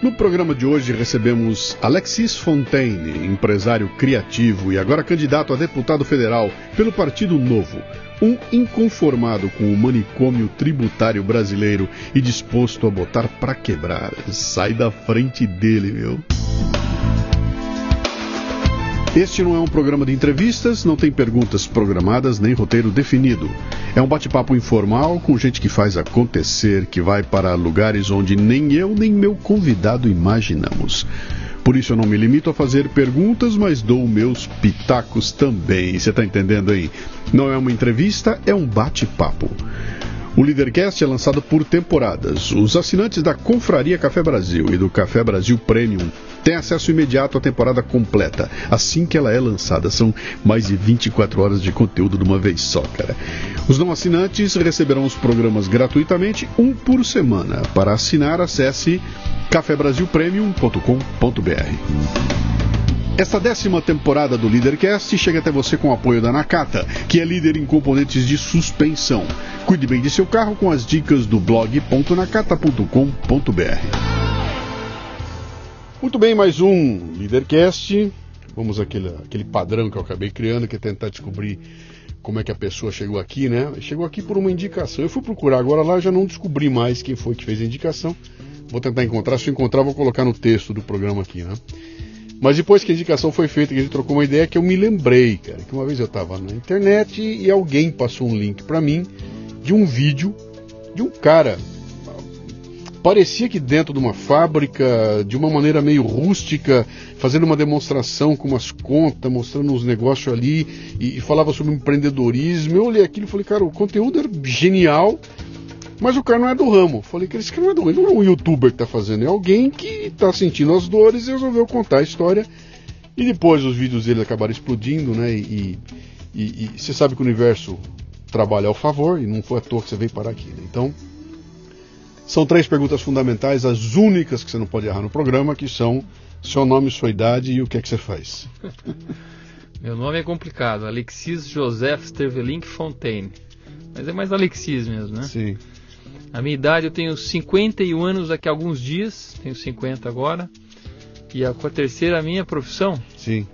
No programa de hoje recebemos Alexis Fontaine, empresário criativo e agora candidato a deputado federal pelo Partido Novo. Um inconformado com o manicômio tributário brasileiro e disposto a botar pra quebrar. Sai da frente dele, meu. Este não é um programa de entrevistas, não tem perguntas programadas nem roteiro definido. É um bate-papo informal com gente que faz acontecer, que vai para lugares onde nem eu nem meu convidado imaginamos. Por isso eu não me limito a fazer perguntas, mas dou meus pitacos também. Você está entendendo aí? Não é uma entrevista, é um bate-papo. O Leadercast é lançado por temporadas. Os assinantes da Confraria Café Brasil e do Café Brasil Premium têm acesso imediato à temporada completa, assim que ela é lançada. São mais de 24 horas de conteúdo de uma vez só, cara. Os não assinantes receberão os programas gratuitamente, um por semana. Para assinar, acesse cafebrasilpremium.com.br. Esta décima temporada do Leadercast chega até você com o apoio da Nakata, que é líder em componentes de suspensão. Cuide bem de seu carro com as dicas do blog.nakata.com.br. Muito bem, mais um Leadercast. Vamos àquele, àquele padrão que eu acabei criando, que é tentar descobrir como é que a pessoa chegou aqui, né? Chegou aqui por uma indicação. Eu fui procurar agora lá, já não descobri mais quem foi que fez a indicação. Vou tentar encontrar. Se eu encontrar, vou colocar no texto do programa aqui, né? Mas depois que a indicação foi feita, que a gente trocou uma ideia, que eu me lembrei, cara, que uma vez eu estava na internet e alguém passou um link para mim de um vídeo de um cara. Parecia que dentro de uma fábrica, de uma maneira meio rústica, fazendo uma demonstração com umas contas, mostrando uns negócios ali, e, e falava sobre empreendedorismo. Eu olhei aquilo e falei, cara, o conteúdo era genial, mas o cara não é do ramo. Falei que esse cara não é do ramo. Não é um youtuber que está fazendo, é alguém que está sentindo as dores e resolveu contar a história. E depois os vídeos dele acabaram explodindo, né? E, e, e, você sabe que o universo trabalha ao favor e não foi à toa que você veio parar aqui. Né? Então, são três perguntas fundamentais, as únicas que você não pode errar no programa, que são seu nome, sua idade e o que é que você faz. Meu nome é complicado, Alexis Joseph Stervelink Fontaine. Mas é mais Alexis mesmo, né? Sim. A minha idade, eu tenho 51 anos daqui a alguns dias, tenho 50 agora. E a, a terceira, a minha profissão? Sim.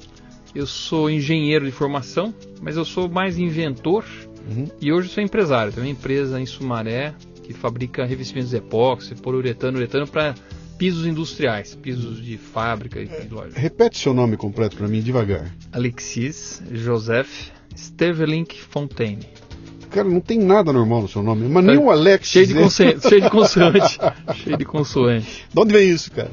Eu sou engenheiro de formação, mas eu sou mais inventor Uhum. e hoje sou empresário. Tenho uma empresa em Sumaré que fabrica revestimentos de epóxi, poliuretano, uretano para pisos industriais, pisos de fábrica e de loja. Repete seu nome completo para mim devagar. Alexis Joseph Stervelink Fontaine. Cara, não tem nada normal no seu nome. Mas nem o Alex. Cheio de, né? consoante, cheio de consoante. cheio de consoante. De onde vem isso, cara?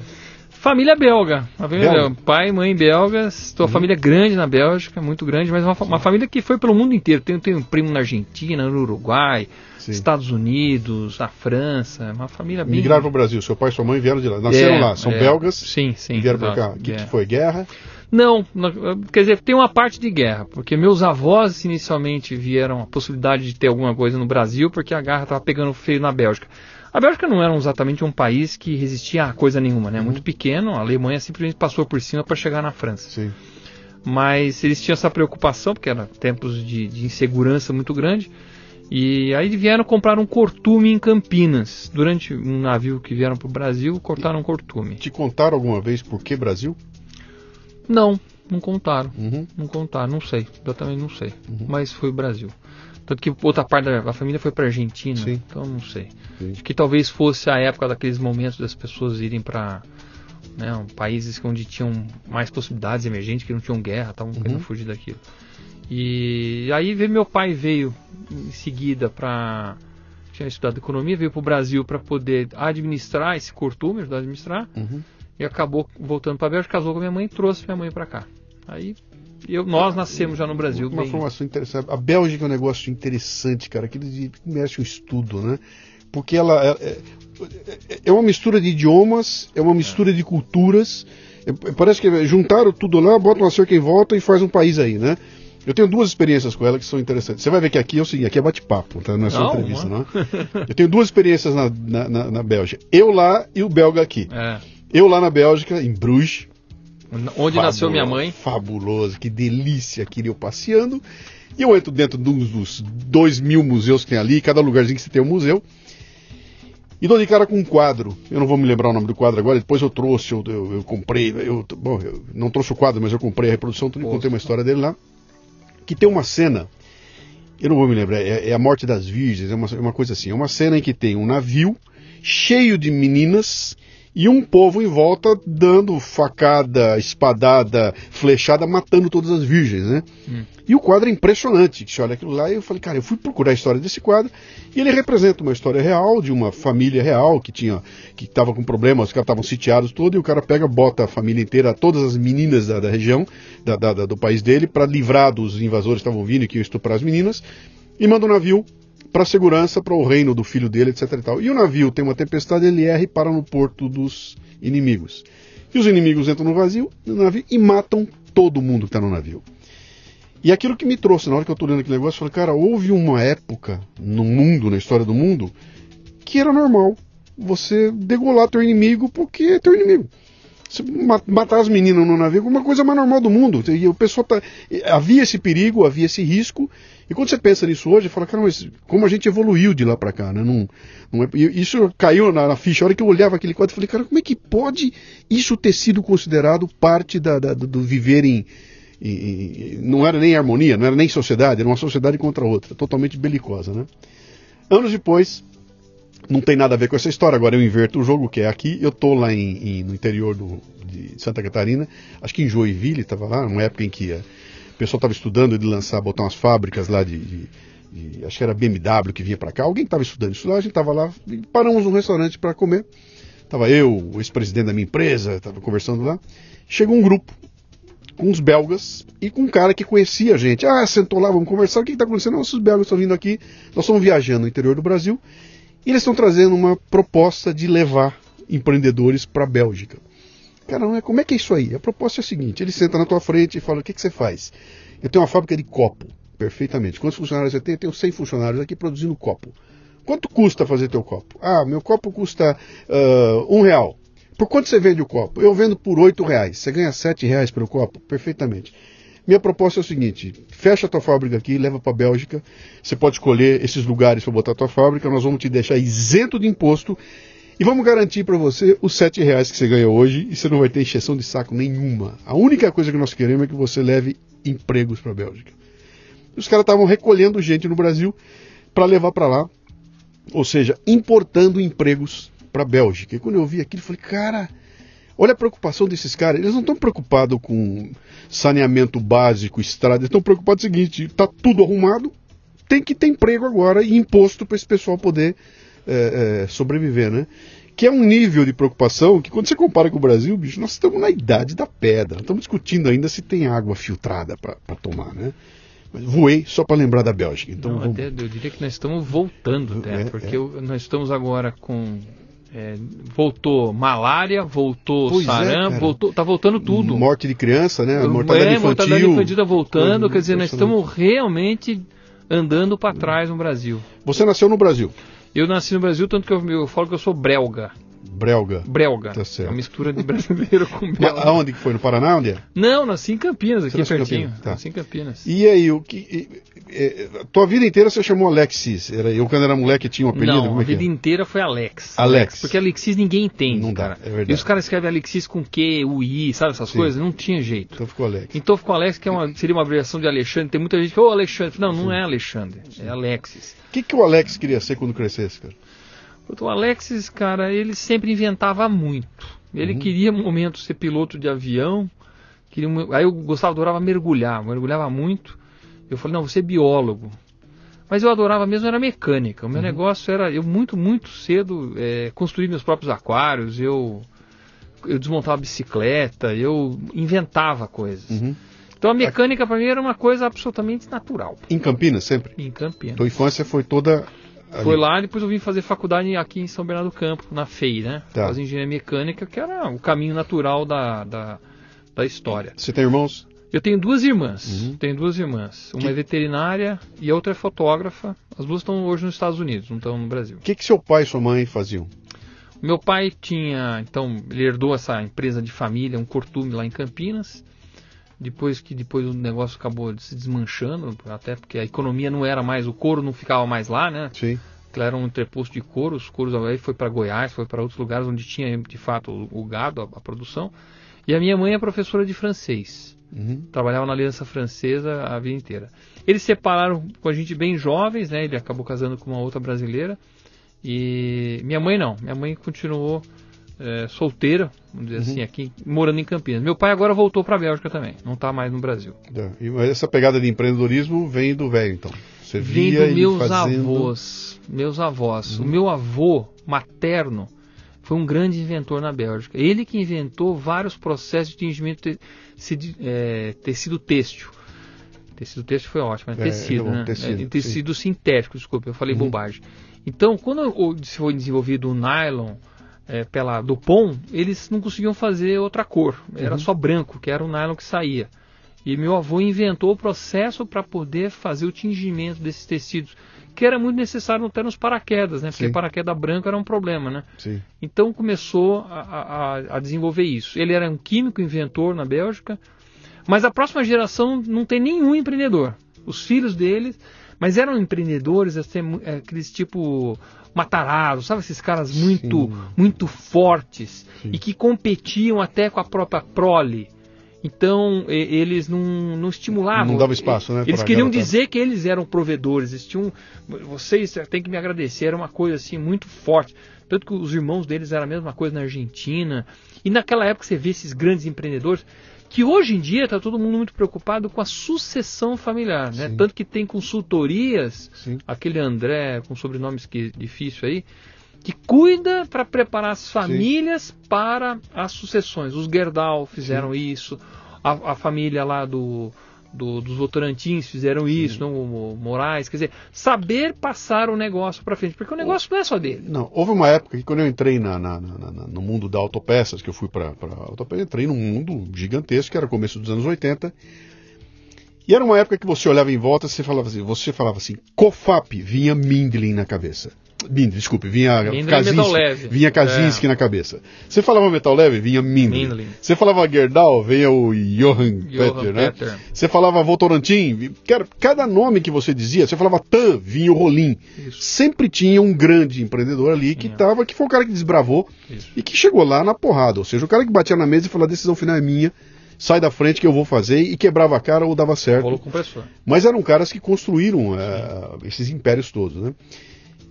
Família belga. Família Belga? Pai, mãe belgas. Tua família grande na Bélgica, muito grande, mas uma, uma família que foi pelo mundo inteiro. Tenho, tenho um primo na Argentina, no Uruguai, Sim. Estados Unidos, na França. Uma família bem. Migraram para o Brasil. Seu pai e sua mãe vieram de lá. Nasceram É, lá. São é. belgas. Sim, sim. Vieram para cá. O que, é. que foi? Guerra? Não, quer dizer, tem uma parte de guerra, porque meus avós inicialmente vieram a possibilidade de ter alguma coisa no Brasil, porque a guerra estava pegando feio na Bélgica. A Bélgica não era exatamente um país que resistia a coisa nenhuma, né? Muito pequeno, a Alemanha simplesmente passou por cima para chegar na França. Sim. Mas eles tinham essa preocupação, porque eram tempos de, de insegurança muito grande. E aí vieram comprar um cortume em Campinas. Durante um navio que vieram para o Brasil, cortaram um cortume. Te contaram alguma vez por que Brasil? Não, não contaram. Uhum. Não contar, não sei, exatamente não sei. Mas foi o Brasil. Tanto que outra parte da família foi para Argentina, Sim. então não sei. Sim. Acho que talvez fosse a época daqueles momentos das pessoas irem para né, um, países onde tinham mais possibilidades emergentes, que não tinham guerra, estavam querendo fugir daquilo. E aí veio meu pai veio em seguida para tinha estudado economia, veio para o Brasil para poder administrar esse cortume, ajudar a administrar Uhum. E acabou voltando para a Bélgica, casou com a minha mãe e trouxe minha mãe para cá. Aí eu, nós nascemos já no Brasil. Uma bem- informação interessante. A Bélgica é um negócio interessante, cara, que mexe o estudo, né? Porque ela é, é- é uma mistura de idiomas, é uma mistura de culturas. É- Parece que juntaram tudo lá, botam lá sei quem volta e faz um país aí, né? Eu tenho duas experiências com ela que são interessantes. Você vai ver que aqui é o seguinte, aqui é bate-papo, tá? não é só Não, entrevista, não. não. Eu tenho duas experiências na, na, na, na Bélgica. Eu lá e o belga aqui. É. Eu lá na Bélgica, em Bruges. Onde nasceu Fabuloso, minha mãe. Fabuloso, que delícia aqui eu passeando. E eu entro dentro dos, dos dois mil museus que tem ali, cada lugarzinho que você tem um museu. E dou de cara com um quadro. Eu não vou me lembrar o nome do quadro agora, depois eu trouxe, eu, eu, eu comprei. Eu, bom, eu não trouxe o quadro, mas eu comprei a reprodução, tudo, contei uma história dele lá. Que tem uma cena, eu não vou me lembrar, é, é a morte das virgens, é uma, é uma coisa assim. É uma cena em que tem um navio cheio de meninas e um povo em volta dando facada, espadada, flechada, matando todas as virgens, né? Hum. E o quadro é impressionante. que Você olha aquilo lá e eu falei, cara, eu fui procurar a história desse quadro e ele representa uma história real de uma família real que tinha, que estava com problemas, os caras estavam sitiados todo e o cara pega, bota a família inteira, todas as meninas da, da região, da, da- da- do país dele, para livrar dos invasores que estavam vindo e que iam estuprar as meninas e manda um navio para segurança, para o reino do filho dele, etc. E, tal. e o navio tem uma tempestade, ele erra e para no porto dos inimigos. E os inimigos entram no vazio, no navio e matam todo mundo que está no navio. E aquilo que me trouxe, na hora que eu estou lendo aquele negócio, eu falei, cara, houve uma época no mundo, na história do mundo, que era normal você degolar teu inimigo porque é teu inimigo. Matar as meninas no navio é uma coisa mais normal do mundo. E o pessoal tá. Havia esse perigo, havia esse risco. E quando você pensa nisso hoje, fala, cara, mas como a gente evoluiu de lá para cá, né? Não, não é- isso caiu na, na ficha. A hora que eu olhava aquele quadro, eu falei, cara, como é que pode isso ter sido considerado parte da, da- do, viver em, em- em- Não era nem harmonia, não era nem sociedade, era uma sociedade contra outra, totalmente belicosa, né? Anos depois, não tem nada a ver com essa história. Agora eu inverto o jogo, que é aqui. Eu tô lá em, em- no interior do, de Santa Catarina, acho que em Joinville, estava lá, numa época em que eh, o pessoal estava estudando de lançar, botar umas fábricas lá de. de- de- acho que era BMW que vinha para cá. Alguém estava estudando isso lá, a gente estava lá, paramos num restaurante para comer. Tava eu, o ex-presidente da minha empresa, estava conversando lá. Chegou um grupo com uns belgas e com um cara que conhecia a gente. Ah, sentou lá, vamos conversar. O que está acontecendo? Nossos belgas estão vindo aqui. Nós estamos viajando no interior do Brasil e eles estão trazendo uma proposta de levar empreendedores para a Bélgica. Cara, não é, como é que é isso aí? A proposta é a seguinte: ele senta na tua frente e fala: o que, que você faz? Eu tenho uma fábrica de copo, perfeitamente. Quantos funcionários você tem? Eu tenho 100 funcionários aqui produzindo copo. Quanto custa fazer teu copo? Ah, meu copo custa ah, um real. Por quanto você vende o copo? Eu vendo por oito reais. Você ganha sete reais pelo copo? Perfeitamente. Minha proposta é o seguinte: fecha a tua fábrica aqui, leva para a Bélgica. Você pode escolher esses lugares para botar a tua fábrica. Nós vamos te deixar isento de imposto e vamos garantir para você os sete reais que você ganha hoje e você não vai ter encheção de saco nenhuma. A única coisa que nós queremos é que você leve empregos para a Bélgica. Os caras estavam recolhendo gente no Brasil para levar para lá, ou seja, importando empregos para a Bélgica. E quando eu vi aquilo, eu falei, cara, olha a preocupação desses caras. Eles não estão preocupados com saneamento básico, estrada, eles estão preocupados com o seguinte: está tudo arrumado, tem que ter emprego agora e imposto para esse pessoal poder é, é, sobreviver, né? Que é um nível de preocupação que, quando você compara com o Brasil, bicho, nós estamos na idade da pedra. Estamos discutindo ainda se tem água filtrada para tomar, né? Mas voei só para lembrar da Bélgica. Então, Não, vamos- até, eu diria que nós estamos voltando até, É, porque é. nós estamos agora com. É, voltou malária, voltou Pois é, sarampo, cara. voltou, tá voltando tudo. morte de criança, né? Mortalidade é, infantil. mortalidade infantil tá voltando, quer dizer, nós estamos realmente andando para trás no Brasil. Você nasceu no Brasil, Eu nasci no Brasil, tanto que eu, eu falo que eu sou brelga. Brelga. Brelga. Tá certo. É uma mistura de brasileiro com belga. Aonde que foi? No Paraná? Onde é? Não, nasci em Campinas, aqui nasceu em pertinho. Campinas, tá. Nasci em Campinas. E aí, o que. e- tua vida inteira você chamou Alexis. Era, eu, quando era moleque, tinha um apelido. Não, a é que vida é? inteira foi Alex. Alex. Porque Alexis ninguém entende, Não dá, cara. é verdade. E os caras escrevem Alexis com Q, U, I, sabe essas Sim. coisas? Não tinha jeito. Então ficou Alex. Então ficou Alex, que é uma- seria uma abreviação de Alexandre. Tem muita gente que, ô Alexandre. Não, não é Alexandre, é Alexis. O que, que o Alex queria ser quando crescesse, cara? O Alexis, cara, ele sempre inventava muito. Ele queria um momento ser piloto de avião. Queria um- Aí eu gostava, adorava mergulhar, mergulhava muito. Eu falei, não, vou ser biólogo. Mas eu adorava mesmo, era mecânica. O meu negócio era, eu muito, muito cedo é, construí meus próprios aquários, eu, eu desmontava bicicleta, eu inventava coisas. Uhum. Então a mecânica para mim era uma coisa absolutamente natural. Em Campinas, sempre? Em Campinas. Tua infância foi toda. Ali. Foi lá, depois eu vim fazer faculdade aqui em São Bernardo do Campo, na FEI, né? Tá. Fazer engenharia mecânica, que era o caminho natural da, da, da história. Você tem irmãos? Eu tenho duas irmãs. Uhum. Tenho duas irmãs. Uma que... é veterinária e a outra é fotógrafa. As duas estão hoje nos Estados Unidos, não estão no Brasil. O que, que seu pai e sua mãe faziam? Meu pai tinha, então, ele herdou essa empresa de família, um cortume lá em Campinas. Depois que depois o negócio acabou se desmanchando, até porque a economia não era mais, o couro não ficava mais lá, né? Sim. Aquilo era um entreposto de couro, os couros aí foi para Goiás, foi para outros lugares onde tinha de fato o, o gado, a, a, produção. E a minha mãe é professora de francês. Uhum. Trabalhava na Aliança Francesa a vida inteira. Eles separaram com a gente bem jovens, né? Ele acabou casando com uma outra brasileira. E minha mãe não. Minha mãe continuou é, solteira, vamos dizer assim, uhum. assim, aqui, morando em Campinas. Meu pai agora voltou para a Bélgica também, não está mais no Brasil. É, e essa pegada de empreendedorismo vem do velho, então? Você vem dos meus fazendo... avós. Meus avós. Uhum. O meu avô materno foi um grande inventor na Bélgica. Ele que inventou vários processos de tingimento de, é, tecido têxtil. Tecido têxtil foi ótimo, é, tecido, é, né? Tecido, é, tecido sintético, desculpa, eu falei uhum. bobagem. Então, quando foi desenvolvido o nylon, é, pela Dupont, eles não conseguiam fazer outra cor. Era uhum. só branco, que era o nylon que saía. E meu avô inventou o processo para poder fazer o tingimento desses tecidos, que era muito necessário até nos paraquedas, né? Porque Sim. paraquedas branco era um problema, né? Sim. Então começou a, a, a, desenvolver isso. Ele era um químico inventor na Bélgica, mas a próxima geração não tem nenhum empreendedor. Os filhos deles, mas eram empreendedores, assim, aqueles tipo Matarazzo, sabe esses caras muito, Sim. muito fortes Sim. e que competiam até com a própria prole. Então eles não, não estimulavam. Não dava espaço, né? Eles queriam dizer que eles eram provedores. Eles tinham, vocês têm que me agradecer. Era uma coisa assim muito forte. Tanto que os irmãos deles eram a mesma coisa na Argentina. E naquela época você vê esses grandes empreendedores que hoje em dia está todo mundo muito preocupado com a sucessão familiar, né? Tanto que tem consultorias, Sim. aquele André com sobrenomes que difícil aí, que cuida para preparar as famílias Sim. para as sucessões. Os Gerdau fizeram Sim. isso, a, a, família lá do do, dos Votorantins fizeram isso, não, o Moraes, quer dizer, saber passar o negócio para frente, porque o negócio não é só dele. Não, houve uma época que quando eu entrei na, na, na, no mundo da autopeças, que eu fui para autopeças, entrei num mundo gigantesco, que era começo dos anos 80, e era uma época que você olhava em volta, você falava assim, você falava assim, COFAP, vinha Mindlin na cabeça. Mindlin, desculpe, vinha Kaczynski, vinha Kaczynski é. na cabeça. Você falava metal leve, vinha. Mindlin. Você falava Gerdau, vinha o Johann, Johann Peter, né? Peter. Você falava Votorantim, cada nome que você dizia, você falava Tan, vinha o Rolim. Isso. Sempre tinha um grande empreendedor ali que tava, que foi o cara que desbravou Isso. e que chegou lá na porrada. Ou seja, o cara que batia na mesa e falava, a decisão final é minha, sai da frente que eu vou fazer e quebrava a cara ou dava certo. Mas eram caras que construíram uh, esses impérios todos, né?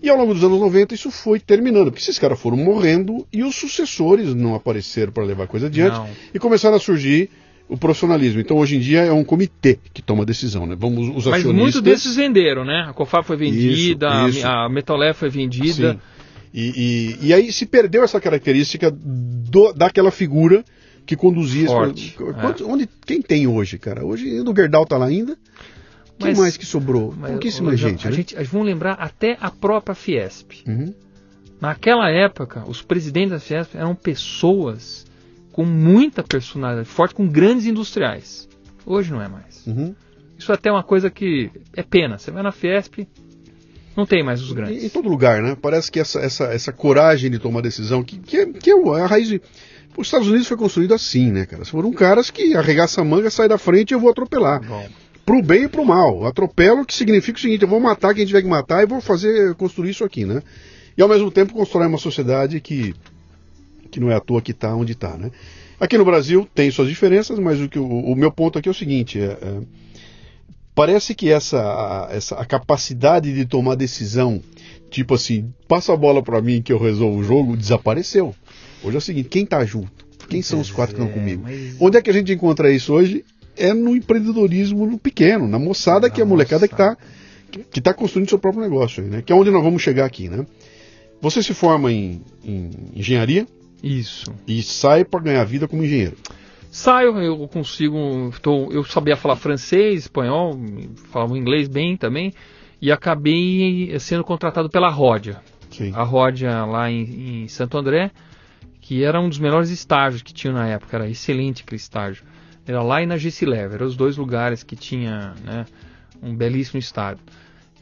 E ao longo dos anos 90 isso foi terminando, porque esses caras foram morrendo e os sucessores não apareceram para levar a coisa adiante não. e começaram a surgir o profissionalismo. Então hoje em dia é um comitê que toma a decisão, né? Vamos os Mas muitos desses venderam, né? A Cofap foi vendida, isso, isso. a Metalé foi vendida. Sim. E, e, e, aí se perdeu essa característica do, daquela figura que conduzia Forte, é. onde quem tem hoje, cara? Hoje o Gerdau tá lá ainda. Quem mais que sobrou? Mas, Pouquíssima gente, a né? gente. Vamos lembrar até a própria Fiesp. Uhum. Naquela época, os presidentes da Fiesp eram pessoas com muita personalidade, forte, com grandes industriais. Hoje não é mais. Uhum. Isso é até uma coisa que é pena. Você vai na Fiesp, não tem mais os grandes. Em, em todo lugar, né? Parece que essa, essa, essa coragem de tomar decisão, que, que, é, que é a raiz de. Os Estados Unidos foi construído assim, né, cara? Foram caras que arregaçam a manga, sai da frente e eu vou atropelar. Bom pro bem e pro mal. Atropelo que significa o seguinte, eu vou matar quem tiver que matar e vou fazer, construir isso aqui, né? E ao mesmo tempo constrói uma sociedade que, que não é à toa que está onde está, né? Aqui no Brasil tem suas diferenças, mas o, que, o, o meu ponto aqui é o seguinte, é, é, parece que essa a, essa a capacidade de tomar decisão, tipo assim, passa a bola para mim que eu resolvo o jogo, desapareceu. Hoje é o seguinte, quem está junto? Quem são os quatro que estão é, comigo? Onde é que a gente encontra isso hoje? É no empreendedorismo no pequeno, na moçada na que é a molecada que está que tá construindo seu próprio negócio, né? que é onde nós vamos chegar aqui. Né? Você se forma em, em engenharia Isso. e sai para ganhar vida como engenheiro. Saio, eu consigo. Tô, eu sabia falar francês, espanhol, falava inglês bem também, e acabei sendo contratado pela Ródia. Sim. A Ródia lá em, em Santo André, que era um dos melhores estágios que tinha na época, era excelente aquele estágio. Era lá e na Gessilever, eram os dois lugares que tinha né, um belíssimo estádio.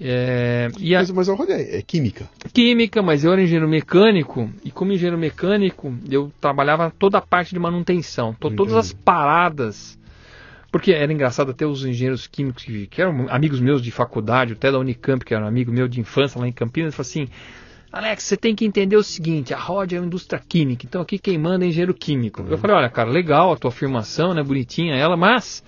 É, e a... Mas, mas a roda é, química. Química, mas eu era engenheiro mecânico, e como engenheiro mecânico, eu trabalhava toda a parte de manutenção, to, todas as paradas. Porque era engraçado até os engenheiros químicos que, que eram amigos meus de faculdade, até da Unicamp, que era um amigo meu de infância lá em Campinas, falou assim: Alex, você tem que entender o seguinte, a Rod é uma indústria química, então aqui quem manda é engenheiro químico. Uhum. Eu falei, olha, cara, legal a tua afirmação, né, bonitinha ela, mas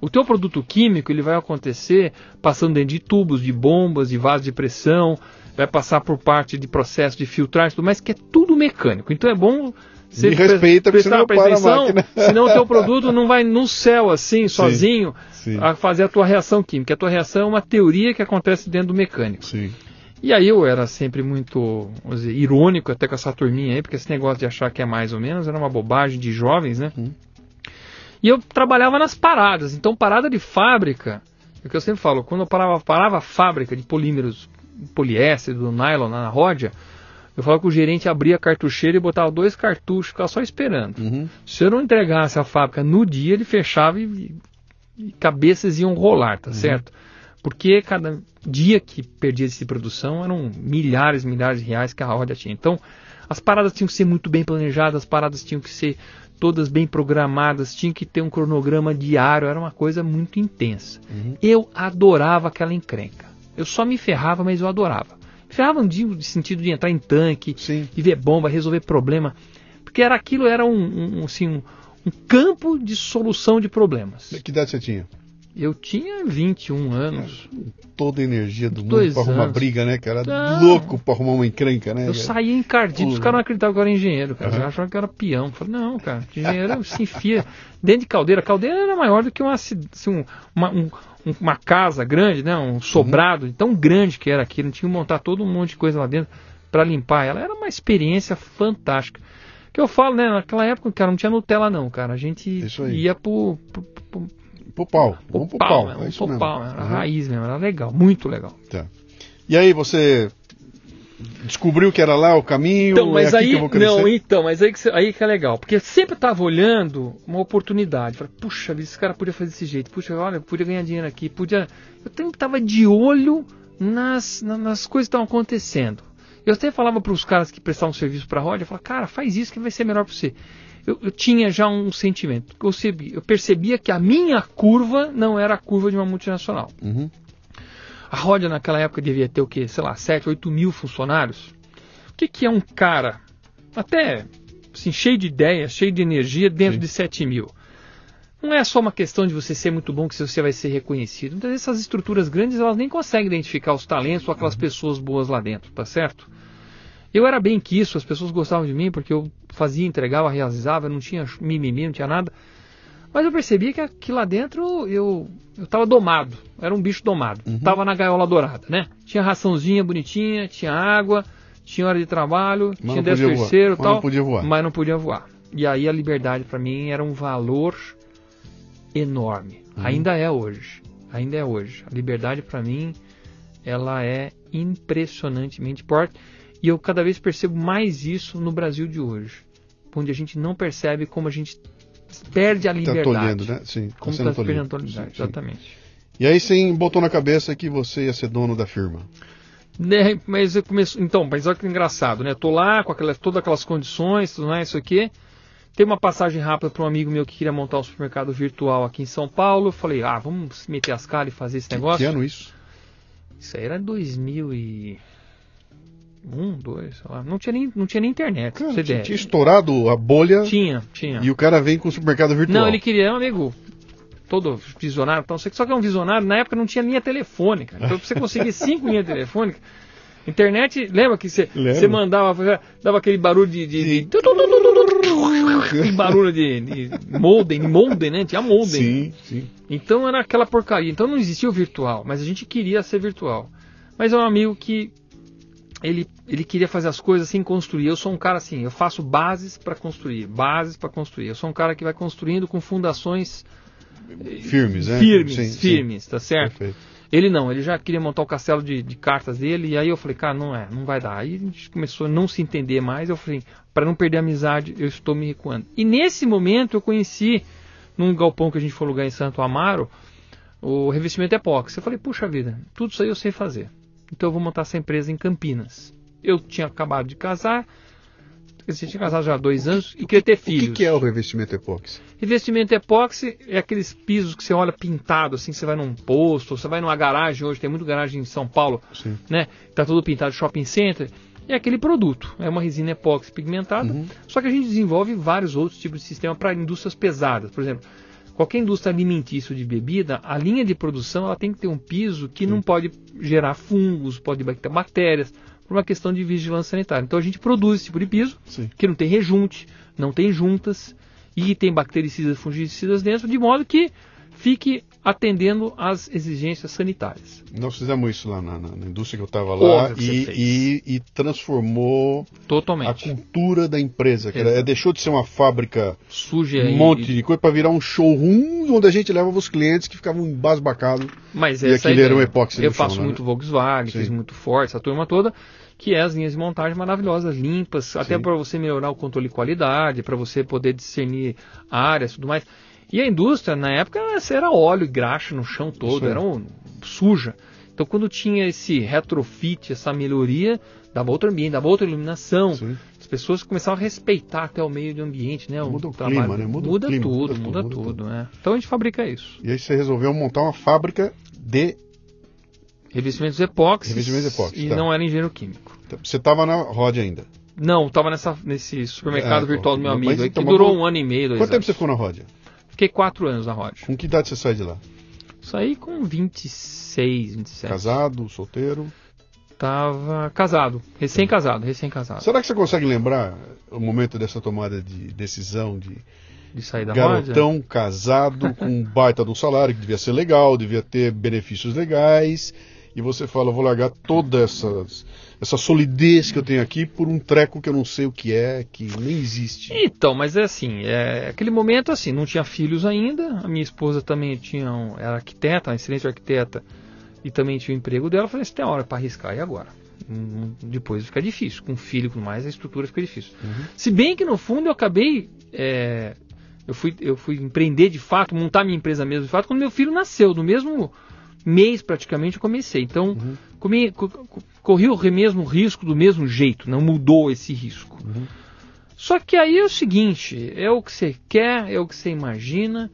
o teu produto químico ele vai acontecer passando dentro de tubos, de bombas, de vasos de pressão, vai passar por parte de processo de filtragem, tudo mais, que é tudo mecânico. Então é bom você Me respeita senão atenção, senão o teu produto não vai no céu assim, sozinho, sim, sim. a fazer a tua reação química. A tua reação é uma teoria que acontece dentro do mecânico. Sim. E aí eu era sempre muito dizer, irônico até com essa turminha aí, porque esse negócio de achar que é mais ou menos era uma bobagem de jovens, né? Hum. E eu trabalhava nas paradas. Então, parada de fábrica, é o que eu sempre falo, quando eu parava, parava a fábrica de polímeros, poliéster, do nylon na ródia, eu falava que o gerente abria a cartucheira e botava dois cartuchos, ficava só esperando. Uhum. Se eu não entregasse a fábrica no dia, ele fechava e, e cabeças iam rolar, tá uhum. certo? Porque cada dia que perdia esse produção eram milhares e milhares de reais que a roda tinha. Então, as paradas tinham que ser muito bem planejadas, as paradas tinham que ser todas bem programadas, tinha que ter um cronograma diário, era uma coisa muito intensa. Uhum. Eu adorava aquela encrenca. Eu só me ferrava, mas eu adorava. Me ferrava no sentido de entrar em tanque, Sim. de ver bomba, resolver problema. Porque era aquilo era um, um, assim, um, um campo de solução de problemas. Que idade você tinha? Eu tinha 21 anos. Toda a energia do mundo pra arrumar briga, né, cara? Ah. Louco pra arrumar uma encrenca, né? Eu saía encardido, os caras não acreditavam que eu era engenheiro, cara. Uhum. achavam que eu era peão. Eu falei, não, cara, engenheiro se enfia dentro de caldeira. A caldeira era maior do que uma, assim, uma, um, uma casa grande, né? Um sobrado, uhum. tão grande que era aquilo. Tinha que montar todo um monte de coisa lá dentro para limpar ela. Era uma experiência fantástica. Que eu falo, né? Naquela época, cara, não tinha Nutella, não, cara. A gente ia pro, pro, pro pro pau. Vamos pro pau. É isso pro pau, era uhum. raiz mesmo, era legal, muito legal. Tá. E aí você descobriu que era lá o caminho, então, mas é aí, Não, então, mas aí que, aí que é legal, porque sempre estava olhando uma oportunidade. Falei, puxa, esse cara podia fazer desse jeito, puxa, olha, podia ganhar dinheiro aqui, podia. Eu sempre estava de olho nas, nas coisas que estavam acontecendo. Eu até falava para os caras que prestavam serviço para a Roda, eu falava, cara, faz isso que vai ser melhor para você eu, eu, tinha já um sentimento. Eu, percebi, eu percebia que a minha curva não era a curva de uma multinacional. Uhum. A Rodia naquela época devia ter o quê? Sei lá, 7, 8 mil funcionários. O que, que é um cara, até assim, cheio de ideias, cheio de energia, dentro Sim. de 7 mil? Não é só uma questão de você ser muito bom que você vai ser reconhecido. Muitas vezes essas estruturas grandes elas nem conseguem identificar os talentos ou aquelas uhum. pessoas boas lá dentro, tá certo? Eu era bem que isso, as pessoas gostavam de mim porque eu fazia, entregava, realizava, não tinha mimimi, não tinha nada. Mas eu percebi que aqui lá dentro eu eu estava domado, era um bicho domado. Uhum. Tava na gaiola dourada, né? Tinha raçãozinha bonitinha, tinha água, tinha hora de trabalho, mas tinha 10 terceiro tal, mas não podia voar. mas não podia voar. E aí a liberdade para mim era um valor enorme. Uhum. Ainda é hoje. Ainda é hoje. A liberdade para mim ela é impressionantemente forte. E eu cada vez percebo mais isso no Brasil de hoje, onde a gente não percebe como a gente perde a tá liberdade. Está tolhendo, né? Sim, como está perdendo a liberdade, sim, exatamente. E aí você botou na cabeça que você ia ser dono da firma. Né, mas eu começo, então, mas olha que engraçado, né? Tô lá com aquelas, todas aquelas condições, tudo mais, isso aqui. Tem uma passagem rápida para um amigo meu que queria montar um supermercado virtual aqui em São Paulo. Eu falei, ah, vamos meter as caras e fazer esse negócio. Que ano isso? Isso aí era 2000 e um, dois, sei lá. Não tinha nem, não tinha nem internet. Cara, tinha, tinha, estourado a bolha. Tinha, tinha. E o cara vem com o supermercado virtual. Não, ele queria, um amigo, todo visionário. Então, só que é um visionário, na época não tinha linha telefônica. Então, pra você conseguir cinco linhas telefônicas, internet, lembra que você, você mandava, dava aquele barulho de. de, de aquele barulho de, de modem, modem, né? Tinha modem. Sim, sim. Então era aquela porcaria. Então não existia o virtual, mas a gente queria ser virtual. Mas é um amigo que ele, ele queria fazer as coisas sem construir. Eu sou um cara assim, eu faço bases para construir, bases para construir. Eu sou um cara que vai construindo com fundações firmes, né? Firmes, sim, firmes, sim. tá certo? Perfeito. Ele não, ele já queria montar o castelo de, de, cartas dele, e aí eu falei, cara, não é, não vai dar. Aí a gente começou a não se entender mais, eu falei, para não perder a amizade, eu estou me recuando. E nesse momento eu conheci num galpão que a gente foi alugar em Santo Amaro, o revestimento epóxi. Eu falei, puxa vida, tudo isso aí eu sei fazer. Então eu vou montar essa empresa em Campinas. Eu tinha acabado de casar, você tinha casado já há dois anos e queria ter filhos. O que, que é o revestimento epóxi? Revestimento epóxi é aqueles pisos que você olha pintado, assim, você vai num posto, você vai numa garagem, hoje tem muito garagem em São Paulo, Sim. né? Tá tudo pintado shopping center. É aquele produto, é uma resina epóxi pigmentada, Uhum. só que a gente desenvolve vários outros tipos de sistema para indústrias pesadas. Por exemplo, qualquer indústria alimentícia ou de bebida, a linha de produção ela tem que ter um piso que não pode gerar fungos, pode ter bactérias, por uma questão de vigilância sanitária. Então a gente produz esse tipo de piso, Sim. que não tem rejunte, não tem juntas e tem bactericidas e fungicidas dentro, de modo que fique atendendo às exigências sanitárias. Nós fizemos isso lá na, na- na indústria que eu estava lá e, e- e transformou a Totalmente. cultura da empresa. Que era- deixou de ser uma fábrica, Suja um e- monte de coisa, para virar um showroom onde a gente levava os clientes que ficavam embasbacados. Mas E essa é a aquele era um epóxi Eu no chão, faço né? muito Volkswagen, Sim. fiz muito Ford, essa turma toda, que é as linhas de montagem maravilhosas, limpas, até Sim. para você melhorar o controle de qualidade, para você poder discernir áreas e tudo mais. E a indústria, na época, era óleo e graxa no chão todo, aí. era um, suja. Então, quando tinha esse retrofit, essa melhoria, dava outro ambiente, dava outra iluminação. Sim. As pessoas começaram a respeitar até o meio ambiente, né? Muda o trabalho. clima, né? Muda o Muda, clima, tudo, muda tudo, muda muda tudo, né? Então a gente fabrica isso. E aí você resolveu montar uma fábrica de. Revestimentos epóxi. Revestimentos epóxi, E tá. não era engenheiro químico. Você estava na Rod ainda. Não, estava nessa, nesse supermercado É, virtual do meu mas amigo, aí, então, que mas durou um ano e meio, dois Quanto tempo anos. você ficou na Rod? Fiquei quatro anos na Rod. Com que idade você sai de lá? Saí com 26, 27. Casado, solteiro? Tava casado, recém-casado, recém-casado. Será que você consegue lembrar o momento dessa tomada de decisão de De sair da garotão casado com um baita de um salário que devia ser legal, devia ter benefícios legais, e você fala, vou largar toda essa, essa solidez que eu tenho aqui por um treco que eu não sei o que é, que nem existe. Então, mas é assim, é, aquele momento assim, não tinha filhos ainda, a minha esposa também tinha um, era arquiteta, uma excelente arquiteta, e também tinha o emprego dela, eu falei, você tem hora para arriscar, e agora? Hum, Depois fica difícil, com filho e mais, a estrutura fica difícil. Se bem que no fundo eu acabei, é, eu, fui, eu fui empreender de fato, montar minha empresa mesmo de fato, quando meu filho nasceu, no mesmo mês praticamente eu comecei. Então, comi- co- co- corri o mesmo risco do mesmo jeito, não mudou esse risco. Só que aí é o seguinte, é o que você quer, é o que você imagina,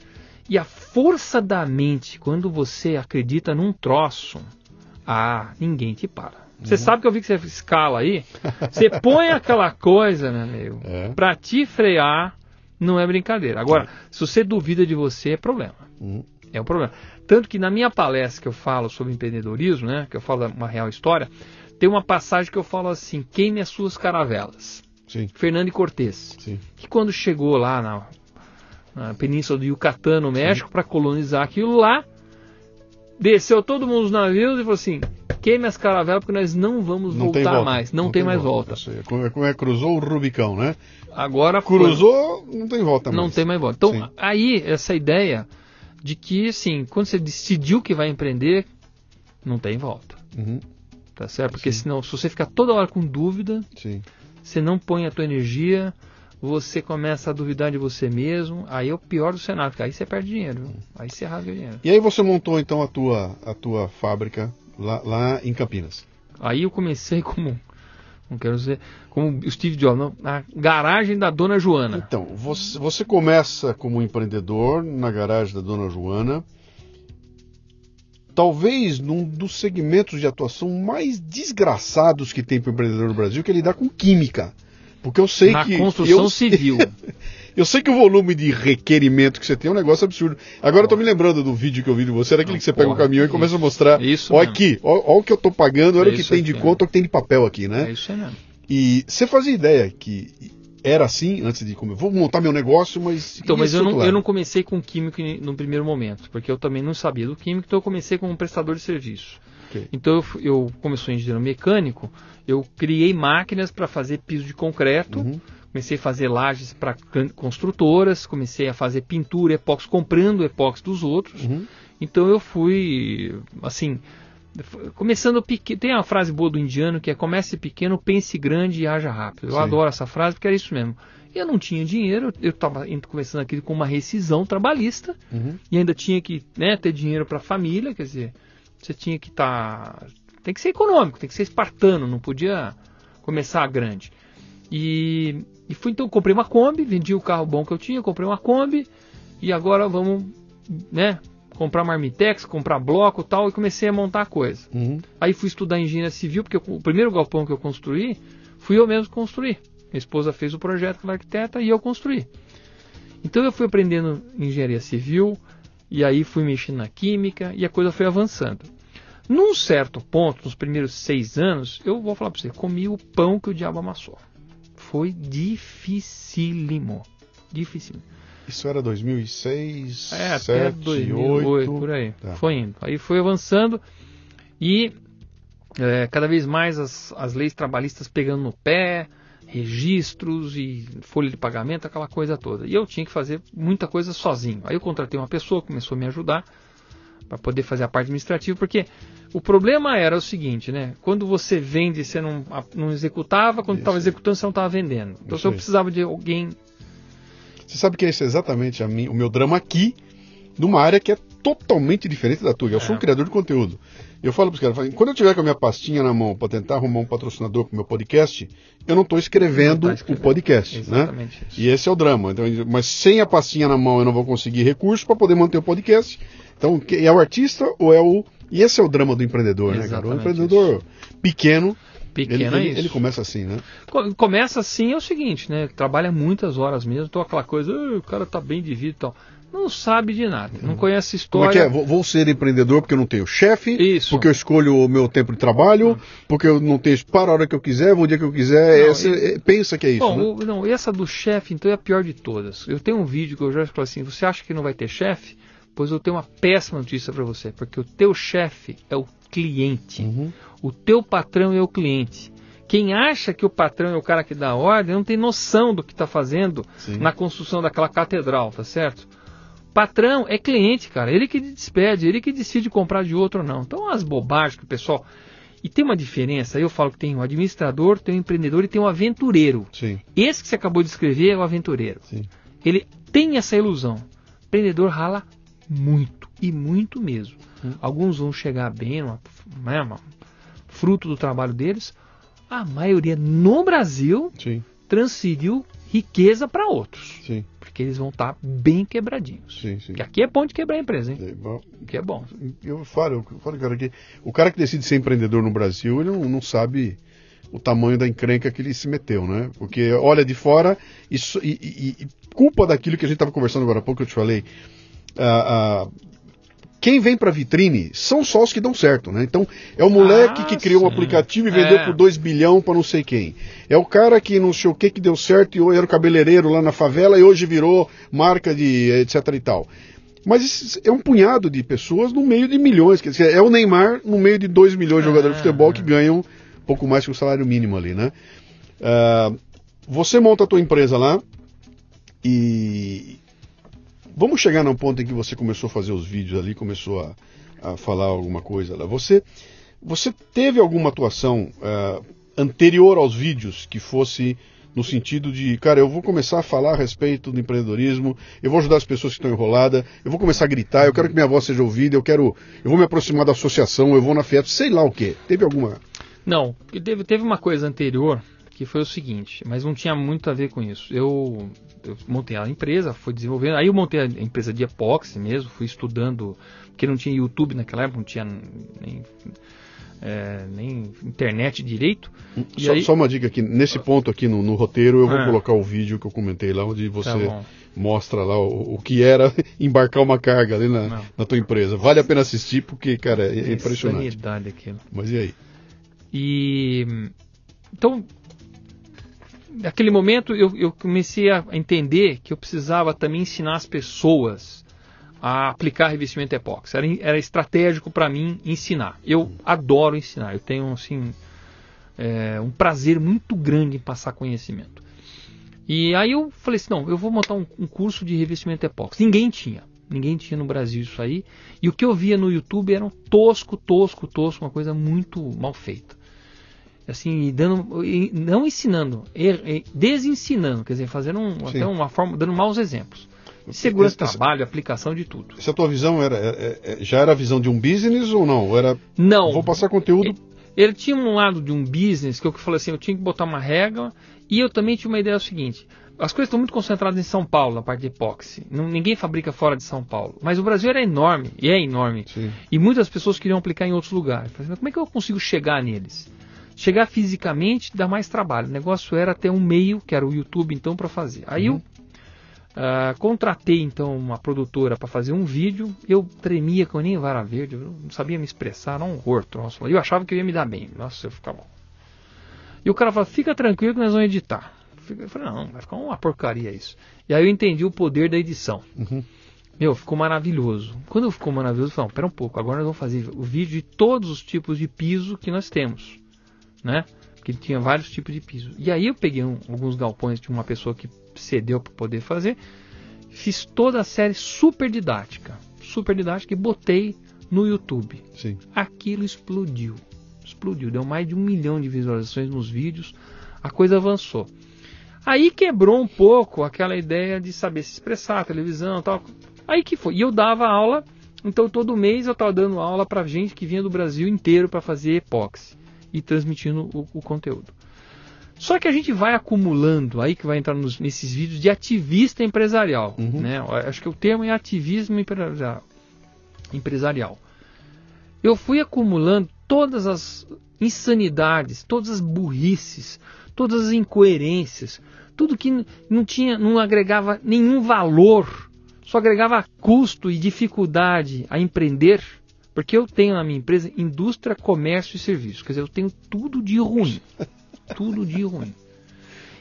e a força da mente, quando você acredita num troço, ah, ninguém te para. Você sabe que eu vi que você escala aí, você põe aquela coisa, meu amigo, É. pra te frear, não é brincadeira. Agora, se você duvida de você, é problema. Uhum. É um problema. Tanto que na minha palestra que eu falo sobre empreendedorismo, né, que eu falo uma real história, tem uma passagem que eu falo assim: queime as suas caravelas. Sim, Fernando e Cortez, sim. que quando chegou lá na, na península do Yucatán, no México, para colonizar aquilo lá, desceu todo mundo nos navios e falou assim: queime as caravelas porque nós não vamos Não tem voltar volta. mais, não, tem, mais volta. Aí. Como é- como é, cruzou o Rubicão, né? Agora foi. Cruzou, não tem volta mais. Não tem mais volta. Então, Sim. aí, essa ideia de que, assim, quando você decidiu que vai empreender, não tem volta. Uhum, Tá certo? Porque senão, se você ficar toda hora com dúvida, sim. você não põe a tua energia, você começa a duvidar de você mesmo, aí é o pior do cenário, porque aí você perde dinheiro, viu? aí você rasga dinheiro. E aí você montou então a tua, a tua fábrica lá, lá em Campinas. Aí eu comecei como, não quero dizer, como o Steve Jobs, não, na garagem da Dona Joana. Então, você, você começa como empreendedor na garagem da Dona Joana, talvez num dos segmentos de atuação mais desgraçados que tem para o empreendedor no Brasil, que é lidar com química. Porque eu sei na que. construção eu, civil. eu sei que o volume de requerimento que você tem é um negócio absurdo. Agora eu tô me lembrando do vídeo que eu vi de você, era aquele que você pega o Porra, caminhão e começa a mostrar. Isso Olha aqui, olha o que eu tô pagando, olha É o que isso tem de aqui, conta, olha o que tem de papel aqui, né? É isso mesmo. E você fazia ideia que era assim antes de comer? Vou montar meu negócio, mas. Então, mas eu não, eu não comecei com químico no primeiro momento, porque eu também não sabia do químico, então eu comecei como um prestador de serviço. Então eu, eu como eu sou engenheiro mecânico, eu criei máquinas para fazer piso de concreto, Uhum. Comecei a fazer lajes para construtoras, comecei a fazer pintura, epóxi, comprando epóxi dos outros. Uhum. Então eu fui, assim, começando pequeno. Tem uma frase boa do indiano que é comece pequeno, pense grande e haja rápido. Eu Sim. adoro essa frase porque era isso mesmo. Eu não tinha dinheiro, eu estava começando aqui com uma rescisão trabalhista Uhum. e ainda tinha que né, ter dinheiro para a família, quer dizer, você tinha que estar. Tá, tem que ser econômico, tem que ser espartano, não podia começar grande. E, e fui então, comprei uma Kombi, vendi o carro bom que eu tinha, comprei uma Kombi e agora vamos, né, comprar marmitex, comprar bloco e tal, e comecei a montar a coisa. Uhum. Aí fui estudar engenharia civil, porque o primeiro galpão que eu construí, fui eu mesmo construir. Minha esposa fez o projeto com a arquiteta e eu construí. Então eu fui aprendendo engenharia civil, e aí fui mexendo na química, e a coisa foi avançando. Num certo ponto, nos primeiros seis anos, eu vou falar para você, comi o pão que o diabo amassou. Foi dificílimo. Dificílimo. Isso era 2006, É, 7, até 2008, 8. por aí. Tá. Foi indo. Aí foi avançando e é, cada vez mais as, as leis trabalhistas pegando no pé, registros e folha de pagamento, aquela coisa toda. E eu tinha que fazer muita coisa sozinho. Aí eu contratei uma pessoa, começou a me ajudar para poder fazer a parte administrativa, porque o problema era o seguinte, né? Quando você vende, você não, não executava, quando estava executando, você não estava vendendo. Então Isso eu precisava de alguém Você sabe que esse é exatamente a mim- o meu drama aqui, numa área que é totalmente diferente da tua. Eu sou É. um criador de conteúdo. Eu falo para os caras, quando eu tiver com a minha pastinha na mão para tentar arrumar um patrocinador para o meu podcast, eu não estou escrevendo tá escrevendo. o podcast, né? Exatamente isso. E esse é o drama. Então, mas sem a pastinha na mão eu não vou conseguir recursos para poder manter o podcast. Então, é o artista ou é o. E esse é o drama do empreendedor, né, cara? O empreendedor pequeno, Pequeno ele, é isso. ele começa assim, né? Co- Começa assim, é o seguinte, né? Trabalha muitas horas mesmo, então aquela coisa, "Ah, o cara tá bem de vida e tal. Não sabe de nada, não conhece Como é história. que é? Vou, ser empreendedor porque eu não tenho chefe, Isso. porque eu escolho o meu tempo de trabalho, porque eu não tenho para a hora que eu quiser, vou o dia que eu quiser. Não, Essa- e- é- pensa que é isso, Bom, né? não, essa do chefe, então, é a pior de todas. Eu tenho um vídeo que eu já falo assim: você acha que não vai ter chefe? Pois eu tenho uma péssima notícia para você, porque o teu chefe é o cliente. Uhum. O teu patrão é o cliente. Quem acha que o patrão é o cara que dá a ordem não tem noção do que está fazendo Sim. na construção daquela catedral, tá certo? Patrão é cliente, cara. Ele que despede, ele que decide comprar de outro ou não. Então, as bobagens que o pessoal. E tem uma diferença, aí eu falo que tem um administrador, tem um empreendedor e tem um aventureiro. Sim, Esse que você acabou de escrever é o aventureiro. sim. Ele tem essa ilusão. O empreendedor rala muito, e muito mesmo. Hum. Alguns vão chegar bem, uma, né, uma- fruto do trabalho deles. A maioria no Brasil Sim, transferiu riqueza para outros. sim, Porque eles vão estar bem quebradinhos. sim, sim. Porque aqui é bom de quebrar a empresa, hein? É, bom, Que é bom. Eu falo, eu falo, cara, que o cara que decide ser empreendedor no Brasil, ele não, não sabe o tamanho da encrenca que ele se meteu, né? Porque olha de fora e, e- e- culpa daquilo que a gente estava conversando agora há pouco, que eu te falei. ah, ah, quem vem para vitrine são só os que dão certo, né? Então, é o moleque Ah, que criou um sim. aplicativo e vendeu É. por 2 bilhão para não sei quem. É o cara que não sei o que que deu certo e era o cabeleireiro lá na favela e hoje virou marca de etc e tal. Mas é um punhado de pessoas no meio de milhões. Quer dizer, é o Neymar no meio de 2 milhões de jogadores de Ah, futebol é. que ganham pouco mais que o salário mínimo ali, né? Ah, você monta a tua empresa lá e vamos chegar num ponto em que você começou a fazer os vídeos ali, começou a, a falar alguma coisa lá. Você, você teve alguma atuação ah, anterior aos vídeos que fosse no sentido de, cara, eu vou começar a falar a respeito do empreendedorismo, eu vou ajudar as pessoas que estão enroladas, eu vou começar a gritar, eu quero que minha voz seja ouvida, eu quero, eu vou me aproximar da associação, eu vou na Fiat, sei lá o que. Teve alguma? Não, teve uma coisa anterior que foi o seguinte, mas não tinha muito a ver com isso. Eu, eu montei a empresa, fui desenvolvendo, aí eu montei a empresa de epóxi mesmo, fui estudando, porque não tinha YouTube naquela época, não tinha nem, é, nem internet direito. E Só, aí- só uma dica aqui, nesse ponto aqui no, no roteiro, eu vou Ah. colocar o vídeo que eu comentei lá, onde você Tá mostra lá o, o que era embarcar uma carga ali na, Não. na tua empresa. Vale a pena assistir porque, cara, é, é impressionante. aquilo. Mas e aí? E então, naquele momento eu, eu comecei a entender que eu precisava também ensinar as pessoas a aplicar revestimento epóxi. Era, era estratégico para mim ensinar. Eu adoro ensinar. Eu tenho assim é, um prazer muito grande em passar conhecimento. E aí eu falei assim, não, eu vou montar um, um curso de revestimento epóxi. Ninguém tinha. Ninguém tinha no Brasil isso aí. E o que eu via no YouTube era um tosco, tosco, tosco, uma coisa muito mal feita. Assim, dando, não ensinando, er, desensinando, quer dizer, fazendo um, até uma forma, dando maus exemplos. Segurança do trabalho, aplicação de tudo. Essa tua visão era, é, é, é, já era a visão de um business ou não? Era, não. Vou passar conteúdo. Ele tinha um lado de um business que eu falei assim, eu tinha que botar uma regra e eu também tinha uma ideia seguinte. As coisas estão muito concentradas em São Paulo, na parte de epóxi. Ninguém fabrica fora de São Paulo. Mas o Brasil era enorme, e é enorme. Sim. E muitas pessoas queriam aplicar em outros lugares. Falei, mas como é que eu consigo chegar neles? Chegar fisicamente dá mais trabalho. O negócio era ter um meio, que era o YouTube, então, para fazer. Aí uhum. eu uh, contratei, então, uma produtora para fazer um vídeo. Eu tremia com nem vara verde, eu não sabia me expressar, não um horto. troço. Eu achava que eu ia me dar bem. Nossa, eu ficava... E o cara falou, fica tranquilo que nós vamos editar. Eu falei, não, vai ficar uma porcaria isso. E aí eu entendi o poder da edição. Uhum. Meu, ficou maravilhoso. Quando ficou maravilhoso, eu falei, pera um pouco, agora nós vamos fazer o vídeo de todos os tipos de piso que nós temos né? Que tinha vários tipos de piso. E aí eu peguei um, alguns galpões de uma pessoa que cedeu para poder fazer, fiz toda a série super didática, super didática e botei no YouTube. Sim. Aquilo explodiu, explodiu, deu mais de um milhão de visualizações nos vídeos, a coisa avançou. Aí quebrou um pouco aquela ideia de saber se expressar, televisão, tal. Aí que foi. E eu dava aula, então todo mês eu estava dando aula para gente que vinha do Brasil inteiro para fazer epóxi e transmitindo o, o, conteúdo. Só que a gente vai acumulando, aí que vai entrar nos, nesses vídeos de ativista empresarial. Uhum. Né? Acho que o termo é ativismo empresarial. Eu fui acumulando todas as insanidades, todas as burrices, todas as incoerências, tudo que não tinha, não agregava nenhum valor, só agregava custo e dificuldade a empreender porque eu tenho na minha empresa indústria, comércio e serviço. Quer dizer, eu tenho tudo de ruim. tudo de ruim.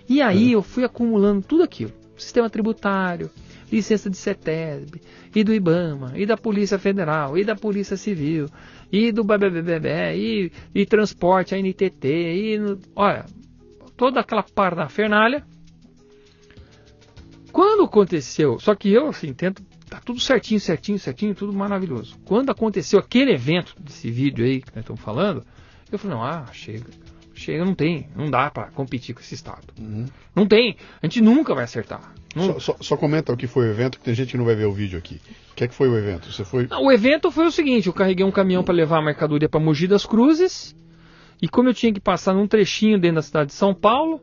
E aí eu fui acumulando tudo aquilo. Sistema tributário, licença de CETESB, e do IBAMA, e da Polícia Federal, e da Polícia Civil, e do BBBBB, e, e transporte, a NTT, e... Olha, toda aquela parafernália. Quando aconteceu, só que eu assim, tento Tá tudo certinho, certinho, certinho, tudo maravilhoso. Quando aconteceu aquele evento desse vídeo aí que nós estamos falando, eu falei, não, ah, chega. Chega, não tem, não dá para competir com esse estado. Uhum. Não tem, a gente nunca vai acertar. Só, só, só, comenta o que foi o evento, que tem gente que não vai ver o vídeo aqui. O que é que foi o evento? Você foi? Não, o evento foi o seguinte: eu carreguei um caminhão para levar a mercadoria para Mogi das Cruzes. E como eu tinha que passar num trechinho dentro da cidade de São Paulo,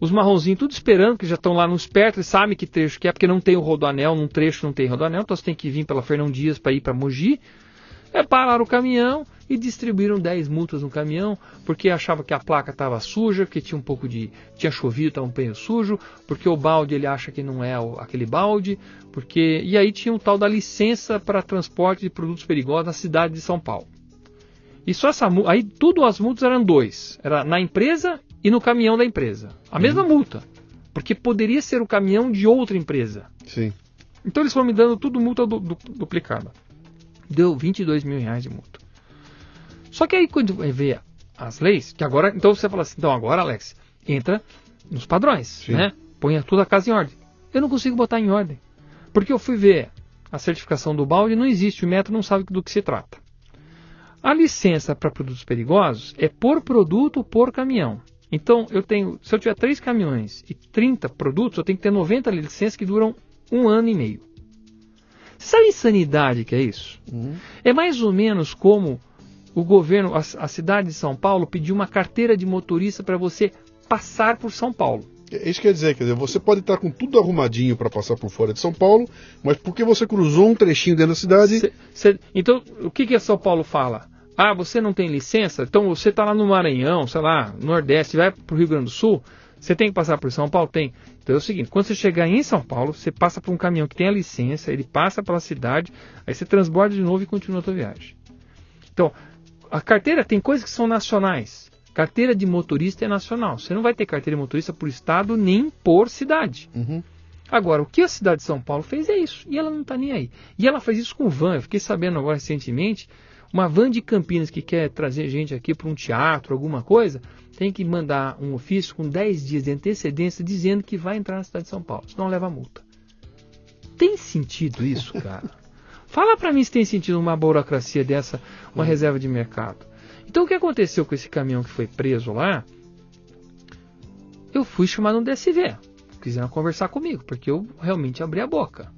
os marronzinhos tudo esperando, que já estão lá nos perto, eles sabem que trecho que é, porque não tem o rodoanel, num trecho não tem rodoanel, então você tem que vir pela Fernão Dias para ir para Mogi. É, pararam o caminhão e distribuíram 10 multas no caminhão, porque achava que a placa estava suja, que tinha um pouco de. tinha chovido, estava um pneu sujo, porque o balde ele acha que não é o, aquele balde, porque. E aí tinha um tal da licença para transporte de produtos perigosos na cidade de São Paulo. E só essa aí tudo as multas eram dois, era na empresa e no caminhão da empresa. A uhum. mesma multa. Porque poderia ser o caminhão de outra empresa. Sim. Então eles foram me dando tudo multa du du duplicada. Deu 22 mil reais de multa. Só que aí quando vê as leis, que agora, então você fala assim, então agora Alex, entra nos padrões, Sim. né? Põe tudo a casa em ordem. Eu não consigo botar em ordem. Porque eu fui ver a certificação do balde, não existe, o metro não sabe do que se trata. A licença para produtos perigosos é por produto por caminhão. Então, eu tenho, se eu tiver três caminhões e 30 produtos, eu tenho que ter 90 licenças que duram um ano e meio. Sabe a insanidade que é isso? Uhum. É mais ou menos como o governo, a, a, cidade de São Paulo, pediu uma carteira de motorista para você passar por São Paulo. É, isso quer dizer, quer dizer, você pode estar com tudo arrumadinho para passar por fora de São Paulo, mas porque você cruzou um trechinho dentro da cidade. Cê, cê, então, o que, que a São Paulo fala? Ah, você não tem licença? Então você está lá no Maranhão, sei lá, Nordeste, vai para o Rio Grande do Sul, você tem que passar por São Paulo? Tem. Então é o seguinte, quando você chegar em São Paulo, você passa por um caminhão que tem a licença, ele passa pela cidade, aí você transborda de novo e continua a sua viagem. Então, a carteira tem coisas que são nacionais. Carteira de motorista é nacional. Você não vai ter carteira de motorista por estado nem por cidade. Uhum. Agora, o que a cidade de São Paulo fez é isso. E ela não está nem aí. E ela faz isso com van. Eu fiquei sabendo agora recentemente uma van de Campinas que quer trazer gente aqui para um teatro, alguma coisa, tem que mandar um ofício com 10 dias de antecedência dizendo que vai entrar na cidade de São Paulo, senão leva multa. Tem sentido isso, cara? Fala para mim se tem sentido uma burocracia dessa, uma reserva de mercado. Então o que aconteceu com esse caminhão que foi preso lá? Eu fui chamado no DSV. Quiseram conversar comigo, porque eu realmente abri a boca.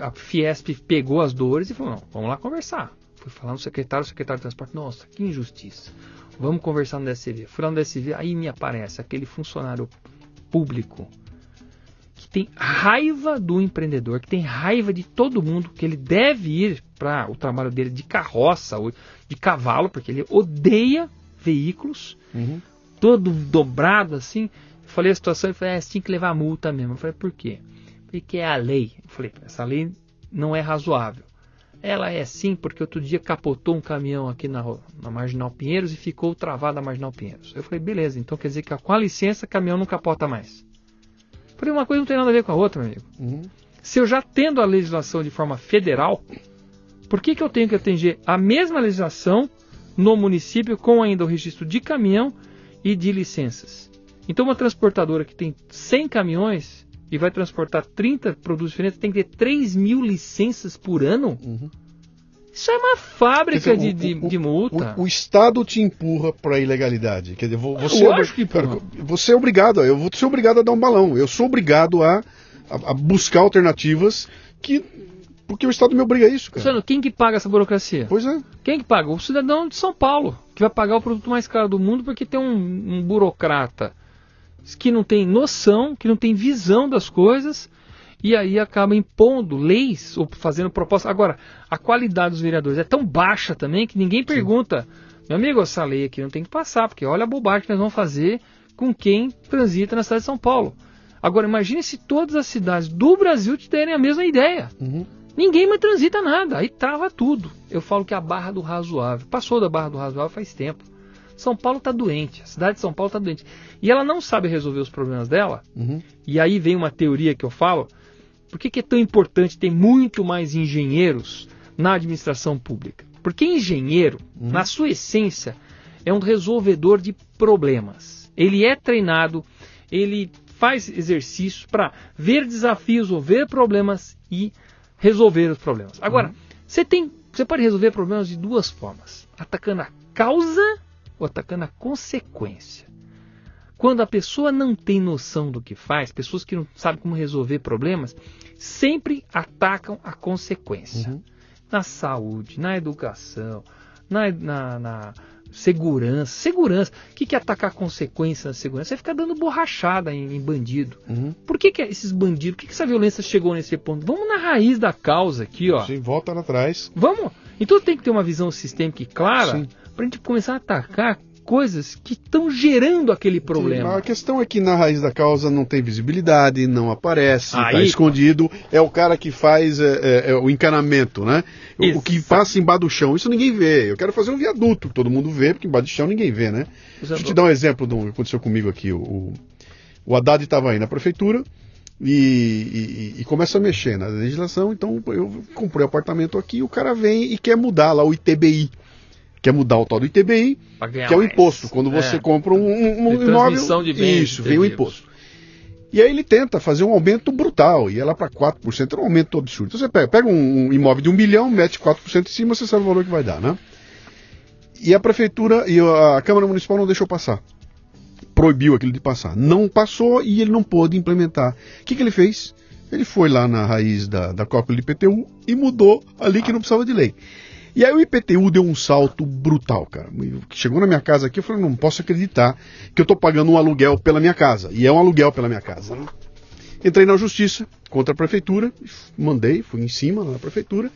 A Fiesp pegou as dores e falou: não, vamos lá conversar. Fui falar no secretário, o secretário de transporte, nossa, que injustiça. Vamos conversar no DSV. Fui lá no DSV, aí me aparece aquele funcionário público que tem raiva do empreendedor, que tem raiva de todo mundo, que ele deve ir para o trabalho dele de carroça ou de cavalo, porque ele odeia veículos, uhum. todo dobrado assim. Eu falei a situação e falei, é, você tinha que levar multa mesmo. Eu falei, por quê? Porque é a lei. Eu falei, essa lei não é razoável. Ela é sim, porque outro dia capotou um caminhão aqui na, na Marginal Pinheiros e ficou travado na Marginal Pinheiros. Eu falei, beleza, então quer dizer que com a licença, caminhão não capota mais. Falei, uma coisa não tem nada a ver com a outra, meu amigo. Uhum. Se eu já tendo a legislação de forma federal, por que, que eu tenho que atender a mesma legislação no município com ainda o registro de caminhão e de licenças? Então, uma transportadora que tem 100 caminhões, e vai transportar 30 produtos diferentes, tem que ter 3 mil licenças por ano? Uhum. Isso é uma fábrica dizer, de, o, de, de, multa. O, o, Estado te empurra para a ilegalidade. Quer dizer, você, é, cara, você é obrigado, eu vou ser obrigado a dar um balão. Eu sou obrigado a, a, a buscar alternativas que. Porque o Estado me obriga a isso, cara. Luciano, quem que paga essa burocracia? Pois é. Quem que paga? O cidadão de São Paulo, que vai pagar o produto mais caro do mundo porque tem um, um burocrata que não tem noção, que não tem visão das coisas e aí acaba impondo leis ou fazendo propostas. Agora, a qualidade dos vereadores é tão baixa também que ninguém pergunta, Sim. meu amigo, essa lei aqui não tem que passar, porque olha a bobagem que nós vamos fazer com quem transita na cidade de São Paulo. Agora, imagine se todas as cidades do Brasil tiverem a mesma ideia. Uhum. Ninguém mais transita nada, aí trava tudo. Eu falo que a barra do razoável, passou da barra do razoável faz tempo. São Paulo está doente, a cidade de São Paulo está doente. E ela não sabe resolver os problemas dela. Uhum. E aí vem uma teoria que eu falo. Por que, que é tão importante ter muito mais engenheiros na administração pública? Porque engenheiro, uhum. na sua essência, é um resolvedor de problemas. Ele é treinado, ele faz exercícios para ver desafios ou ver problemas e resolver os problemas. Agora, uhum. você tem, você pode resolver problemas de duas formas: atacando a causa ou atacando a consequência. Quando a pessoa não tem noção do que faz, pessoas que não sabem como resolver problemas, sempre atacam a consequência. Uhum. Na saúde, na educação, na, na, na segurança. Segurança. O que, que é atacar a consequência da segurança? É ficar dando borrachada em, em bandido. Uhum. Por que, que esses bandidos, por que, que essa violência chegou nesse ponto? Vamos na raiz da causa aqui, ó. Sim, volta lá atrás. Vamos. Então tem que ter uma visão sistêmica e clara para a gente começar a atacar coisas que estão gerando aquele problema. Sim, a questão é que na raiz da causa não tem visibilidade, não aparece, está escondido. É o cara que faz é, é, é o encanamento, né? O, o, que passa embaixo do chão. Isso ninguém vê. Eu quero fazer um viaduto, todo mundo vê, porque embaixo do chão ninguém vê, né? Deixa eu te dar um exemplo do que aconteceu comigo aqui. O, o, o Haddad estava aí na prefeitura. E, e, e, começa a mexer na legislação, então eu comprei um apartamento aqui, o cara vem e quer mudar lá o ITBI quer mudar o tal do ITBI, que é o imposto. Quando você é. compra um, um, um imóvel, de bens, isso, vem o imposto. E aí ele tenta fazer um aumento brutal, e ela para 4% é um aumento absurdo. Então você pega, pega um, um, imóvel de um milhão, mete 4% em cima, você sabe o valor que vai dar, né? E a prefeitura e a Câmara Municipal não deixou passar. Proibiu aquilo de passar. Não passou e ele não pôde implementar. O que, que ele fez? Ele foi lá na raiz da, da cópia do IPTU e mudou ali que não precisava de lei. E aí o IPTU deu um salto brutal, cara. Chegou na minha casa aqui, eu falei, não posso acreditar que eu estou pagando um aluguel pela minha casa. E é um aluguel pela minha casa. Né? Entrei na justiça contra a prefeitura, mandei, fui em cima na prefeitura,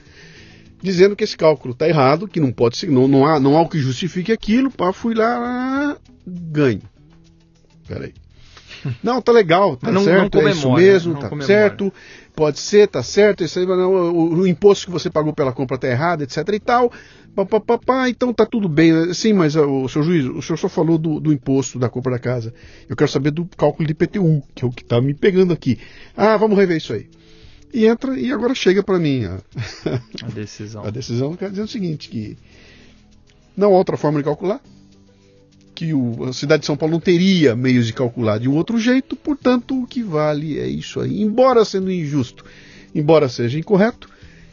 dizendo que esse cálculo está errado, que não pode ser, não, não, há, não há o que justifique aquilo, pá, fui lá, ganho. Peraí. Não, tá legal, tá não, certo, não é isso mesmo, tá comemora. certo pode ser, tá certo, isso aí, o, o, imposto que você pagou pela compra tá errado, etc e tal. Pá, pá, pá, pá, então tá tudo bem. Sim, mas o seu juiz, o senhor só falou do, do, imposto da compra da casa. Eu quero saber do cálculo de IPTU, que é o que tá me pegando aqui. Ah, vamos rever isso aí. E entra, e agora chega para mim a, a decisão. a decisão quer dizer o seguinte, que não há outra forma de calcular, que o, a cidade de São Paulo não teria meios de calcular de um outro jeito, portanto, o que vale é isso aí. Embora sendo injusto, embora seja incorreto,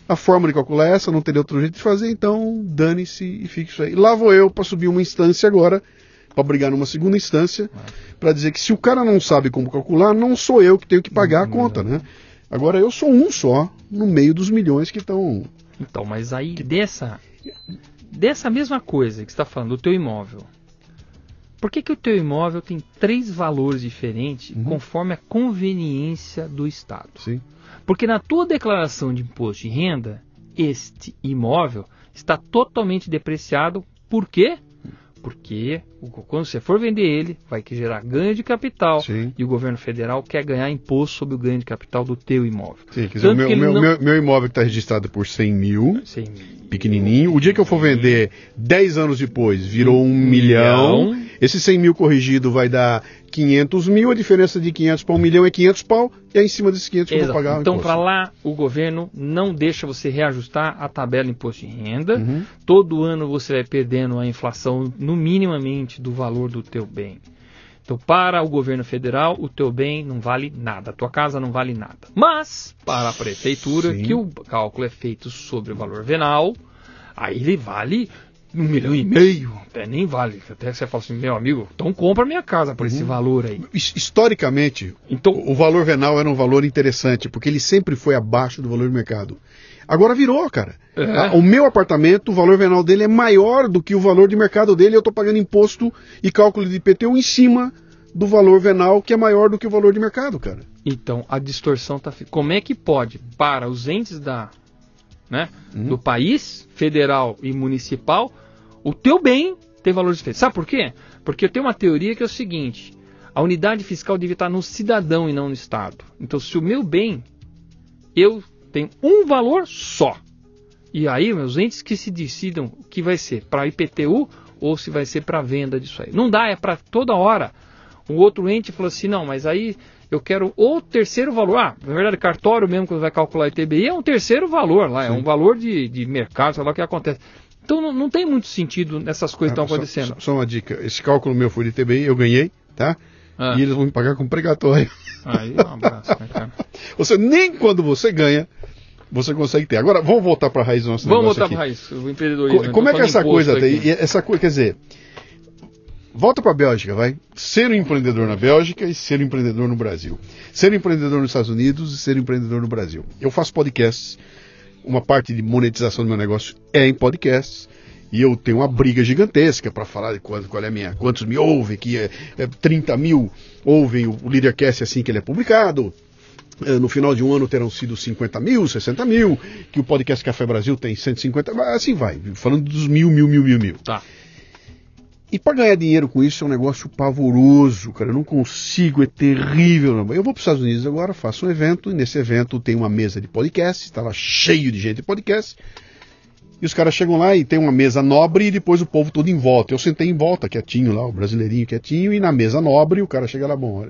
A forma de calcular é essa, não teria outro jeito de fazer, então dane-se e fique isso aí. Lá vou eu para subir uma instância agora, para brigar numa segunda instância, para dizer que se o cara não sabe como calcular, não sou eu que tenho que pagar a conta, né? Agora eu sou um só no meio dos milhões que estão. Então, mas aí dessa dessa mesma coisa que está falando do teu imóvel, por que, que o teu imóvel tem três valores diferentes Uhum. conforme a conveniência do Estado? Sim. Porque na tua declaração de imposto de renda, este imóvel está totalmente depreciado. Por quê? Porque quando você for vender ele, vai que gerar ganho de capital. Sim. E o governo federal quer ganhar imposto sobre o ganho de capital do teu imóvel. Sim, quer dizer, o meu, meu, não- meu, meu imóvel está registrado por 100 mil, Sim. pequenininho. O dia que eu for vender 10 anos depois, virou um, Um milhão. milhão. Esse 100 mil corrigido vai dar 500 mil. A diferença de 500 para um milhão é 500 pau. E aí em cima desses 500 eu vou Exato. pagar Então, para lá, o governo não deixa você reajustar a tabela de imposto de renda. Uhum. Todo ano você vai perdendo a inflação no minimamente do valor do teu bem. Então, para o governo federal, o teu bem não vale nada, a tua casa não vale nada. Mas, para a prefeitura, Sim. que o cálculo é feito sobre o valor venal, aí ele vale um milhão e meio, até nem vale. Até você fala assim, meu amigo, então compra minha casa por Uhum. esse valor aí. His- Historicamente, Então, o valor venal era um valor interessante, porque ele sempre foi abaixo do valor de mercado. Agora virou, cara. É. Ah, O meu apartamento, o valor venal dele é maior do que o valor de mercado dele, eu estou pagando imposto e cálculo de IPTU em cima do valor venal, que é maior do que o valor de mercado, cara. Então, a distorção tá. Como é que pode, para os entes da, né, Uhum. do país, federal e municipal, o teu bem ter valor diferente? Sabe por quê? Porque eu tenho uma teoria que é o seguinte: a unidade fiscal devia estar no cidadão e não no Estado. Então, se o meu bem, eu tenho um valor só. E aí, meus entes que se decidam o que vai ser para IPTU ou se vai ser para venda disso aí. Não dá, é para toda hora. Um outro ente falou assim: não, mas aí eu quero o terceiro valor. Ah, na verdade, cartório mesmo, quando vai calcular ITBI, é um terceiro valor lá, é um valor de, de mercado, sei lá o que acontece. Então não, não tem muito sentido nessas coisas que estão Ah, acontecendo. Só, só uma dica: esse cálculo meu foi de TBI, eu ganhei, tá? Ah, E eles vão me pagar com pregatório. Aí, um abraço, né, cara? Você nem quando você ganha, você consegue ter. Agora, vamos voltar para a raiz do nosso Vamos voltar para aqui. raiz, o empreendedorismo. Co- né? Como é que essa coisa aqui. E Essa coisa, quer dizer, volta para a Bélgica, vai. Ser um empreendedor na Bélgica e ser um empreendedor no Brasil. Ser um empreendedor nos Estados Unidos e ser um empreendedor no Brasil. Eu faço podcasts. Uma parte de monetização do meu negócio é em podcasts. E eu tenho uma briga gigantesca para falar de quanto, qual é a minha, quantos me ouvem, que é, é 30 mil ouvem o, o Leadercast assim que ele é publicado. Eh, No final de um ano terão sido 50 mil, 60 mil, que o podcast Café Brasil tem 150, assim vai, falando dos mil, mil, mil, mil, mil. Tá. E para ganhar dinheiro com isso é um negócio pavoroso, cara. Eu não consigo, é terrível. Eu vou para os Estados Unidos agora, faço um evento, e nesse evento tem uma mesa de podcast, está lá cheio de gente de podcast. E os caras chegam lá e tem uma mesa nobre e depois o povo todo em volta. Eu sentei em volta, quietinho lá, o brasileirinho quietinho, e na mesa nobre o cara chega lá, bom,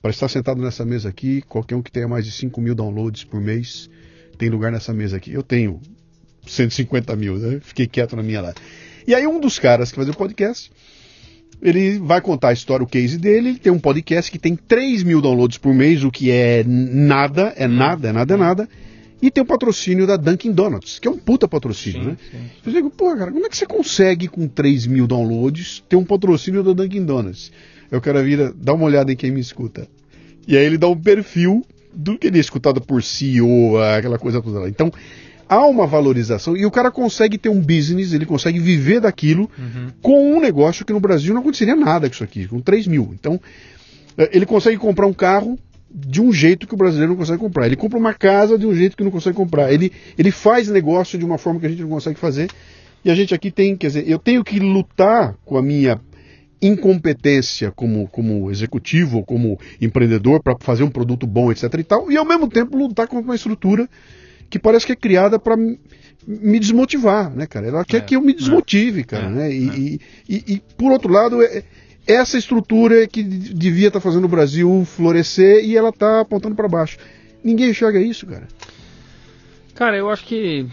para estar sentado nessa mesa aqui, qualquer um que tenha mais de 5 mil downloads por mês tem lugar nessa mesa aqui. Eu tenho 150 mil, né? Fiquei quieto na minha lá. E aí um dos caras que faz o podcast, ele vai contar a história, o case dele, ele tem um podcast que tem 3 mil downloads por mês, o que é nada, é nada, é nada, é nada. E tem o patrocínio da Dunkin' Donuts, que é um puta patrocínio, Sim, né? sim. Eu digo, pô, cara, como é que você consegue com 3 mil downloads ter um patrocínio da Dunkin' Donuts? Eu quero vir, dá uma olhada em quem me escuta. E aí ele dá um perfil do que ele é escutado por CEO, aquela coisa toda lá. Então, há uma valorização e o cara consegue ter um business, ele consegue viver daquilo Uhum. com um negócio que no Brasil não aconteceria nada com isso aqui, com 3 mil. Então, eh, ele consegue comprar um carro de um jeito que o brasileiro não consegue comprar. Ele compra uma casa de um jeito que não consegue comprar. Ele, ele faz negócio de uma forma que a gente não consegue fazer. E a gente aqui tem, quer dizer, eu tenho que lutar com a minha incompetência como, como executivo, ou como empreendedor para fazer um produto bom, etc e tal, e ao mesmo tempo lutar contra uma estrutura que parece que é criada para me desmotivar, né, cara? Ela quer É, que eu me desmotive, cara, é, né? E, é. e, e- e, por outro lado, é- essa estrutura é que devia estar fazendo o Brasil florescer e ela está apontando para baixo. Ninguém enxerga isso, cara. Cara, eu acho que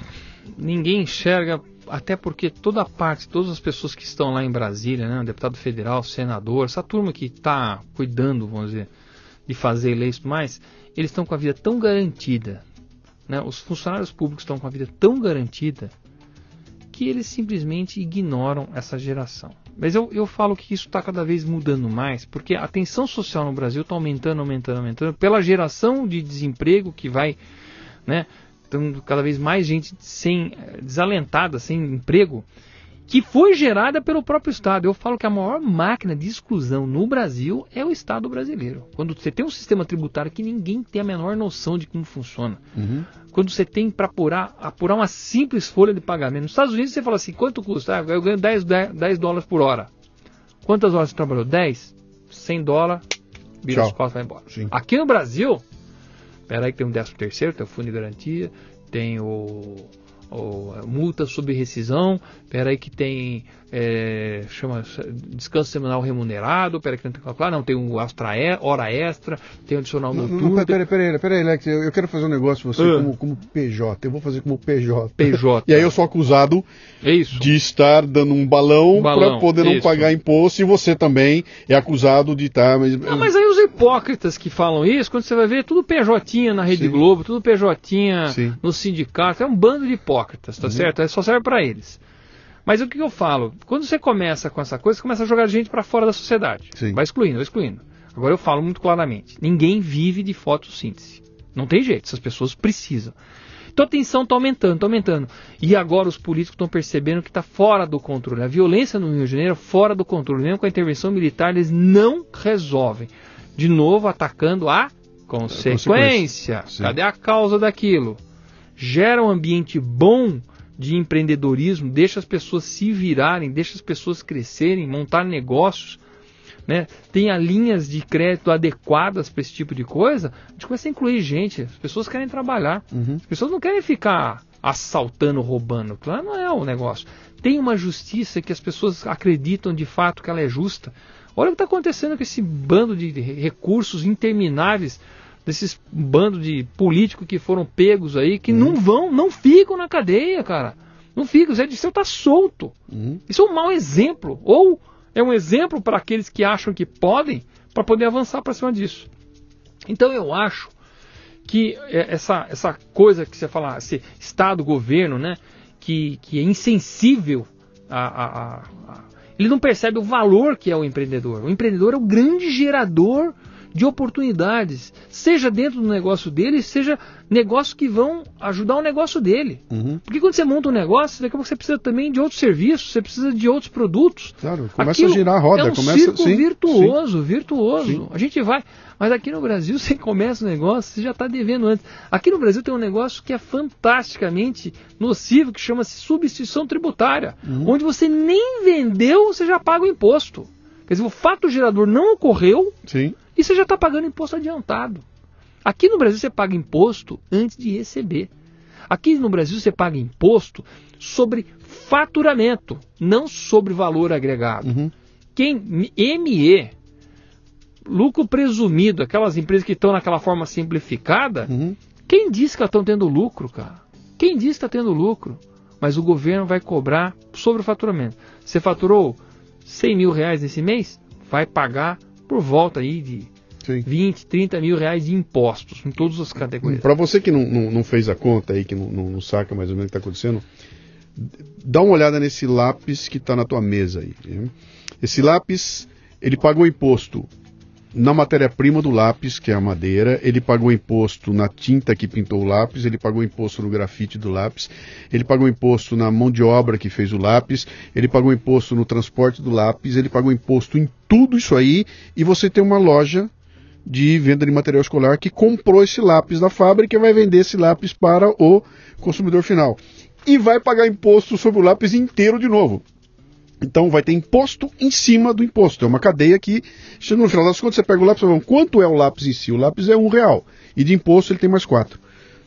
ninguém enxerga, até porque toda parte, todas as pessoas que estão lá em Brasília, né, deputado federal, senador, essa turma que está cuidando, vamos dizer, de fazer leis e mais, eles estão com a vida tão garantida, né, os funcionários públicos estão com a vida tão garantida que eles simplesmente ignoram essa geração. Mas eu, eu falo que isso está cada vez mudando mais, porque a tensão social no Brasil está aumentando, aumentando, aumentando, pela geração de desemprego que vai, né, tendo cada vez mais gente sem desalentada, sem emprego, que foi gerada pelo próprio Estado. Eu falo que a maior máquina de exclusão no Brasil é o Estado brasileiro. Quando você tem um sistema tributário que ninguém tem a menor noção de como funciona. Uhum. Quando você tem para apurar, apurar uma simples folha de pagamento. Nos Estados Unidos você fala assim, quanto custa? Ah, eu ganho 10, 10, 10 dólares por hora. Quantas horas você trabalhou? 10? 100 dólares, vira as costas e vai embora. Sim. Aqui no Brasil, peraí que tem um 13 terceiro, tem o fundo de garantia, tem o ou multa sobre rescisão, peraí que tem é, chama descanso semanal remunerado, peraí que não tem calcular, não, tem um extra, hora extra, tem adicional não, noturno. Não, peraí, peraí, peraí, Lex, eu quero fazer um negócio com você uh. como, como PJ, eu vou fazer como PJ. PJ. E aí eu sou acusado é isso. de estar dando um balão, um balão para poder não isso. pagar imposto e você também é acusado de estar... Mas... Não, mas aí os hipócritas que falam isso, quando você vai ver, tudo PJ na Rede Sim. Globo, tudo PJ no sindicato, é um bando de hipócritas, tá uhum. certo? É só serve para eles. Mas o que eu falo? Quando você começa com essa coisa, você começa a jogar gente para fora da sociedade. Sim. Vai excluindo, vai excluindo. Agora eu falo muito claramente: ninguém vive de fotossíntese. Não tem jeito, essas pessoas precisam. Então a tensão está aumentando, está aumentando. E agora os políticos estão percebendo que está fora do controle. A violência no Rio de Janeiro fora do controle. Mesmo com a intervenção militar, eles não resolvem. De novo, atacando a consequência. A consequência. Cadê a causa daquilo? Gera um ambiente bom de empreendedorismo, deixa as pessoas se virarem, deixa as pessoas crescerem, montar negócios, né? tenha linhas de crédito adequadas para esse tipo de coisa, a gente começa a incluir gente. As pessoas querem trabalhar. Uhum. As pessoas não querem ficar assaltando, roubando. Claro, não é o negócio. Tem uma justiça que as pessoas acreditam de fato que ela é justa. Olha o que está acontecendo com esse bando de recursos intermináveis desses bando de políticos que foram pegos aí, que uhum. não vão, não ficam na cadeia, cara. Não ficam, o Zé Disseu tá solto. Uhum. Isso é um mau exemplo. Ou é um exemplo para aqueles que acham que podem, para poder avançar para cima disso. Então eu acho que é, essa, essa coisa que você fala, esse Estado, governo, né, que, que é insensível a, a, a, a, Ele não percebe o valor que é o empreendedor. O empreendedor é o grande gerador de oportunidades, seja dentro do negócio dele, seja negócios que vão ajudar o negócio dele. Uhum. Porque quando você monta um negócio, daqui a pouco você precisa também de outros serviços, você precisa de outros produtos. Claro, começa Aquilo a girar a roda. É um começa, círculo sim, virtuoso, sim. virtuoso. Sim. A gente vai. Mas aqui no Brasil, você começa o negócio, você já está devendo antes. Aqui no Brasil tem um negócio que é fantasticamente nocivo, que chama-se substituição tributária. Uhum. Onde você nem vendeu, você já paga o imposto. Quer dizer, o fato gerador não ocorreu Sim. E você já está pagando imposto adiantado. Aqui no Brasil você paga imposto antes de receber. Aqui no Brasil você paga imposto sobre faturamento, não sobre valor agregado. Uhum. Quem ME, lucro presumido, aquelas empresas que estão naquela forma simplificada, uhum. quem diz que estão tendo lucro, cara? Quem diz que está tendo lucro? Mas o governo vai cobrar sobre o faturamento. Você faturou 100 mil reais nesse mês, vai pagar por volta aí de Sim. 20, 30 mil reais de impostos em todas as categorias. Para você que não, não, não, fez a conta aí, que não, não, não saca mais ou menos o que está acontecendo, dá uma olhada nesse lápis que está na tua mesa aí. Esse lápis, ele pagou imposto na matéria-prima do lápis, que é a madeira, ele pagou imposto na tinta que pintou o lápis, ele pagou imposto no grafite do lápis, ele pagou imposto na mão de obra que fez o lápis, ele pagou imposto no transporte do lápis, ele pagou imposto em tudo isso aí, e você tem uma loja de venda de material escolar que comprou esse lápis da fábrica e vai vender esse lápis para o consumidor final. E vai pagar imposto sobre o lápis inteiro de novo. Então vai ter imposto em cima do imposto. É uma cadeia que, no final das contas, você pega o lápis e fala, quanto é o lápis em si? O lápis é um real. E de imposto ele tem mais quatro.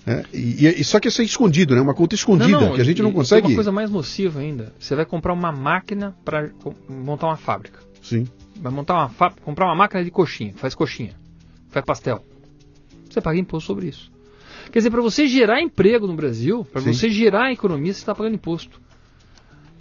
Né? E, e, só que isso é escondido, né? Uma conta escondida, não, não, que a gente não consegue. Tem uma coisa mais nociva ainda. Você vai comprar uma máquina para montar uma fábrica. Sim. Vai montar uma fábrica, comprar uma máquina de coxinha, faz coxinha, faz pastel. Você paga imposto sobre isso. Quer dizer, para você gerar emprego no Brasil, para você gerar economia, você está pagando imposto.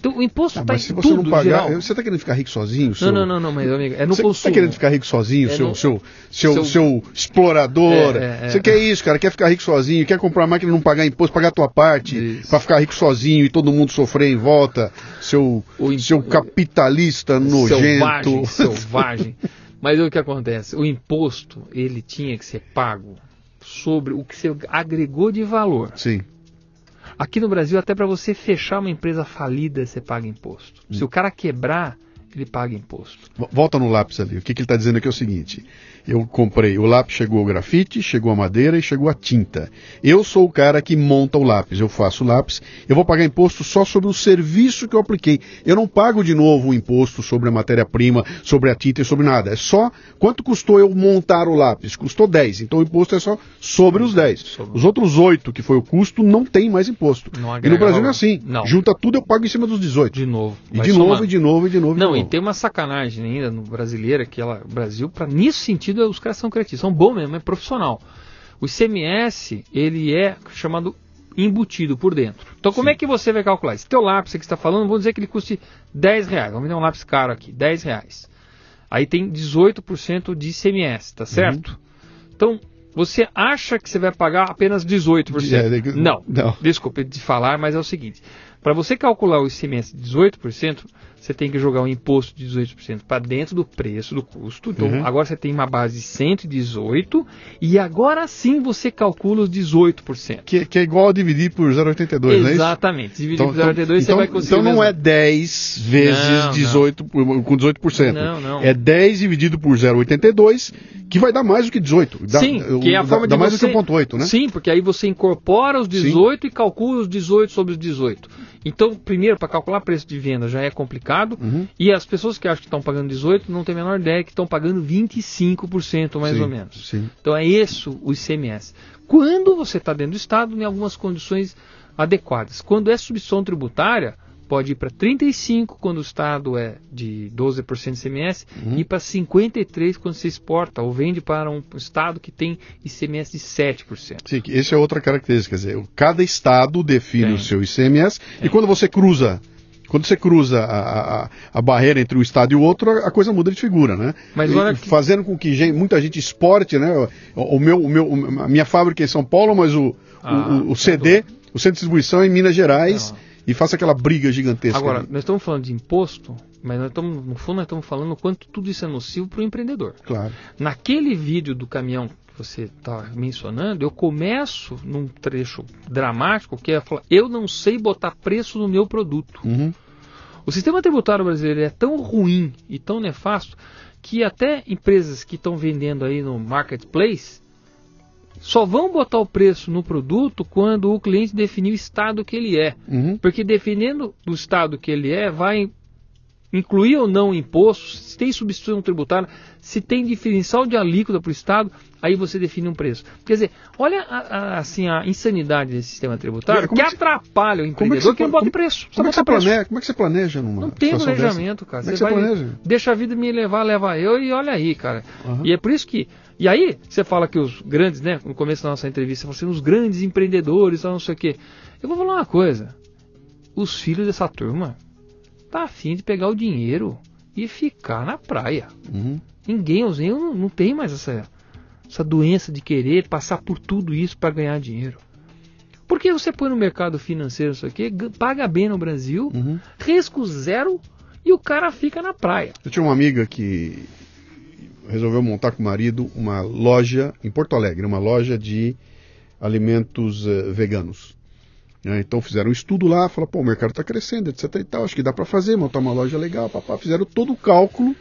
Então, o imposto Ah, está mas em se você tudo, não pagar, geral. você está querendo ficar rico sozinho? seu- Não, não, não, mas amigo, é no você consumo. está querendo ficar rico sozinho, É seu, no- seu, seu, seu- seu, explorador? É, é, é. Você quer isso, cara? Quer ficar rico sozinho? Quer comprar máquina e não pagar imposto, pagar a tua parte para ficar rico sozinho e todo mundo sofrer em volta? Seu, O imp- seu capitalista Selvagem, nojento. selvagem. Mas o que acontece? O imposto, ele tinha que ser pago sobre o que você agregou de valor. Sim. Aqui no Brasil, até para você fechar uma empresa falida, você paga imposto. Hum. Se o cara quebrar, ele paga imposto. Volta no lápis ali. O que, que ele está dizendo aqui é o seguinte: eu comprei, o lápis chegou o grafite, chegou a madeira e chegou a tinta. Eu sou o cara que monta o lápis, eu faço o lápis, eu vou pagar imposto só sobre o serviço que eu apliquei. Eu não pago de novo o imposto sobre a matéria-prima, sobre a tinta e sobre nada. É só quanto custou eu montar o lápis? Custou 10. Então o imposto é só sobre os 10. Sobre- Os outros 8, que foi o custo, não tem mais imposto. Não e no Brasil não é assim. Não. Junta tudo, eu pago em cima dos 18. De novo. E de novo, somando. e de novo, e de novo. e de Não, novo. e tem uma sacanagem ainda no brasileiro, que ela, Brasil, para nisso sentido, os caras são criativos, são bons mesmo, é profissional. O ICMS, ele é chamado embutido por dentro. Então, como é que você vai calcular? Esse teu lápis que está falando, vamos dizer que ele custe 10 reais. Vamos ver um lápis caro aqui, 10 reais. Aí tem 18% de ICMS, tá certo? Então, você acha que você vai pagar apenas 18%? É, não, não. desculpe de falar, mas é o seguinte: para você calcular o ICMS de 18%, você tem que jogar um imposto de 18% para dentro do preço do custo. Então, Uhum. agora você tem uma base de 118 e agora sim você calcula os 18%. Que, que é igual a dividir por 0,82, não é isso? Exatamente. Dividir Então, por 0,82 você então, vai conseguir. então não mesmo. é 10 vezes Não, não. 18 por- com 18%. Não, não. É 10 dividido por 0,82, que vai dar mais do que 18. Dá, Sim, que é a dá- forma dá de mais você... do que 1,8, né? Sim, porque aí você incorpora os 18 e calcula os 18 sobre os 18. Então, primeiro, para calcular preço de venda já é complicado. Uhum. E as pessoas que acham que estão pagando 18 não têm a menor ideia que estão pagando 25% mais Sim, ou menos. Sim. Então é isso o ICMS. Quando você está dentro do Estado, em algumas condições adequadas. Quando é substituição tributária, pode ir para 35% quando o Estado é de 12% de ICMS Uhum. e para 53% quando você exporta ou vende para um Estado que tem ICMS de 7%. Sim, essa é outra característica. Quer dizer, cada estado define Tem. o seu ICMS e quando você cruza. Quando você cruza a, a, a barreira entre um estado e o outro, a, a coisa muda de figura, né? Mas E- que- Fazendo com que gen- muita gente exporte, né? O, o meu, o meu, a minha fábrica é em São Paulo, mas o, Ah, o, o CD, o centro de distribuição é em Minas Gerais Não. e faça aquela briga gigantesca. Agora, ali. nós estamos falando de imposto, mas nós estamos, no fundo nós estamos falando o quanto tudo isso é nocivo para o empreendedor. Claro. Naquele vídeo do caminhão que você está mencionando, eu começo num trecho dramático que é falar, eu não sei botar preço no meu produto. Uhum. O sistema tributário brasileiro é tão ruim e tão nefasto que até empresas que estão vendendo aí no marketplace só vão botar o preço no produto quando o cliente definir o estado que ele é. Uhum. Porque dependendo do estado que ele é, vai incluir ou não imposto, se tem substituição tributária, se tem diferencial de alíquota para o estado, aí você define um preço. Quer dizer, olha a, a- assim, a insanidade desse sistema tributário que é que você- atrapalha o como é que empreendedor você que não bota como- preço. Como é, que você preço. planeja, como é que você planeja numa Não tem planejamento, dessa? cara. Como é que Você vai, planeja? deixa a vida me levar, leva eu e olha aí, cara. Aham. E é por isso que. E aí, você fala que os grandes, né? No começo da nossa entrevista, você falou assim, os grandes empreendedores, não sei o quê. Eu vou falar uma coisa. Os filhos dessa turma tá afim de pegar o dinheiro e ficar na praia. Uhum. Ninguém, os não, não tem mais essa, essa doença de querer passar por tudo isso para ganhar dinheiro. Porque você põe no mercado financeiro isso aqui, paga bem no Brasil, Uhum. risco zero e o cara fica na praia. Eu tinha uma amiga que resolveu montar com o marido uma loja em Porto Alegre, uma loja de alimentos eh, veganos. Né? Então fizeram um estudo lá, falaram, pô, o mercado está crescendo, etc e tal, acho que dá para fazer, montar uma loja legal, papá. Fizeram todo o cálculo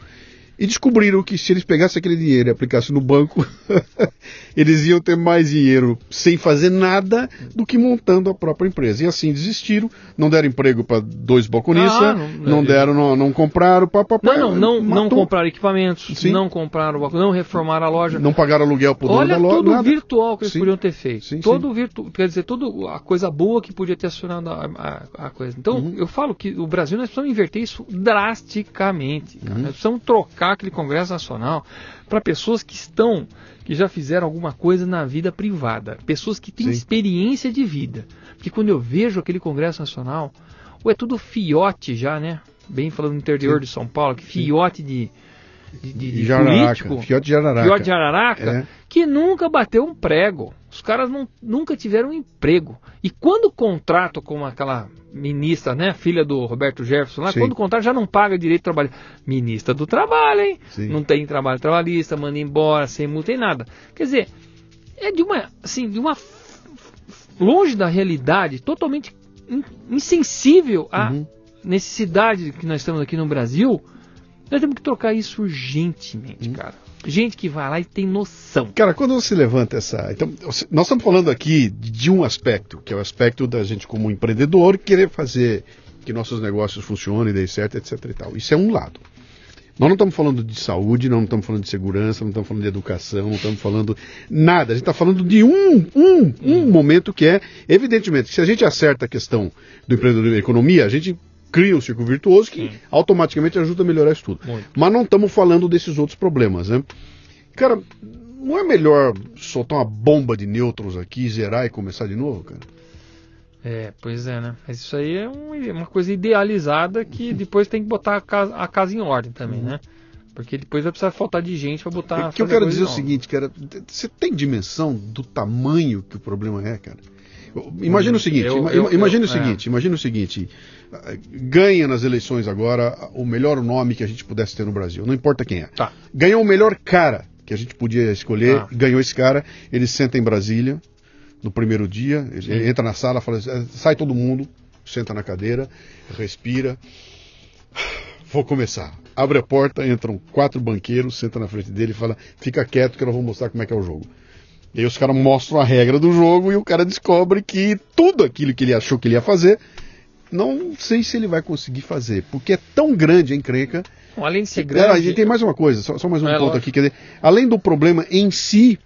e descobriram que se eles pegassem aquele dinheiro e aplicassem no banco, eles iam ter mais dinheiro sem fazer nada do que montando a própria empresa. E assim desistiram, não deram emprego para dois balconistas, Ah, não, não- deram, não, não compraram, papapá. Não, não, não, não matou. compraram equipamentos, Sim. não compraram, não reformaram a loja. Não pagaram aluguel dono Olha da loja. tudo nada. virtual que eles Sim. podiam ter feito. Sim, todo sim. virtu... Quer dizer, toda a coisa boa que podia ter acionado a, a- a coisa. Então, Uhum. eu falo que o Brasil nós precisamos inverter isso drasticamente. Uhum. Nós precisamos trocar aquele Congresso Nacional para pessoas que estão, que já fizeram alguma coisa na vida privada. Pessoas que têm Sim. experiência de vida. Porque quando eu vejo aquele Congresso Nacional, ou é tudo fiote já, né? Bem falando no interior Sim. de São Paulo, que fiote de, de, de, de político, fiote de Jararaca, fiote de Jararaca é. que nunca bateu um prego. Os caras não, nunca tiveram um emprego. E quando o contrato com aquela ministra, né, filha do Roberto Jefferson, lá, quando o contrato já não paga direito de trabalho. Ministra do Trabalho, hein? Sim. Não tem trabalho trabalhista, manda embora, sem multa, tem nada. Quer dizer, é de uma, assim, de uma longe da realidade, totalmente insensível à uhum. necessidade que nós estamos aqui no Brasil. Nós temos que trocar isso urgentemente, uhum. cara. Gente que vai lá e tem noção. Cara, quando você levanta essa. Então, nós estamos falando aqui de um aspecto, que é o aspecto da gente como empreendedor querer fazer que nossos negócios funcionem, dê certo, etc e tal. Isso é um lado. Nós não estamos falando de saúde, não estamos falando de segurança, não estamos falando de educação, não estamos falando nada. A gente está falando de um, um, um momento que é, evidentemente, se a gente acerta a questão do empreendedorismo e economia, a gente cria um círculo virtuoso que Sim. automaticamente ajuda a melhorar isso tudo. Muito. Mas não estamos falando desses outros problemas, né? Cara, não é melhor soltar uma bomba de nêutrons aqui, zerar e começar de novo, cara? É, pois é, né? Mas isso aí é um, uma coisa idealizada que depois tem que botar a casa, a casa em ordem também, uhum. né? Porque depois vai precisar faltar de gente para botar. O que eu quero dizer é o seguinte, cara, você tem dimensão do tamanho que o problema é, cara? Imagina o seguinte, eu, eu, imagina eu, o seguinte, é. imagina o seguinte, ganha nas eleições agora o melhor nome que a gente pudesse ter no Brasil, não importa quem é. Tá. Ganhou o melhor cara que a gente podia escolher, tá. ganhou esse cara, ele senta em Brasília, no primeiro dia, ele entra na sala, fala, sai todo mundo, senta na cadeira, respira. Vou começar. Abre a porta, entram quatro banqueiros, senta na frente dele e fala: fica quieto que eu vou mostrar como é que é o jogo. E aí os caras mostram a regra do jogo e o cara descobre que tudo aquilo que ele achou que ele ia fazer, não sei se ele vai conseguir fazer, porque é tão grande a encrenca. Bom, além de ser grande. a gente tem mais uma coisa, só, só mais um é ponto lógico. aqui. Quer dizer, além do problema em si,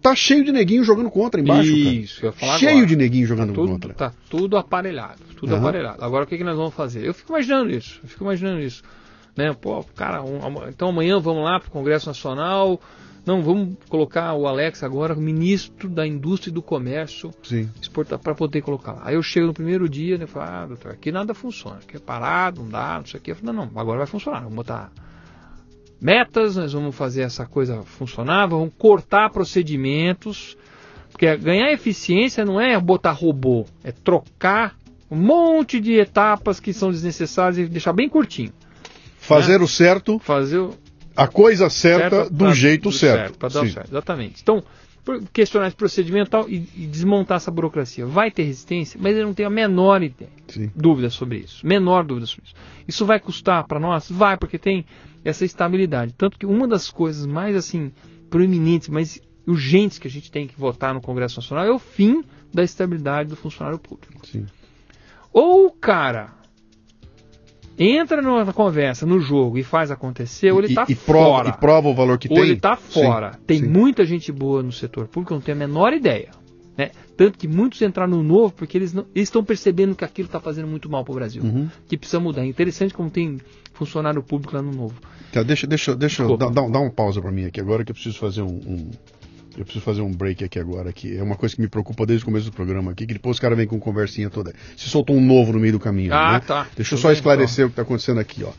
tá cheio de neguinho jogando contra embaixo. Isso, eu ia falar Cheio agora. de neguinho jogando tá tudo, contra. Tá tudo aparelhado, tudo uhum. aparelhado. Agora o que, que nós vamos fazer? Eu fico imaginando isso, eu fico imaginando isso. Né? Pô, cara, um, então amanhã vamos lá para o Congresso Nacional. Não, vamos colocar o Alex agora, ministro da Indústria e do Comércio, para poder colocar lá. Aí eu chego no primeiro dia né, e falo, ah, doutor, aqui nada funciona, aqui é parado, não dá, não sei o quê. Eu falo, não, não, agora vai funcionar, vamos botar metas, nós vamos fazer essa coisa funcionar, vamos cortar procedimentos, porque ganhar eficiência não é botar robô, é trocar um monte de etapas que são desnecessárias e deixar bem curtinho. Fazer né? o certo. Fazer o... a coisa certa, certa do pra, jeito do certo. certo dar certo, exatamente. Então, questionar esse procedimental e, e, desmontar essa burocracia. Vai ter resistência, mas eu não tenho a menor ideia, Sim. dúvida sobre isso. Menor dúvida sobre isso. Isso vai custar para nós? Vai, porque tem essa estabilidade. Tanto que uma das coisas mais assim proeminentes, mais urgentes que a gente tem que votar no Congresso Nacional é o fim da estabilidade do funcionário público. Sim. Ou o cara entra na conversa, no jogo e faz acontecer, ou ele está fora. E prova o valor que ou tem. Ou ele está fora. Sim, tem sim. muita gente boa no setor público, não tem a menor ideia. Né? Tanto que muitos entraram no novo porque eles estão percebendo que aquilo está fazendo muito mal para o Brasil. Uhum. Que precisa mudar. É interessante como tem funcionário público lá no novo. Tá, deixa deixa, deixa dar, dar, dar uma pausa para mim aqui agora que eu preciso fazer um, um, eu preciso fazer um break aqui agora, que é uma coisa que me preocupa desde o começo do programa aqui, que depois os caras vêm com conversinha toda. Se soltou um novo no meio do caminho. Ah, né? tá. Deixa eu só esclarecer então. o que está acontecendo aqui, ó.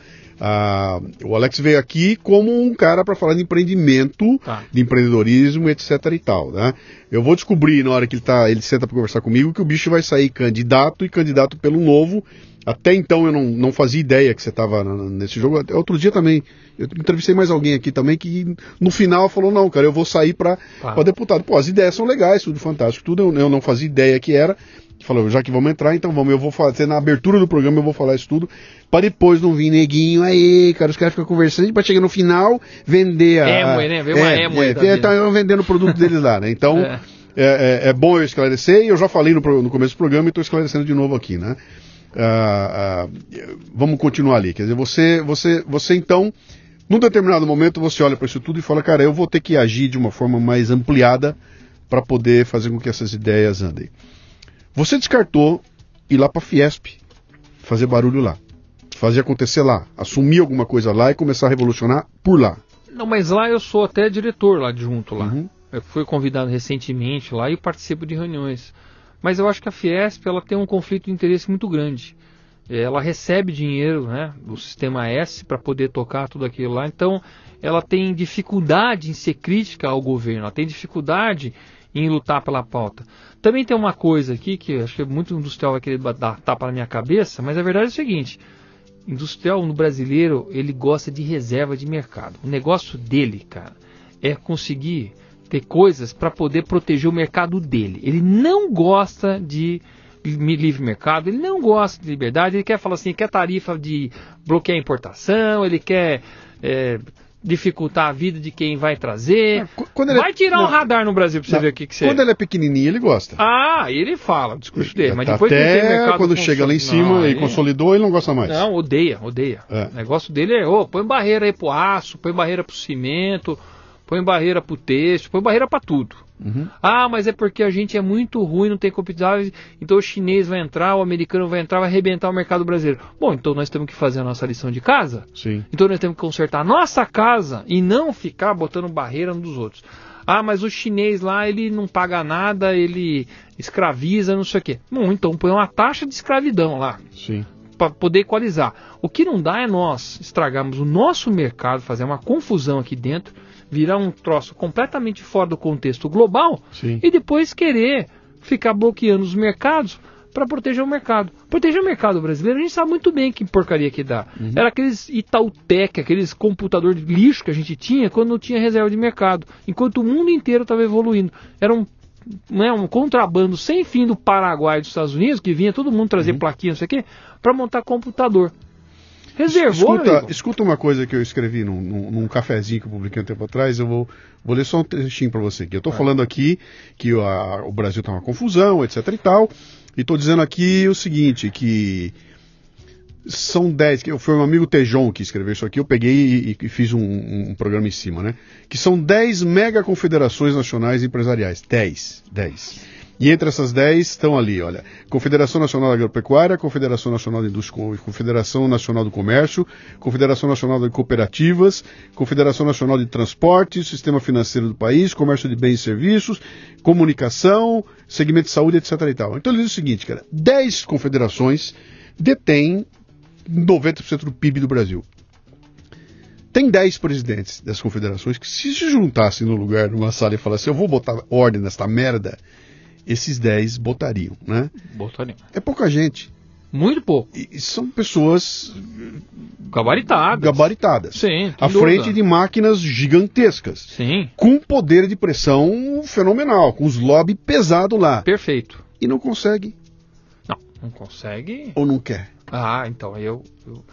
Ah, o Alex veio aqui como um cara para falar de empreendimento, tá. de empreendedorismo, etc e tal, né? Eu vou descobrir na hora que ele tá, ele senta para conversar comigo que o bicho vai sair candidato e candidato pelo novo. Até então eu não, não fazia ideia que você estava nesse jogo. Outro dia também, eu entrevistei mais alguém aqui também que no final falou: não, cara, eu vou sair para tá. deputado. Pô, as ideias são legais, tudo fantástico, tudo. Eu, eu não fazia ideia que era falou, já que vamos entrar, então vamos, eu vou fazer na abertura do programa, eu vou falar isso tudo, para depois não vir neguinho, aí, cara, os caras ficam conversando, para chegar no final, vender a... É, né? Vem uma é, emo é, é, vendendo o produto deles lá, né? Então, é. É, é, é. bom eu esclarecer, e eu já falei no, no começo do programa e estou esclarecendo de novo aqui, né? Ah, ah, vamos continuar ali, quer dizer, você, você, você então, num determinado momento, você olha para isso tudo e fala, cara, eu vou ter que agir de uma forma mais ampliada para poder fazer com que essas ideias andem. Você descartou ir lá para a Fiesp, fazer barulho lá, fazer acontecer lá, assumir alguma coisa lá e começar a revolucionar por lá. Não, mas lá eu sou até diretor lá junto lá. Uhum. Eu fui convidado recentemente lá e participo de reuniões. Mas eu acho que a Fiesp ela tem um conflito de interesse muito grande. ela recebe dinheiro né, do sistema S para poder tocar tudo aquilo lá. Então, ela tem dificuldade em ser crítica ao governo, ela tem dificuldade em lutar pela pauta. Também tem uma coisa aqui que acho que muito industrial vai querer dar tapa na minha cabeça, mas a verdade é o seguinte: industrial no brasileiro ele gosta de reserva de mercado. O negócio dele, cara, é conseguir ter coisas para poder proteger o mercado dele. Ele não gosta de livre mercado, ele não gosta de liberdade, ele quer falar assim, quer tarifa de bloquear a importação, ele quer é, dificultar a vida de quem vai trazer. É, vai tirar não, um radar no Brasil pra você não, ver o que, que você Quando ele é pequenininho, ele gosta. Ah, ele fala, discurso dele. Mas depois Até quando chega lá em cima e consolidou, ele não gosta mais. Não, odeia, odeia. É. O negócio dele é, ô, oh, põe barreira aí pro aço, põe barreira pro cimento, põe barreira para o texto, põe barreira para tudo. Uhum. Ah, mas é porque a gente é muito ruim, não tem competitividade, então o chinês vai entrar, o americano vai entrar, vai arrebentar o mercado brasileiro. Bom, então nós temos que fazer a nossa lição de casa. Sim. Então nós temos que consertar a nossa casa e não ficar botando barreira nos outros. Ah, mas o chinês lá, ele não paga nada, ele escraviza, não sei o quê. Bom, então põe uma taxa de escravidão lá. Sim para poder equalizar. O que não dá é nós estragarmos o nosso mercado, fazer uma confusão aqui dentro virar um troço completamente fora do contexto global Sim. e depois querer ficar bloqueando os mercados para proteger o mercado. Proteger o mercado brasileiro, a gente sabe muito bem que porcaria que dá. Uhum. Era aqueles Itautec, aqueles computador de lixo que a gente tinha quando não tinha reserva de mercado, enquanto o mundo inteiro estava evoluindo. Era um, né, um contrabando sem fim do Paraguai e dos Estados Unidos, que vinha todo mundo trazer uhum. plaquinha, não sei o quê, para montar computador. Reservou, escuta, escuta uma coisa que eu escrevi num, num, num, cafezinho que eu publiquei um tempo atrás, eu vou, vou ler só um trechinho para você. Que eu estou é. falando aqui que a, o Brasil está uma confusão, etc e tal, e estou dizendo aqui o seguinte, que são 10, foi um amigo Tejon que escreveu isso aqui, eu peguei e, e fiz um, um, programa em cima, né? Que são 10 mega confederações nacionais empresariais. 10, 10. E entre essas 10 estão ali, olha, Confederação Nacional da Agropecuária, Confederação Nacional da Indústria, Confederação Nacional do Comércio, Confederação Nacional de Cooperativas, Confederação Nacional de Transporte, Sistema Financeiro do País, Comércio de Bens e Serviços, Comunicação, Segmento de Saúde, etc. E tal. Então ele diz o seguinte, cara, 10 confederações detêm 90% do PIB do Brasil. Tem 10 presidentes das confederações que se se juntassem no lugar numa sala e falassem, eu vou botar ordem nesta merda, esses 10 botariam, né? Botariam. É pouca gente. Muito pouco. E são pessoas gabaritadas. Gabaritadas. Sim. À frente de máquinas gigantescas. Sim. Com poder de pressão fenomenal, com os lobby pesado lá. Perfeito. E não consegue. Não, não consegue. Ou não quer. Ah, então eu, eu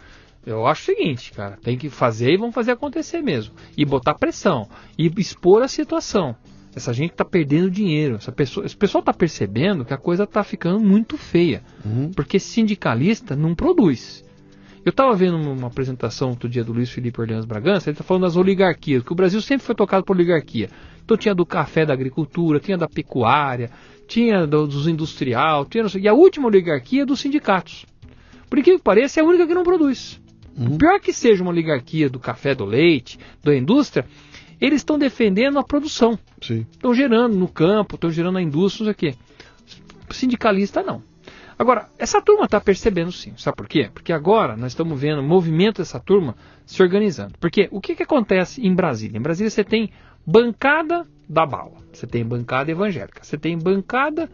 eu acho o seguinte, cara, tem que fazer e vamos fazer acontecer mesmo. E botar pressão. E expor a situação. Essa gente está perdendo dinheiro. Essa pessoa, esse pessoal está percebendo que a coisa está ficando muito feia. Uhum. Porque sindicalista não produz. Eu estava vendo uma apresentação outro dia do Luiz Felipe Orleans Bragança, ele está falando das oligarquias, que o Brasil sempre foi tocado por oligarquia. Então tinha do café da agricultura, tinha da pecuária, tinha dos industrial, tinha, e a última oligarquia é dos sindicatos. Por incrível que pareça, é a única que não produz. Uhum. Pior que seja uma oligarquia do café, do leite, da indústria, eles estão defendendo a produção. Estão gerando no campo, estão gerando na indústria, não sei o quê. Sindicalista não. Agora, essa turma está percebendo sim. Sabe por quê? Porque agora nós estamos vendo o movimento dessa turma se organizando. Porque o que, que acontece em Brasília? Em Brasília você tem bancada da bala, você tem bancada evangélica, você tem bancada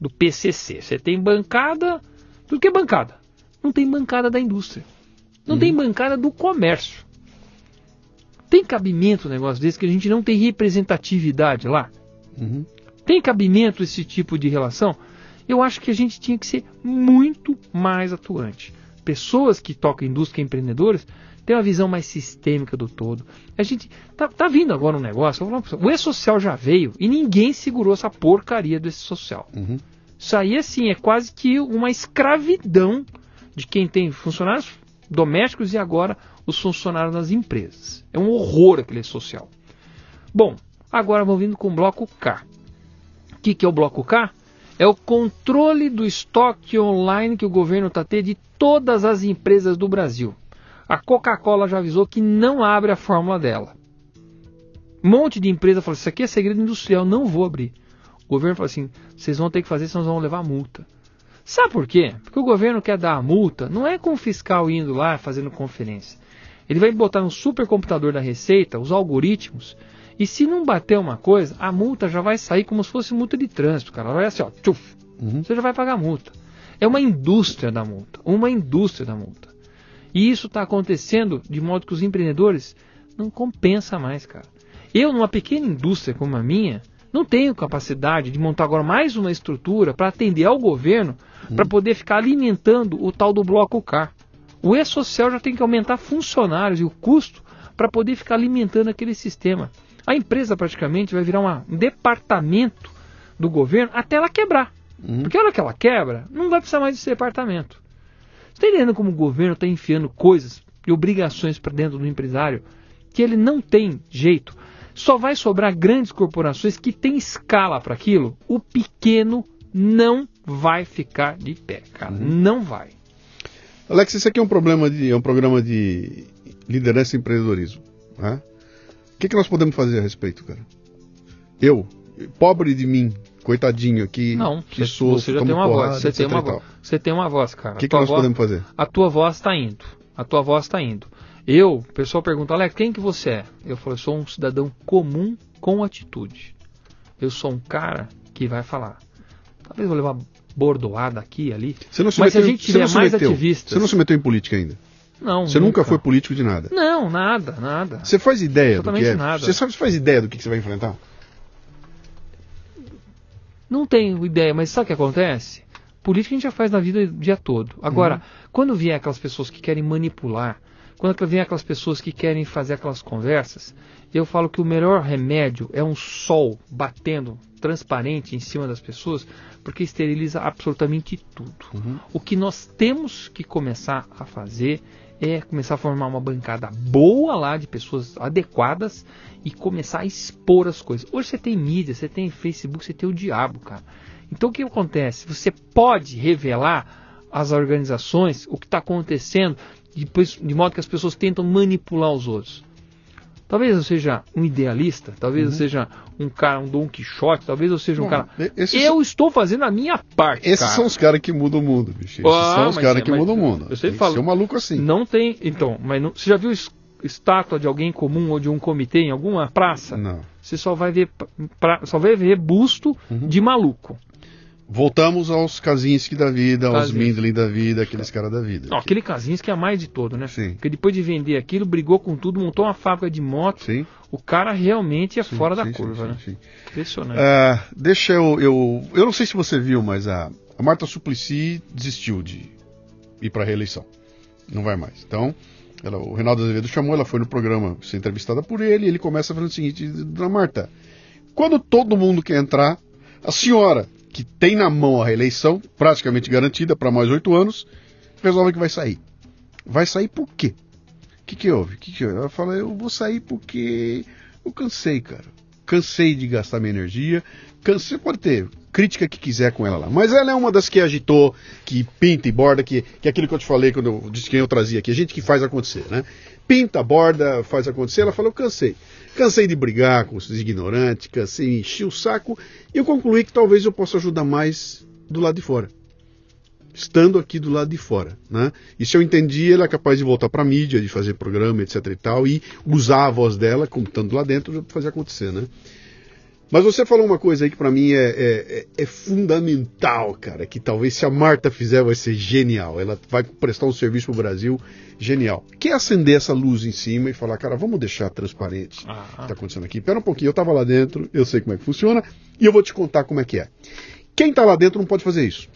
do PCC, você tem bancada. Do que bancada? Não tem bancada da indústria. Não uhum. tem bancada do comércio. Tem cabimento um negócio desse que a gente não tem representatividade lá? Uhum. Tem cabimento esse tipo de relação? Eu acho que a gente tinha que ser muito mais atuante. Pessoas que tocam indústria, empreendedores, têm uma visão mais sistêmica do todo. A gente tá, tá vindo agora um negócio. O E-Social já veio e ninguém segurou essa porcaria do E-Social. Uhum. Isso aí, assim, é quase que uma escravidão de quem tem funcionários domésticos e agora os funcionários nas empresas. É um horror aquele social. Bom, agora vamos vindo com o bloco K. O que, que é o bloco K? É o controle do estoque online que o governo está tendo de todas as empresas do Brasil. A Coca-Cola já avisou que não abre a fórmula dela. Um monte de empresa falou: Isso aqui é segredo industrial, não vou abrir. O governo falou assim: Vocês vão ter que fazer, senão vão levar multa. Sabe por quê? Porque o governo quer dar a multa, não é com o fiscal indo lá fazendo conferência. Ele vai botar no supercomputador da Receita os algoritmos e se não bater uma coisa, a multa já vai sair como se fosse multa de trânsito, cara. Vai assim, ó, tchuf, uhum. você já vai pagar a multa. É uma indústria da multa, uma indústria da multa. E isso está acontecendo de modo que os empreendedores não compensa mais, cara. Eu, numa pequena indústria como a minha, não tenho capacidade de montar agora mais uma estrutura para atender ao governo uhum. para poder ficar alimentando o tal do bloco K. O E-Social já tem que aumentar funcionários e o custo para poder ficar alimentando aquele sistema. A empresa praticamente vai virar uma, um departamento do governo até ela quebrar. Uhum. Porque a hora que ela quebra, não vai precisar mais desse departamento. Você está entendendo como o governo está enfiando coisas e obrigações para dentro do empresário que ele não tem jeito? Só vai sobrar grandes corporações que têm escala para aquilo. O pequeno não vai ficar de pé, cara. Uhum. Não vai. Alex, esse aqui é um problema de, é um programa de liderança e empreendedorismo. Né? O que, que nós podemos fazer a respeito, cara? Eu, pobre de mim, coitadinho aqui, não, que você, sou, você já tem uma porrada, voz, você tem uma voz, você tem uma voz, cara. O que, que nós voz, podemos fazer? A tua voz está indo, a tua voz está indo. Eu, o pessoal pergunta, Alex, quem que você é? Eu falo, eu sou um cidadão comum com atitude. Eu sou um cara que vai falar. Talvez vou levar bordoada aqui ali. Não se mas meteu, se a gente tiver mais ativistas. Você não se meteu em política ainda? Não. Você nunca, nunca foi político de nada? Não, nada, nada. Você faz ideia do que é? Nada. Você sabe, faz ideia do que você vai enfrentar? Não tenho ideia, mas sabe o que acontece? Política a gente já faz na vida o dia todo. Agora, uhum. quando vier aquelas pessoas que querem manipular, quando vier aquelas pessoas que querem fazer aquelas conversas, eu falo que o melhor remédio é um sol batendo transparente em cima das pessoas, porque esteriliza absolutamente tudo. Uhum. O que nós temos que começar a fazer é começar a formar uma bancada boa lá de pessoas adequadas e começar a expor as coisas. Hoje você tem mídia, você tem Facebook, você tem o diabo, cara. Então o que acontece? Você pode revelar às organizações o que está acontecendo, depois, de modo que as pessoas tentam manipular os outros. Talvez eu seja um idealista, talvez uhum. eu seja um cara, um Dom Quixote, talvez eu seja um Bom, cara. Eu são... estou fazendo a minha parte. Esses cara. são os caras que mudam o mundo, bicho. Esses ah, são os caras é, que mudam o mundo. Eu sempre falo. Ser um maluco assim. Não tem. Então, mas não, você já viu estátua de alguém comum ou de um comitê em alguma praça? Não. Você só vai ver, pra, só vai ver busto uhum. de maluco. Voltamos aos Kaczynski da vida, aos Mindlin da vida, aqueles caras da vida. Não, aquele Kaczynski é mais de todo, né? Sim. Porque depois de vender aquilo, brigou com tudo, montou uma fábrica de moto. Sim. O cara realmente é sim, fora sim, da curva, né? Sim, Impressionante. Uh, deixa eu, eu. Eu não sei se você viu, mas a, a Marta Suplicy desistiu de ir para reeleição. Não vai mais. Então, ela, o Reinaldo Azevedo chamou, ela foi no programa ser entrevistada por ele, e ele começa falando o seguinte: Dona Marta, quando todo mundo quer entrar, a senhora que tem na mão a reeleição, praticamente garantida para mais oito anos, resolve que vai sair. Vai sair por quê? O que, que houve? Que que houve? Ela fala, eu vou sair porque eu cansei, cara. Cansei de gastar minha energia. Cansei, pode ter crítica que quiser com ela lá. Mas ela é uma das que agitou, que pinta e borda, que, que é aquilo que eu te falei quando eu disse quem eu trazia aqui. A gente que faz acontecer, né? Pinta, borda, faz acontecer. Ela falou, eu cansei. Cansei de brigar com os ignorantes, cansei de encher o saco e eu concluí que talvez eu possa ajudar mais do lado de fora. Estando aqui do lado de fora. Né? E se eu entendi, ele é capaz de voltar para a mídia, de fazer programa, etc e tal, e usar a voz dela, como estando lá dentro, para fazer acontecer. Né? Mas você falou uma coisa aí que para mim é, é, é, fundamental, cara, que talvez se a Marta fizer vai ser genial. Ela vai prestar um serviço pro Brasil genial. Que é acender essa luz em cima e falar, cara, vamos deixar transparente o que está acontecendo aqui. Pera um pouquinho, eu estava lá dentro, eu sei como é que funciona e eu vou te contar como é que é. Quem está lá dentro não pode fazer isso.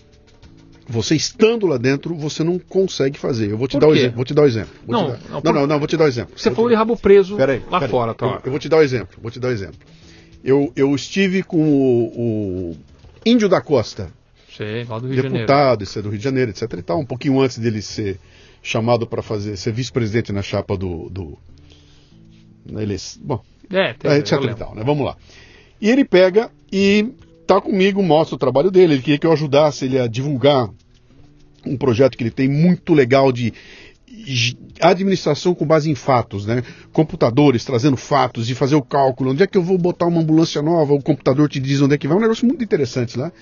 Você estando lá dentro, você não consegue fazer. Eu vou te, dar o, exemplo, vou te dar o exemplo. Não, dar... não, não, não, não, vou te dar o exemplo. Você falou de rabo preso peraí, lá peraí. fora, tá? Eu, eu, vou te dar o exemplo, vou te dar o exemplo. Eu, eu estive com o, o Índio da Costa, Sei, lá do Rio deputado, isso é do Rio de Janeiro, etc. E tal, um pouquinho antes dele ser chamado para fazer ser vice-presidente na chapa do, do na eleição, bom, é, tem, etc. E tal, né? Vamos lá. E ele pega e tá comigo, mostra o trabalho dele. Ele queria que eu ajudasse ele a divulgar um projeto que ele tem muito legal de administração com base em fatos, né? Computadores trazendo fatos e fazer o cálculo. Onde é que eu vou botar uma ambulância nova? O computador te diz onde é que vai. É um negócio muito interessante lá.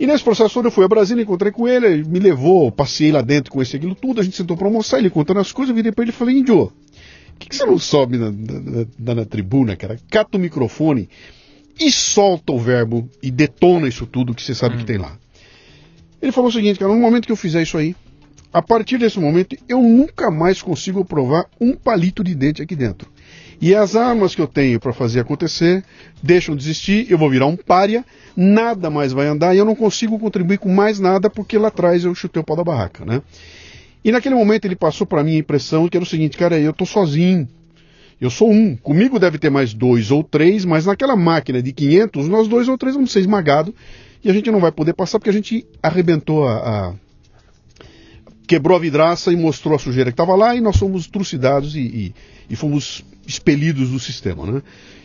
E nesse processo todo eu fui a Brasília, encontrei com ele, ele me levou, passei lá dentro com esse aquilo tudo, a gente sentou para almoçar, ele contando as coisas, eu virei para ele e falei, Índio, por que, que, você não sobe na, na, na, na, tribuna, cara? Cata o microfone e solta o verbo e detona isso tudo que você sabe hum. que tem lá. Ele falou o seguinte, cara, no momento que eu fizer isso aí, a partir desse momento, eu nunca mais consigo provar um palito de dente aqui dentro. E as armas que eu tenho para fazer acontecer deixam de existir, eu vou virar um pária, nada mais vai andar e eu não consigo contribuir com mais nada porque lá atrás eu chutei o pau da barraca, né? E naquele momento ele passou para mim a impressão que era o seguinte, cara, eu tô sozinho. Eu sou um. Comigo deve ter mais dois ou três, mas naquela máquina de 500, nós dois ou três vamos ser esmagados e a gente não vai poder passar porque a gente arrebentou a, a quebrou a vidraça e mostrou a sujeira que estava lá e nós fomos trucidados e, e, e, fomos expelidos do sistema, né?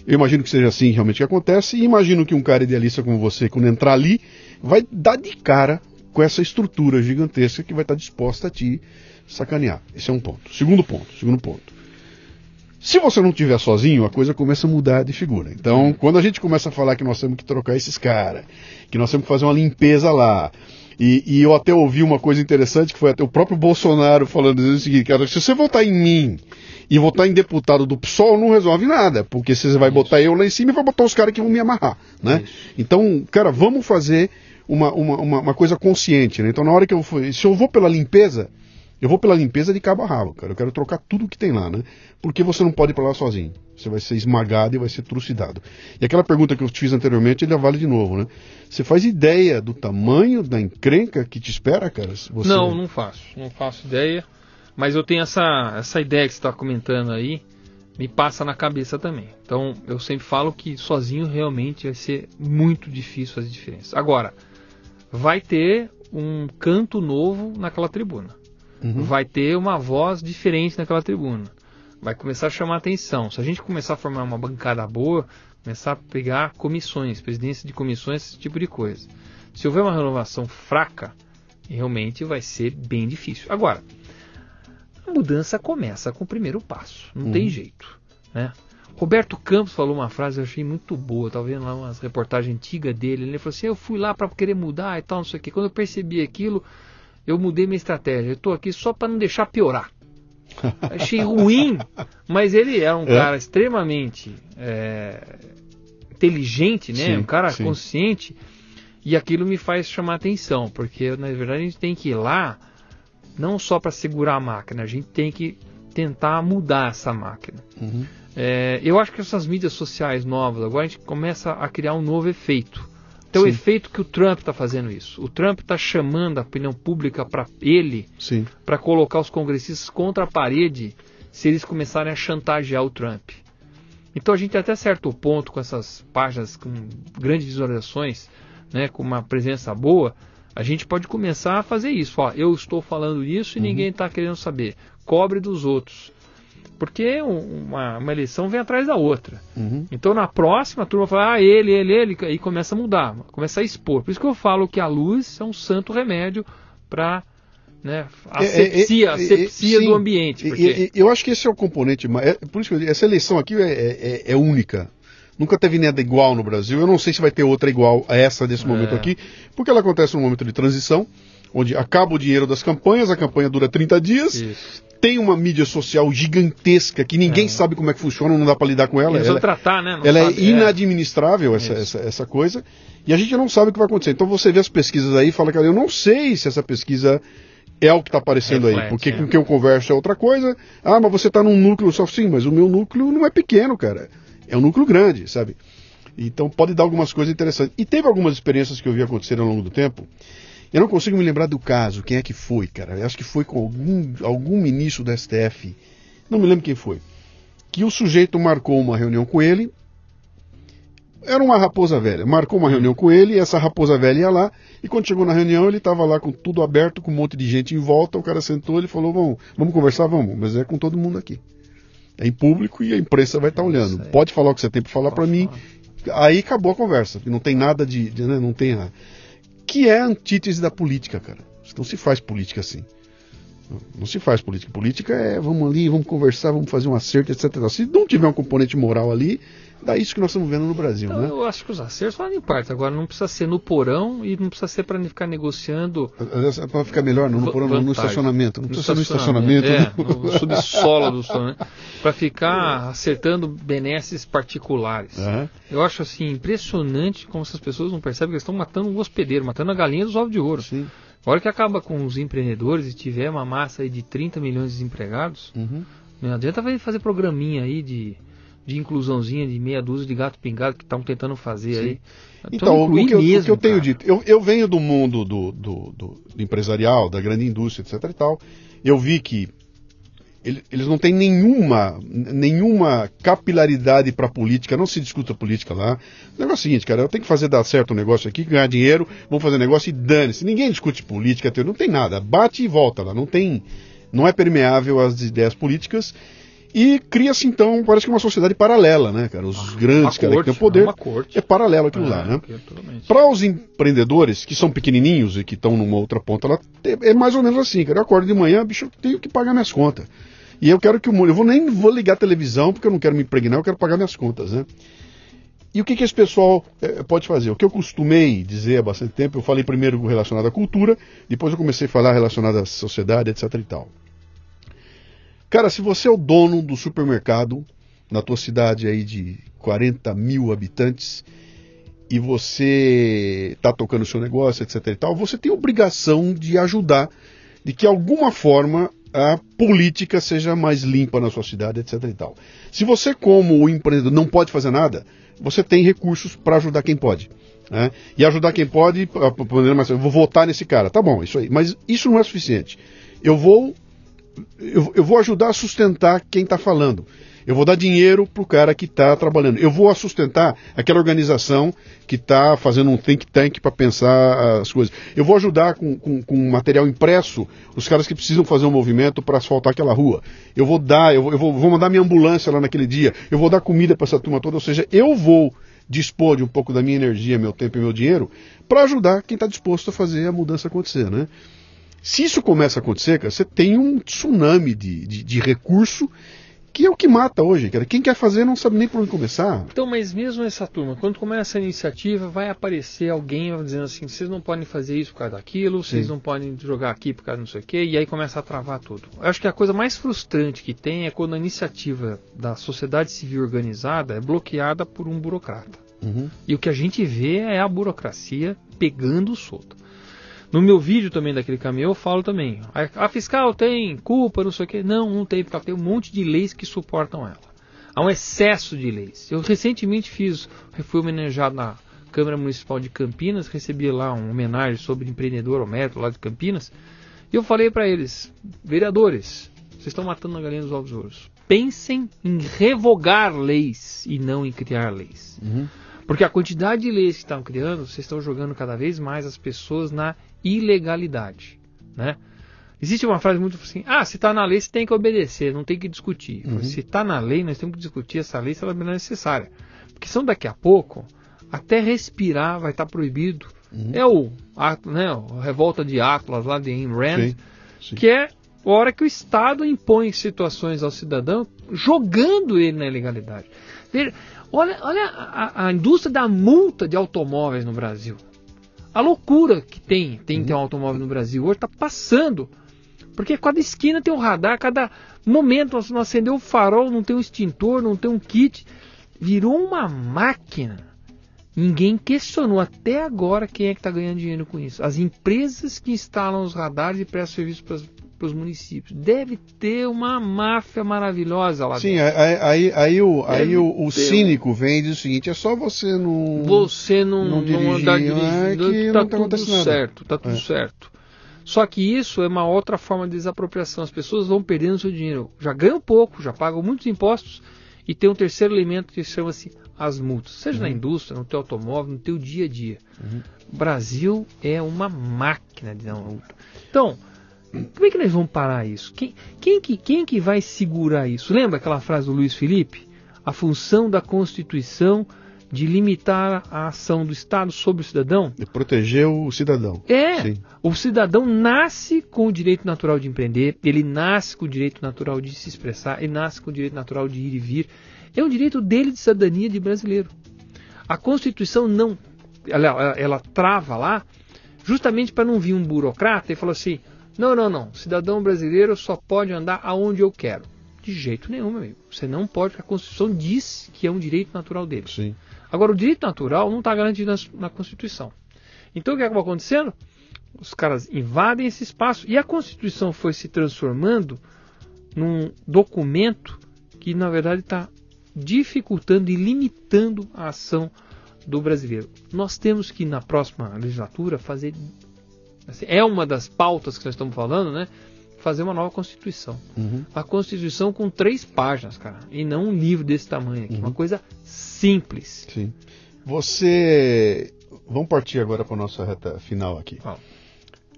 Eu imagino que seja assim realmente que acontece e imagino que um cara idealista como você, quando entrar ali, vai dar de cara com essa estrutura gigantesca que vai estar disposta a te sacanear. Esse é um ponto. Segundo ponto, segundo ponto. Se você não estiver sozinho, a coisa começa a mudar de figura. Então, quando a gente começa a falar que nós temos que trocar esses caras, que nós temos que fazer uma limpeza lá, e, e, eu até ouvi uma coisa interessante que foi até o próprio Bolsonaro falando o seguinte, cara, se você votar em mim e votar em deputado do PSOL, não resolve nada, porque você vai botar eu lá em cima e vai botar os caras que vão me amarrar, né? Então, cara, vamos fazer uma, uma, uma, uma coisa consciente, né? Então, na hora que eu for, se eu vou pela limpeza, eu vou pela limpeza de cabo a rabo, cara. Eu quero trocar tudo que tem lá, né? Porque você não pode ir pra lá sozinho. Você vai ser esmagado e vai ser trucidado. E aquela pergunta que eu te fiz anteriormente, ele vale de novo, né? Você faz ideia do tamanho da encrenca que te espera, cara? Você... Não, não faço. Não faço ideia. Mas eu tenho essa, essa ideia que você está comentando aí, me passa na cabeça também. Então, eu sempre falo que sozinho realmente vai ser muito difícil fazer diferença. Agora, vai ter um canto novo naquela tribuna uhum. vai ter uma voz diferente naquela tribuna. Vai começar a chamar atenção. Se a gente começar a formar uma bancada boa, começar a pegar comissões, presidência de comissões, esse tipo de coisa. Se houver uma renovação fraca, realmente vai ser bem difícil. Agora, a mudança começa com o primeiro passo, não uhum. tem jeito. Né? Roberto Campos falou uma frase que eu achei muito boa, tá vendo lá umas reportagens antigas dele. Ele falou assim: Eu fui lá para querer mudar e tal, não sei o que. Quando eu percebi aquilo, eu mudei minha estratégia. Eu estou aqui só para não deixar piorar. Achei ruim, mas ele é um é. cara extremamente é, inteligente, né? Sim, um cara sim. consciente. E aquilo me faz chamar atenção, porque na verdade a gente tem que ir lá não só para segurar a máquina, a gente tem que tentar mudar essa máquina. Uhum. É, eu acho que essas mídias sociais novas, agora a gente começa a criar um novo efeito. Então o efeito que o Trump está fazendo isso. O Trump está chamando a opinião pública para ele, para colocar os congressistas contra a parede, se eles começarem a chantagear o Trump. Então a gente até certo ponto com essas páginas com grandes visualizações, né, com uma presença boa, a gente pode começar a fazer isso. Ó, eu estou falando isso e uhum. ninguém está querendo saber. Cobre dos outros. Porque uma, uma eleição vem atrás da outra. Uhum. Então na próxima a turma fala, ah, ele, ele, ele, e começa a mudar, começa a expor. Por isso que eu falo que a luz é um santo remédio para né, asepsia, é, é, é, asepsia do ambiente. Porque... eu acho que esse é o componente. É, por isso que digo, essa eleição aqui é, é, é, única. Nunca teve nada igual no Brasil. Eu não sei se vai ter outra igual a essa desse momento aqui, porque ela acontece num momento de transição onde acaba o dinheiro das campanhas, a campanha dura 30 dias, Isso tem uma mídia social gigantesca que ninguém é. sabe como é que funciona, não dá para lidar com ela. ela tratar, né? Não ela é sabe, é inadministrável, é. Essa, essa, essa, coisa. E a gente não sabe o que vai acontecer. Então você vê as pesquisas aí e fala, cara, eu não sei se essa pesquisa é o que está aparecendo Reflete, aí. Porque é. com quem eu converso é outra coisa. Ah, mas você está num núcleo só. Sim, mas o meu núcleo não é pequeno, cara. É um núcleo grande, sabe? Então pode dar algumas coisas interessantes. E teve algumas experiências que eu vi acontecer ao longo do tempo eu não consigo me lembrar do caso, quem é que foi, cara. Eu acho que foi com algum, algum ministro do STF, não me lembro quem foi. Que o sujeito marcou uma reunião com ele. Era uma raposa velha. Marcou uma reunião com ele, e essa raposa velha ia lá, e quando chegou na reunião, ele estava lá com tudo aberto, com um monte de gente em volta. O cara sentou e falou: vamos, vamos conversar, vamos, mas é com todo mundo aqui. É em público e a imprensa vai estar tá olhando. Pode falar o que você tem para falar para mim. Aí acabou a conversa. Não tem nada de. de né, não tem. A, que é a antítese da política, cara. Não se faz política assim. Não se faz política. Política é vamos ali, vamos conversar, vamos fazer um acerto, etc. Se não tiver um componente moral ali, Dá isso que nós estamos vendo no Brasil, então, né? Eu acho que os acertos fazem parte. Agora não precisa ser no porão e não precisa ser para ficar negociando. Para ficar melhor, não no porão, no estacionamento. Não precisa ser no estacionamento. É, no subsolo do estacionamento. Para ficar acertando benesses particulares. Uhum. Eu acho assim impressionante como essas pessoas não percebem que eles estão matando um hospedeiro, matando a galinha dos ovos de ouro. Sim. A hora que acaba com os empreendedores e tiver uma massa de 30 milhões de desempregados, uhum. não adianta fazer programinha aí de de inclusãozinha de meia dúzia de gato pingado que estão tentando fazer Sim. aí. Então, o que, eu, mesmo, o que eu tenho dito, eu, eu venho do mundo do, do, do, do, empresarial, da grande indústria, etc e tal. Eu vi que eles não têm nenhuma, nenhuma capilaridade para política, não se discuta política lá. O negócio é o seguinte, cara, eu tenho que fazer dar certo um negócio aqui, ganhar dinheiro, vou fazer negócio e dane-se. Ninguém discute política, não tem nada, bate e volta lá, não tem, não é permeável às ideias políticas e cria-se então, parece que uma sociedade paralela, né, cara? Os ah, grandes, corte, que têm o poder, é, é paralelo aquilo é, lá, né? Para os empreendedores que são pequenininhos e que estão numa outra ponta, lá, é mais ou menos assim, cara. Eu acordo de manhã, bicho, eu tenho que pagar minhas contas. E eu quero que o mundo, eu vou nem vou ligar a televisão porque eu não quero me impregnar, eu quero pagar minhas contas, né? E o que, que esse pessoal é, pode fazer? O que eu costumei dizer há bastante tempo, eu falei primeiro relacionado à cultura, depois eu comecei a falar relacionado à sociedade, etc e tal. Cara, se você é o dono do supermercado na tua cidade aí de 40 mil habitantes e você está tocando o seu negócio, etc e tal, você tem obrigação de ajudar de que alguma forma a política seja mais limpa na sua cidade, etc e tal. Se você como empreendedor não pode fazer nada, você tem recursos para ajudar quem pode. Né? E ajudar quem pode, eu vou votar nesse cara, tá bom, isso aí. Mas isso não é suficiente. Eu vou eu, eu vou ajudar a sustentar quem está falando. Eu vou dar dinheiro para o cara que está trabalhando. Eu vou sustentar aquela organização que está fazendo um think tank para pensar as coisas. Eu vou ajudar com, com, com, material impresso os caras que precisam fazer um movimento para asfaltar aquela rua. Eu vou dar, eu, eu vou, vou, mandar minha ambulância lá naquele dia. Eu vou dar comida para essa turma toda. Ou seja, eu vou dispor de um pouco da minha energia, meu tempo e meu dinheiro para ajudar quem está disposto a fazer a mudança acontecer, né? Se isso começa a acontecer, cara, você tem um tsunami de, de, de recurso que é o que mata hoje, cara. Quem quer fazer não sabe nem por onde começar. Então, mas mesmo essa turma, quando começa a iniciativa, vai aparecer alguém dizendo assim: vocês não podem fazer isso por causa daquilo, Sim. vocês não podem jogar aqui por causa não sei o quê, e aí começa a travar tudo. Eu acho que a coisa mais frustrante que tem é quando a iniciativa da sociedade civil organizada é bloqueada por um burocrata. Uhum. E o que a gente vê é a burocracia pegando solto. No meu vídeo também daquele caminhão eu falo também. A, a fiscal tem culpa, não sei o quê. Não, não tem, porque ela tem um monte de leis que suportam ela. Há um excesso de leis. Eu recentemente fiz, fui homenageado na Câmara Municipal de Campinas, recebi lá uma homenagem sobre empreendedor Homero lá de Campinas. E eu falei para eles, vereadores, vocês estão matando a galinha dos ovos ouros. Pensem em revogar leis e não em criar leis. Uhum. Porque a quantidade de leis que estão criando, vocês estão jogando cada vez mais as pessoas na ilegalidade. Né? Existe uma frase muito assim: ah, se está na lei, você tem que obedecer, não tem que discutir. Uhum. Se está na lei, nós temos que discutir essa lei se ela é necessária. Porque senão daqui a pouco, até respirar vai estar tá proibido. Uhum. É o, a, né, a revolta de Atlas lá de Ayn Rand, sim, sim. que é a hora que o Estado impõe situações ao cidadão, jogando ele na ilegalidade. Veja, olha, olha a, a indústria da multa de automóveis no Brasil. A loucura que tem, tem uhum. ter um automóvel no Brasil hoje está passando. Porque cada esquina tem um radar, cada momento não acendeu o farol, não tem um extintor, não tem um kit. Virou uma máquina. Ninguém questionou até agora quem é que está ganhando dinheiro com isso. As empresas que instalam os radares e prestam serviço para os municípios. Deve ter uma máfia maravilhosa lá Sim, dentro. aí, aí, aí, o, aí o, o cínico vem e diz o seguinte, é só você não Você não, não, dirigir, não andar dirigindo, é tá, tá tudo certo, tá tudo é. certo. Só que isso é uma outra forma de desapropriação. As pessoas vão perdendo seu dinheiro. Já ganham pouco, já pagam muitos impostos e tem um terceiro elemento que chama-se as multas. Seja uhum. na indústria, no teu automóvel, no teu dia a dia. Uhum. O Brasil é uma máquina de dar multa. Então, como é que nós vamos parar isso? Quem, quem, que, quem que vai segurar isso? Lembra aquela frase do Luiz Felipe? A função da Constituição de limitar a ação do Estado sobre o cidadão. De proteger o cidadão. É. Sim. O cidadão nasce com o direito natural de empreender, ele nasce com o direito natural de se expressar, ele nasce com o direito natural de ir e vir. É um direito dele de cidadania de brasileiro. A Constituição não. Ela, ela, ela trava lá justamente para não vir um burocrata e falar assim: não, não, não, cidadão brasileiro só pode andar aonde eu quero. De jeito nenhum, meu amigo. Você não pode, porque a Constituição diz que é um direito natural dele. Sim. Agora, o direito natural não está garantido na, na, Constituição. Então, o que acabou acontecendo? Os caras invadem esse espaço e a Constituição foi se transformando num documento que, na verdade, está dificultando e limitando a ação do brasileiro. Nós temos que, na próxima legislatura, fazer. Assim, é uma das pautas que nós estamos falando, né? Fazer uma nova Constituição. Uhum. A Constituição com três páginas, cara. E não um livro desse tamanho aqui. Uhum. Uma coisa simples. Sim. Você. Vamos partir agora para a nossa reta final aqui. Fala.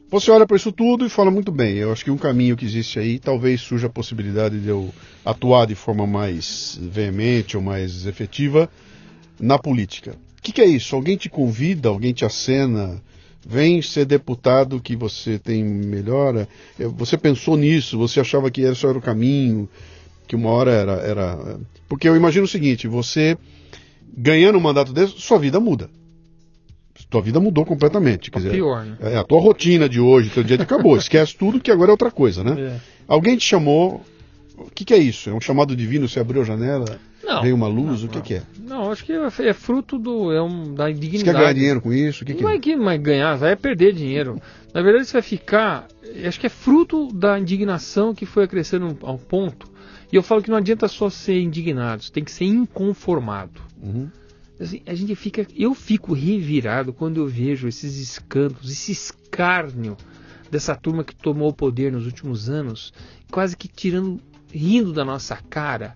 Você olha para isso tudo e fala muito bem. Eu acho que um caminho que existe aí, talvez surja a possibilidade de eu atuar de forma mais veemente ou mais efetiva na política. O que, que, é isso? Alguém te convida, alguém te acena, vem ser deputado que você tem melhora. Você pensou nisso? Você achava que esse era o caminho? Que uma hora era, era. Porque eu imagino o seguinte: você ganhando um mandato desse, sua vida muda tua vida mudou completamente. Quer dizer, pior, né? É, a tua rotina de hoje, teu dia de acabou. Esquece tudo que agora é outra coisa, né? É. Alguém te chamou. O que, que, é isso? É um chamado divino? Você abriu a janela? Não. Veio uma luz? Não, o que, não. que é? Não, acho que é fruto do, é um, da indignidade. Você quer ganhar dinheiro com isso? O que, que não é? é que vai ganhar, vai perder dinheiro. Na verdade, você vai ficar. Acho que é fruto da indignação que foi crescendo ao ponto. E eu falo que não adianta só ser indignado, você tem que ser inconformado. Uhum. Assim, a gente fica, eu fico revirado quando eu vejo esses escândalos, esse escárnio dessa turma que tomou o poder nos últimos anos, quase que tirando, rindo da nossa cara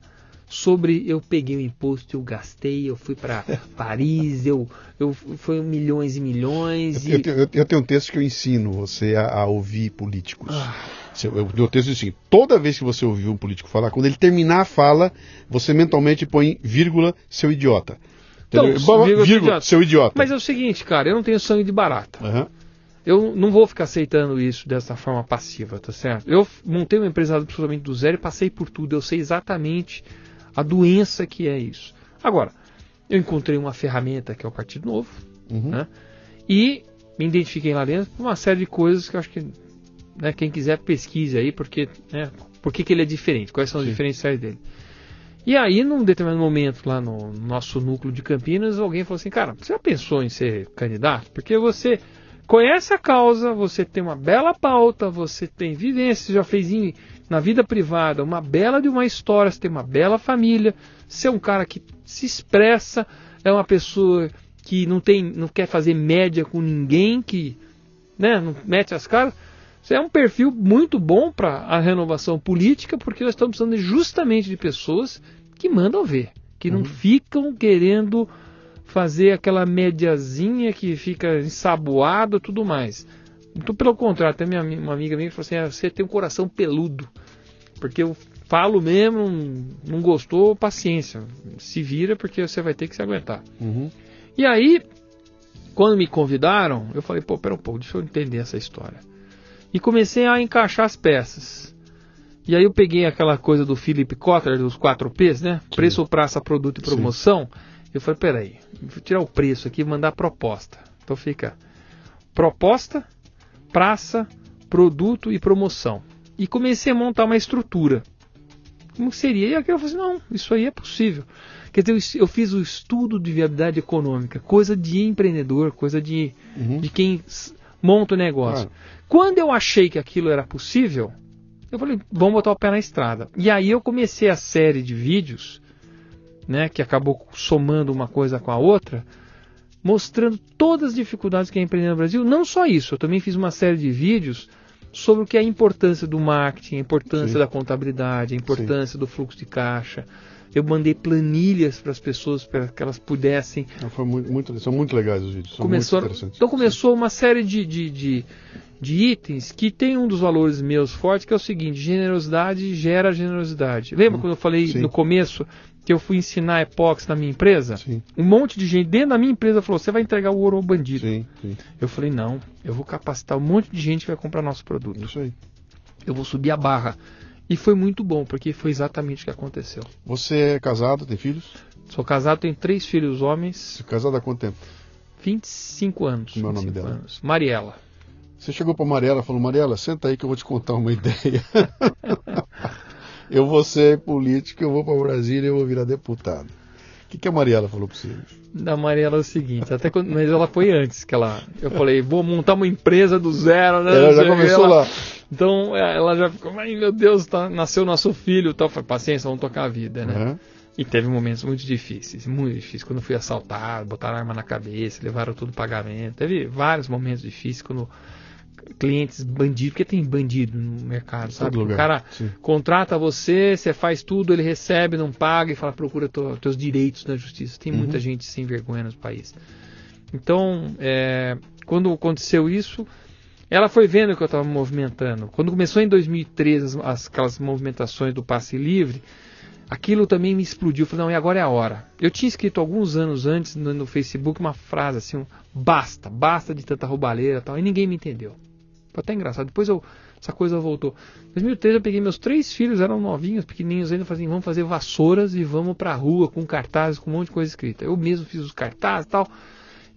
sobre eu peguei o imposto, eu gastei, eu fui para Paris, eu, eu foi milhões e milhões. Eu, e... eu, eu, tenho um texto que eu ensino você a, a ouvir políticos. Ah. Eu, meu texto diz assim: toda vez que você ouvir um político falar, quando ele terminar a fala, você mentalmente põe vírgula, seu idiota. Então, vírgula, vírgula, seu idiota. Mas é o seguinte, cara, eu não tenho sangue de barata. Uhum. Eu não vou ficar aceitando isso dessa forma passiva, tá certo? Eu montei uma empresa absolutamente do zero e passei por tudo. Eu sei exatamente a doença que é isso. Agora, eu encontrei uma ferramenta que é o Partido Novo, Uhum. né? E me identifiquei lá dentro por uma série de coisas que eu acho que né, quem quiser pesquise aí, porque né, por que, que ele é diferente, quais são os Sim. diferenciais dele. E aí, num determinado momento, lá no nosso núcleo de Campinas, alguém falou assim: Cara, você já pensou em ser candidato? Porque você conhece a causa, você tem uma bela pauta, você tem vivência, você já fez em, na vida privada uma bela de uma história, você tem uma bela família, você é um cara que se expressa, é uma pessoa que não, tem, não quer fazer média com ninguém, que né, não mete as caras. Você é um perfil muito bom para a renovação política, porque nós estamos precisando justamente de pessoas que mandam ver, que não Uhum. ficam querendo fazer aquela médiazinha que fica ensaboado e tudo mais. Então, pelo contrário, até minha, uma amiga minha falou assim: "Ah, você tem um coração peludo. Porque eu falo mesmo, não gostou, paciência. Se vira, porque você vai ter que se aguentar. Uhum. E aí, quando me convidaram, eu falei, pô, pera um pouco, deixa eu entender essa história. E comecei a encaixar as peças. E aí eu peguei aquela coisa do Philip Kotler, dos 4 P's, né? Preço, praça, produto e Sim. Eu falei, peraí, vou tirar o preço aqui e mandar proposta. Então fica proposta, praça, produto e promoção. E comecei a montar uma estrutura. Como seria? E aqui eu falei assim, não, isso aí é possível. Quer dizer, eu fiz o estudo de viabilidade econômica, coisa de empreendedor, coisa de, Uhum. de quem monta o negócio. Claro. Quando eu achei que aquilo era possível, eu falei, vamos botar o pé na estrada. E aí eu comecei a série de vídeos, né, que acabou somando uma coisa com a outra, mostrando todas as dificuldades que é empreender no Brasil. Não só isso, eu também fiz uma série de vídeos sobre o que é a importância do marketing, a importância Sim. da contabilidade, a importância do fluxo de caixa. Eu mandei planilhas para as pessoas para que elas pudessem foi muito, muito- são muito legais os vídeos. São começou, muito interessantes. então começou uma série de, de, de- de itens que tem um dos valores meus fortes, que é o seguinte: generosidade gera generosidade. Lembra Hum, quando eu falei sim. no começo que eu fui ensinar epóxi na minha empresa? Sim. Um monte de gente dentro da minha empresa falou: você vai entregar o ouro ao bandido. Sim, sim. Eu falei: não, eu vou capacitar um monte de gente que vai comprar nosso produto. Isso aí. Eu vou subir a barra. E foi muito bom, porque foi exatamente o que aconteceu. Você é casado, tem filhos? Sou casado, tenho três filhos homens, Você é casado há quanto tempo? 25 anos. Como é nome 25 dela? anos. Mariela. Você chegou pra Mariela e falou, Mariela, senta aí que eu vou te contar uma ideia. eu vou ser político, eu vou pra Brasília e eu vou virar deputado. O que, que a Mariela falou pra você? Da Mariela é o seguinte, até quando, mas ela foi antes que ela. Eu falei, vou montar uma empresa do zero, né? Ela já o começou Ela- lá. Então é, ela já ficou, ai meu Deus, tá, nasceu nosso filho tal. Falei, paciência, vamos tocar a vida, né? Aham. E teve momentos muito difíceis, muito difíceis. Quando fui assaltado, botaram arma na cabeça, levaram tudo pagamento. Teve vários momentos difíceis quando clientes bandidos, porque tem bandido no mercado, sabe? Lugar, O cara sim. contrata você, você faz tudo, ele recebe, não paga e fala procura teu, teus direitos na justiça. Tem muita Uhum. gente sem vergonha no país. Então, é, quando aconteceu isso, ela foi vendo que eu estava movimentando. Quando começou em 2013 as, as- aquelas movimentações do passe livre, aquilo também me explodiu. Eu falei, não, e agora é a hora. Eu tinha escrito alguns anos antes no, no Facebook uma frase assim, um, basta, basta de tanta roubalheira e tal, e ninguém me entendeu. Foi até engraçado. Depois eu, essa coisa voltou. Em 2013 eu peguei meus três filhos, eram novinhos, pequenininhos ainda, falei, vamos fazer vassouras e vamos pra rua com cartazes, com um monte de coisa escrita. Eu mesmo fiz os cartazes e tal.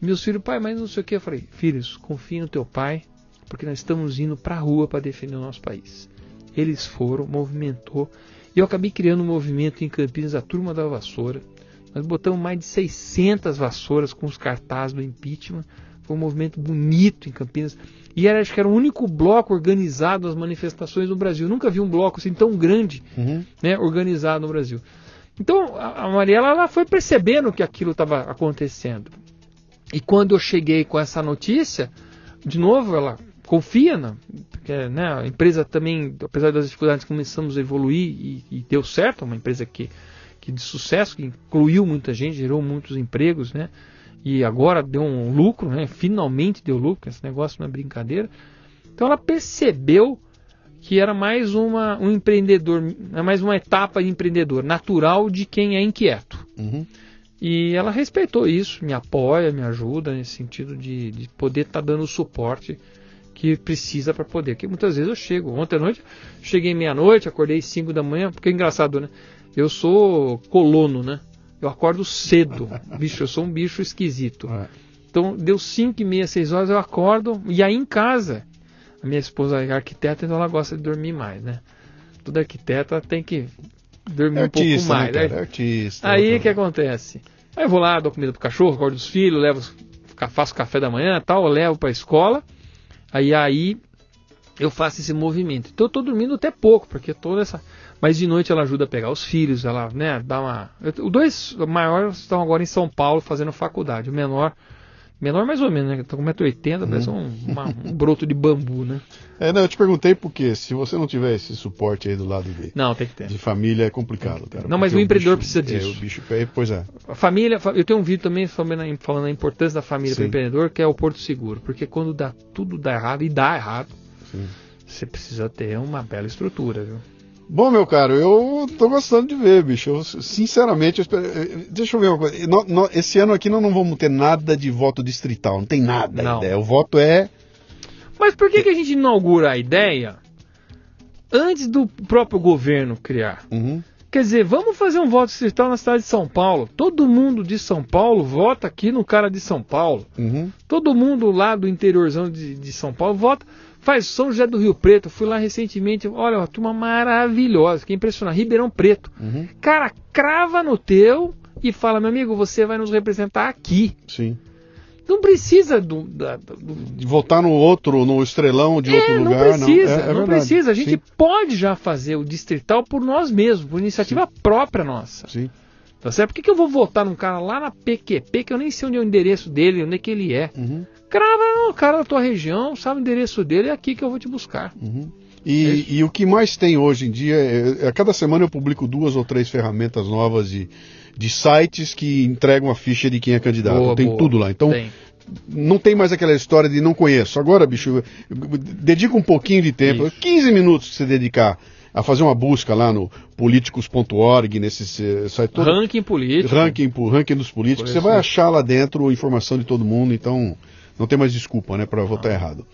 Meus filhos, pai, mas não sei o que. Eu falei, filhos, confie no teu pai, porque nós estamos indo pra rua para defender o nosso país. Eles foram, movimentou. E eu acabei criando um movimento em Campinas, a Turma da Vassoura. Nós botamos mais de 600 vassouras com os cartazes do impeachment. Foi um movimento bonito em Campinas. E era, acho que era o único bloco organizado das manifestações no Brasil. Eu nunca vi um bloco assim tão grande Uhum. né, organizado no Brasil. Então a Mariela ela foi percebendo que aquilo estava acontecendo. E quando eu cheguei com essa notícia, de novo ela confia na, porque, né, a empresa também, apesar das dificuldades, começamos a evoluir e, e deu certo, uma empresa que, que de sucesso, que incluiu muita gente, gerou muitos empregos, né? E agora deu um lucro, né? Finalmente deu lucro, esse negócio não é brincadeira. Então ela percebeu que era mais uma, um empreendedor, é mais uma etapa de empreendedor natural de quem é inquieto. Uhum. E ela respeitou isso, me apoia, me ajuda nesse sentido de, de poder estar dando o suporte que precisa para poder. Porque muitas vezes eu chego, ontem à noite, cheguei meia-noite, acordei 5 da manhã, porque é engraçado, né? Eu sou colono, né? Eu acordo cedo, bicho, eu sou um bicho esquisito. É. Então deu 5 e meia, 6 horas, eu acordo, e aí em casa, a minha esposa é arquiteta, então ela gosta de dormir mais, né? Toda arquiteta tem que dormir É um pouco artista, mais, né, né? cara? É artista. Aí o que acontece? Aí eu vou lá, dou comida pro cachorro, acordo os filhos, levo, faço café da manhã tal, levo pra escola. Aí aí eu faço esse movimento. Então eu tô dormindo até pouco, porque toda essa. Mas de noite ela ajuda a pegar os filhos, ela, né, dá uma. Os dois maiores estão agora em São Paulo fazendo faculdade. O menor. Menor mais ou menos, né? Tá com 1,80m, parece um, uma- um broto de bambu, né? É, não, eu te perguntei porque se você não tiver esse suporte aí do lado de, Não, tem que ter. de família é complicado, cara. Não, mas Porque o empreendedor bicho- precisa É, disso. o bicho pé, pois é. A família, fa- eu tenho um vídeo também falando a- falando a importância da família para o empreendedor, que é o Porto Seguro. Porque quando dá tudo dá errado, e dá errado, Sim. você precisa ter uma bela estrutura, viu? Bom, meu caro, eu tô gostando de ver, bicho. Eu, sinceramente, eu espero- eh, deixa eu ver uma coisa. No- no- esse ano aqui nós não vamos ter nada de voto distrital, não tem nada Não. ainda. O voto é. Mas por que, que a gente inaugura a ideia antes do próprio governo criar? Uhum, Quer dizer, vamos fazer um voto distrital na cidade de São Paulo. Todo mundo de São Paulo vota aqui no cara de São Paulo. uhum. Todo mundo lá do interiorzão de, de São Paulo vota. Faz São José do Rio Preto. Fui lá recentemente. Olha, uma turma maravilhosa. Fiquei impressionado. Ribeirão Preto. Uhum. Cara, crava no teu e fala, meu amigo, você vai nos representar aqui. Sim. Não precisa do. da- do- De votar no outro, no estrelão de outro é, não lugar, precisa, não. É, é não verdade. precisa. A gente Sim, pode já fazer o distrital por nós mesmos, por iniciativa própria nossa. sim. Tá certo? Por que, que eu vou votar num cara lá na PQP que eu nem sei onde é o endereço dele, onde é que ele é? Uhum, Crava no cara da tua região, sabe o endereço dele, é aqui que eu vou te buscar. uhum. É E, e o que mais tem hoje em dia, é, a cada semana eu publico duas ou três ferramentas novas de, de sites que entregam a ficha de quem é candidato. Boa, tem boa. tudo lá. Então, Tem. não tem mais aquela história de não conheço. Agora, bicho, dedica um pouquinho de tempo, Isso. 15 minutos que você dedicar a fazer uma busca lá no políticos.org, nesse site todo. Ranking político. Ranking, ranking dos políticos. Você vai achar lá dentro informação de todo mundo, então não tem mais desculpa, né, para votar ah. errado.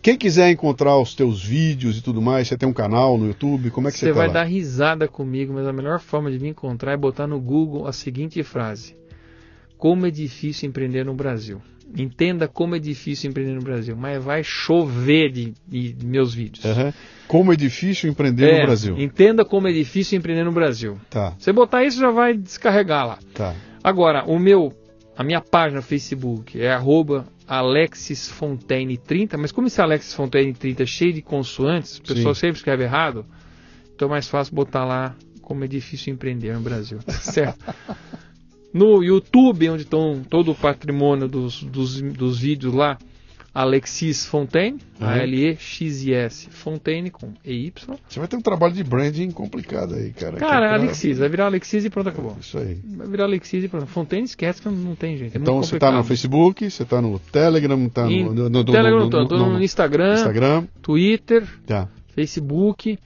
Quem quiser encontrar os teus vídeos e tudo mais, você tem um canal no YouTube, como é que você, você tá vai lá? dar risada comigo, mas a melhor forma de me encontrar é botar no Google a seguinte frase: Como é difícil empreender no Brasil. Entenda como é difícil empreender no Brasil, mas vai chover de, de, de meus vídeos. Uhum. Como é difícil empreender é, no Brasil. Entenda como é difícil empreender no Brasil. Tá. Você botar isso já vai descarregar lá. Tá. Agora, o meu, a minha página no Facebook é arroba AlexisFontaine30, mas como esse AlexisFontaine30 é cheio de consoantes, o pessoal sempre escreve errado, então é mais fácil botar lá como é difícil empreender no Brasil, tá certo? No YouTube, onde estão todo o patrimônio dos, dos, dos vídeos lá, Alexis Fontaine, uhum. A-L-E-X-I-S, Fontaine com E-Y. Você vai ter um trabalho de branding complicado aí, cara. Cara, é Alexis, vai virar Alexis e pronto, acabou. Isso aí. Vai virar Alexis e pronto. Fontaine esquece que não tem jeito. É então você está no Facebook, você está no Telegram, está no, no, no, Telegram, no, no, no, Instagram, Instagram, Twitter, tá. Facebook.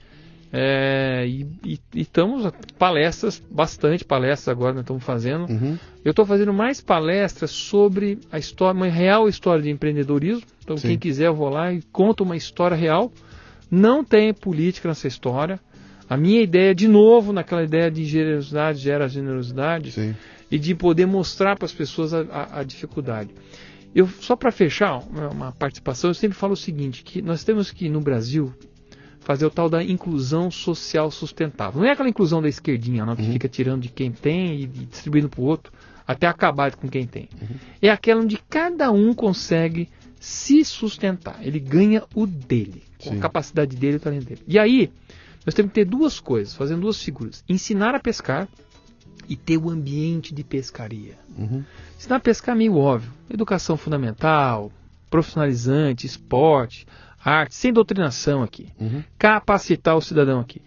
É, e, estamos palestras, bastante palestras agora nós estamos fazendo. Uhum. Eu estou fazendo mais palestras sobre a história, uma real história de empreendedorismo. Então, Sim. quem quiser, eu vou lá e conto uma história real. Não tem política nessa história. A minha ideia, de novo, naquela ideia de generosidade gera generosidade Sim. e de poder mostrar para as pessoas a, a, a dificuldade. Eu, só para fechar uma participação, eu sempre falo o seguinte, que nós temos que, no Brasil, fazer o tal da inclusão social sustentável. Não é aquela inclusão da esquerdinha, não, que uhum. fica tirando de quem tem e distribuindo para o outro até acabar com quem tem. Uhum. É aquela onde cada um consegue se sustentar. Ele ganha o dele, com Sim. a capacidade dele e o talento dele. E aí, nós temos que ter duas coisas, fazendo duas figuras. Ensinar a pescar e ter o ambiente de pescaria. Uhum. Ensinar a pescar é meio óbvio. Educação fundamental, profissionalizante, esporte, arte, sem doutrinação aqui. Uhum. Capacitar o cidadão aqui.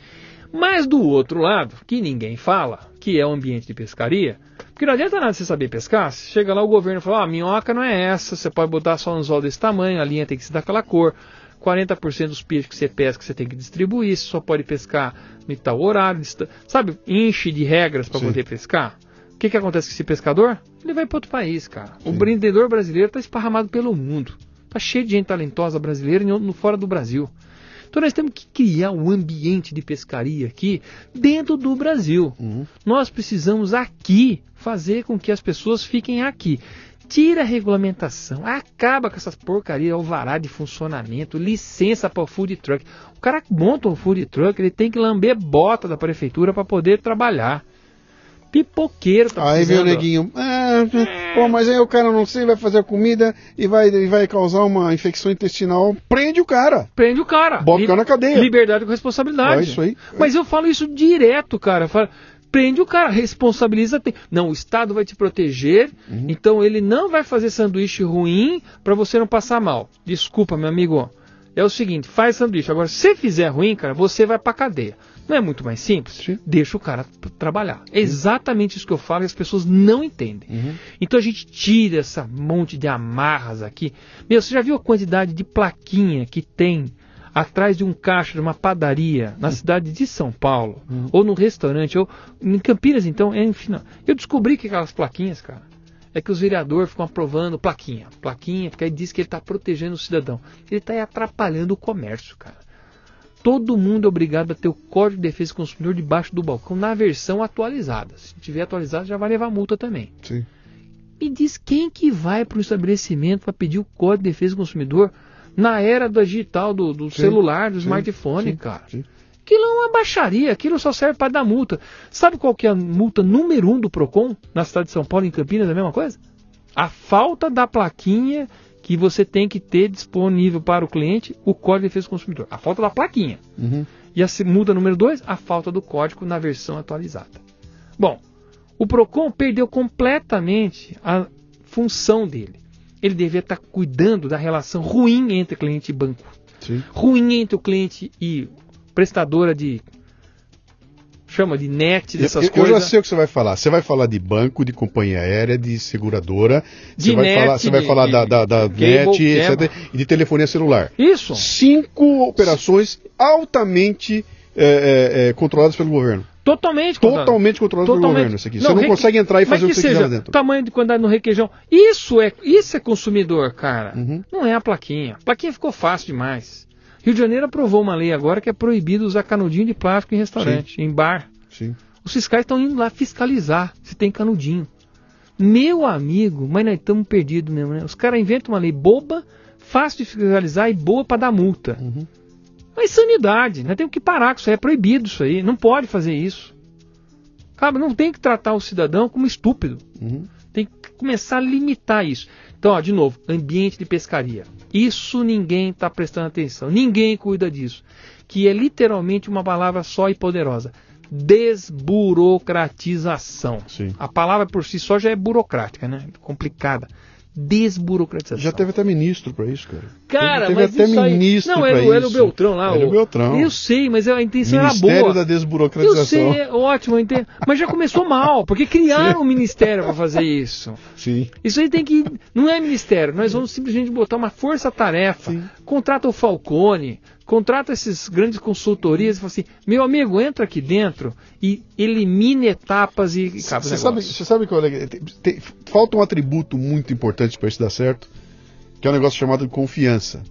Mas do outro lado, que ninguém fala, que é o ambiente de pescaria, porque não adianta nada você saber pescar, você chega lá o governo fala, ah, a minhoca não é essa, você pode botar só um anzol desse tamanho, a linha tem que ser daquela cor, 40% dos peixes que você pesca você tem que distribuir, você só pode pescar no tal horário, sabe, enche de regras para poder pescar. O que, que acontece com esse pescador? Ele vai para outro país, cara. Sim. O empreendedor brasileiro está esparramado pelo mundo. Está cheio de gente talentosa brasileira no fora do Brasil. Então nós temos que criar um ambiente de pescaria aqui dentro do Brasil. Uhum. Nós precisamos aqui fazer com que as pessoas fiquem aqui. Tira a regulamentação, acaba com essas porcarias, alvará de funcionamento, licença para o food truck. O cara monta um food truck, ele tem que lamber bota da prefeitura para poder trabalhar pipoqueiro tá Aí vem o neguinho, ah, pô, mas aí o cara não sei, vai fazer a comida e vai, e vai causar uma infecção intestinal. Prende o cara. Prende o cara. Bota o cara na cadeia. Liberdade com responsabilidade. É isso aí. Mas eu falo isso direto, cara. Falo, prende o cara, responsabiliza. Não, o Estado vai te proteger, uhum. então ele não vai fazer sanduíche ruim para você não passar mal. Desculpa, meu amigo. É o seguinte, faz sanduíche. Agora, se fizer ruim, cara, você vai pra cadeia. Não é muito mais simples? Sim. Deixa o cara trabalhar. É exatamente isso que eu falo e as pessoas não entendem. Uhum. Então a gente tira essa monte de amarras aqui. Meu, você já viu a quantidade de plaquinha que tem atrás de um caixa de uma padaria na uhum. cidade de São Paulo, uhum. ou no restaurante, ou em Campinas, então, enfim. Eu descobri que aquelas plaquinhas, cara, é que os vereadores ficam aprovando plaquinha, plaquinha, porque aí diz que ele está protegendo o cidadão. Ele está atrapalhando o comércio, cara todo mundo é obrigado a ter o Código de Defesa do Consumidor debaixo do balcão na versão atualizada. Se tiver atualizado, já vai levar multa também. Sim. Me diz quem que vai para o estabelecimento para pedir o Código de Defesa do Consumidor na era do digital, do, do celular, do sim, smartphone, sim, cara. Sim. Aquilo é uma baixaria, aquilo só serve para dar multa. Sabe qual que é a multa número um do PROCON na cidade de São Paulo, em Campinas, é a mesma coisa? A falta da plaquinha que você tem que ter disponível para o cliente o Código de Defesa do Consumidor. A falta da plaquinha. Uhum. E a muda número 2, a falta do código na versão atualizada. Bom, o PROCON perdeu completamente a função dele. Ele devia estar cuidando da relação ruim entre cliente e banco. Sim. Ruim entre o cliente e prestadora de chama de net, dessas eu, coisas. Eu já sei o que você vai falar. Você vai falar de banco, de companhia aérea, de seguradora. De você vai net, falar, você vai de- falar da, da, da cable, net, etc. E de telefonia celular. Isso. Cinco operações altamente é, é, controladas pelo governo. Totalmente. controlado. Totalmente controladas pelo governo. Isso aqui. Você não reque- consegue entrar e Mas fazer o que que você seja, quiser lá dentro. tamanho de quantidade no requeijão. Isso é, isso é consumidor, cara. Uhum. Não é a plaquinha. A plaquinha ficou fácil demais. Rio de Janeiro aprovou uma lei agora que é proibido usar canudinho de plástico em restaurante, em bar. Sim. Os fiscais estão indo lá fiscalizar se tem canudinho. Meu amigo, mas nós estamos perdidos mesmo, né? Os caras inventam uma lei boba, fácil de fiscalizar e boa para dar multa. Uhum. Mas sanidade, nós temos que parar com isso aí, é proibido isso aí, não pode fazer isso. Cara, não tem que tratar o cidadão como estúpido. Uhum. Começar a limitar isso. Então, ó, de novo, ambiente de pescaria. Isso ninguém está prestando atenção, ninguém cuida disso. Que é literalmente uma palavra só e poderosa: desburocratização. Sim. A palavra por si só já é burocrática, né? Complicada. Desburocratização. Já teve até ministro para isso, cara. Cara, teve mas até isso aí... ministro Não, pra era, o- era o. Beltrão lá. Era o Beltrão. Eu sei, mas a intenção Ministério era boa. da Eu desburocratização. sei, é ótimo, eu entendo. Mas já começou mal, porque criaram um ministério para fazer isso. Sim. Isso aí tem que. Não é ministério, nós vamos simplesmente botar uma força-tarefa. Contrata o Falcone, contrata esses grandes consultorias e fala assim: meu amigo, entra aqui dentro e elimine etapas e Você sabe, você sabe é? Tem- tem- falta um atributo muito importante para isso dar certo, que é um negócio chamado de confiança.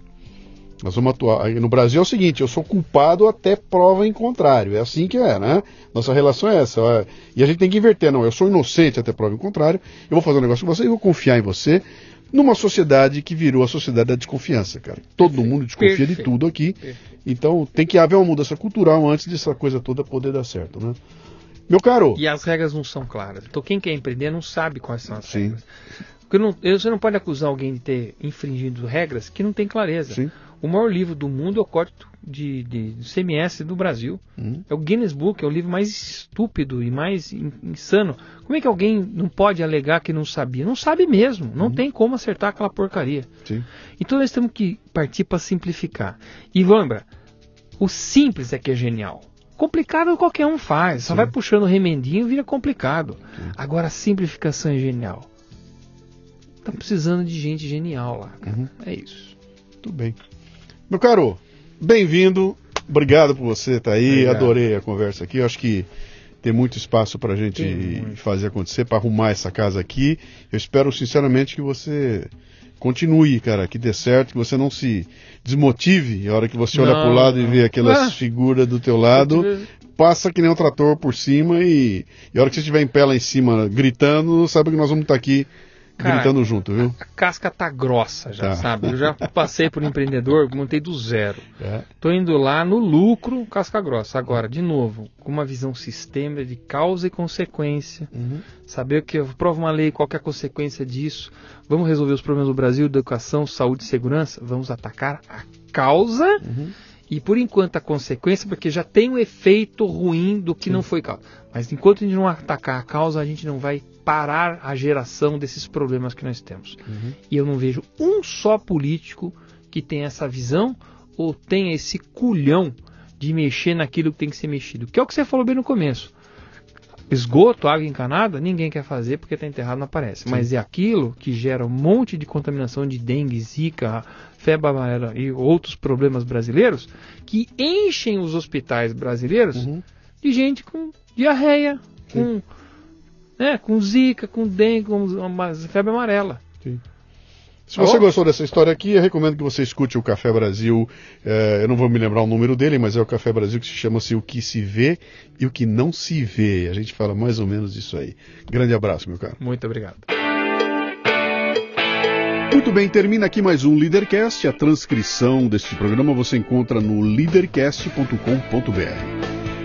Nós vamos atuar. No Brasil é o seguinte: eu sou culpado até prova em contrário. É assim que é, né? Nossa relação é essa. E a gente tem que inverter. Não, eu sou inocente até prova em contrário. Eu vou fazer um negócio com você e vou confiar em você. Numa sociedade que virou a sociedade da desconfiança, cara. Todo mundo desconfia de Perfeito. tudo aqui. Perfeito. Então tem que haver uma mudança cultural antes dessa coisa toda poder dar certo, né? Meu caro. E as regras não são claras. Então quem quer empreender não sabe quais são as Sim. regras. Porque não- você não pode acusar alguém de ter infringido regras que não tem clareza. Sim. O maior livro do mundo é o Código de, de, de CMS do Brasil. Uhum. É o Guinness Book, é o livro mais estúpido e mais in- insano. Como é que alguém não pode alegar que não sabia? Não sabe mesmo. Não tem como acertar aquela porcaria. Sim. Então nós temos que partir para simplificar. E lembra, o simples é que é genial. Complicado qualquer um faz. Só Sim. vai puxando o remendinho e vira complicado. Agora a simplificação é genial. Tá precisando de gente genial lá. Uhum. É isso. Tudo bem. Meu caro, bem-vindo. Obrigado por você estar aí. Obrigado. Adorei a conversa aqui. Eu acho que tem muito espaço para a gente Tem fazer acontecer, para arrumar essa casa aqui. Eu espero sinceramente que você continue, cara, que dê certo, que você não se desmotive a hora que você olha para o lado e não. vê aquelas Ah. figuras do teu lado. Passa que nem um trator por cima e, e a hora que você estiver em pé lá em cima gritando, sabe que nós vamos estar aqui Cara, gritando junto, viu? A casca tá grossa já, Tá. sabe? Eu já passei por empreendedor, montei do zero. É. Tô indo lá no lucro, casca grossa. Agora, de novo, com uma visão sistêmica de causa e consequência. Uhum. Saber que eu provo uma lei, qual que é a consequência disso. Vamos resolver os problemas do Brasil, educação, saúde e segurança. Vamos atacar a causa Uhum. e, por enquanto, a consequência, porque já tem um efeito ruim do que não foi causa. Mas enquanto a gente não atacar a causa, a gente não vai parar a geração desses problemas que nós temos. Uhum. E eu não vejo um só político que tenha essa visão ou tenha esse culhão de mexer naquilo que tem que ser mexido. Que é o que você falou bem no começo. Esgoto, água encanada, ninguém quer fazer porque está enterrado não aparece. Mas é aquilo que gera um monte de contaminação de dengue, zika, febre amarela e outros problemas brasileiros que enchem os hospitais brasileiros Uhum. de gente com diarreia, com, né, com zika, com dengue, com uma febre amarela. Se você gostou dessa história aqui, eu recomendo que você escute o Café Brasil. eh, eu não vou me lembrar o número dele, mas é o Café Brasil que se chama-se O que se vê e o que não se vê. A gente fala mais ou menos isso aí. Grande abraço, meu caro. Muito obrigado. Muito bem, termina aqui mais um Leadercast. A transcrição deste programa você encontra no leadercast.com.br.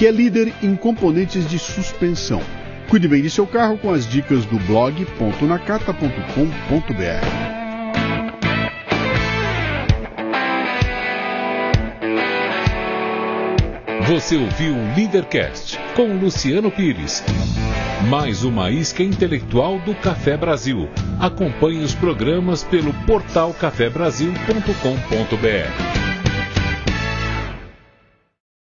que é líder em componentes de suspensão. Cuide bem de seu carro com as dicas do blog.nakata.com.br. Você ouviu o Leadercast com Luciano Pires. Mais uma isca intelectual do Café Brasil. Acompanhe os programas pelo portal cafebrasil.com.br.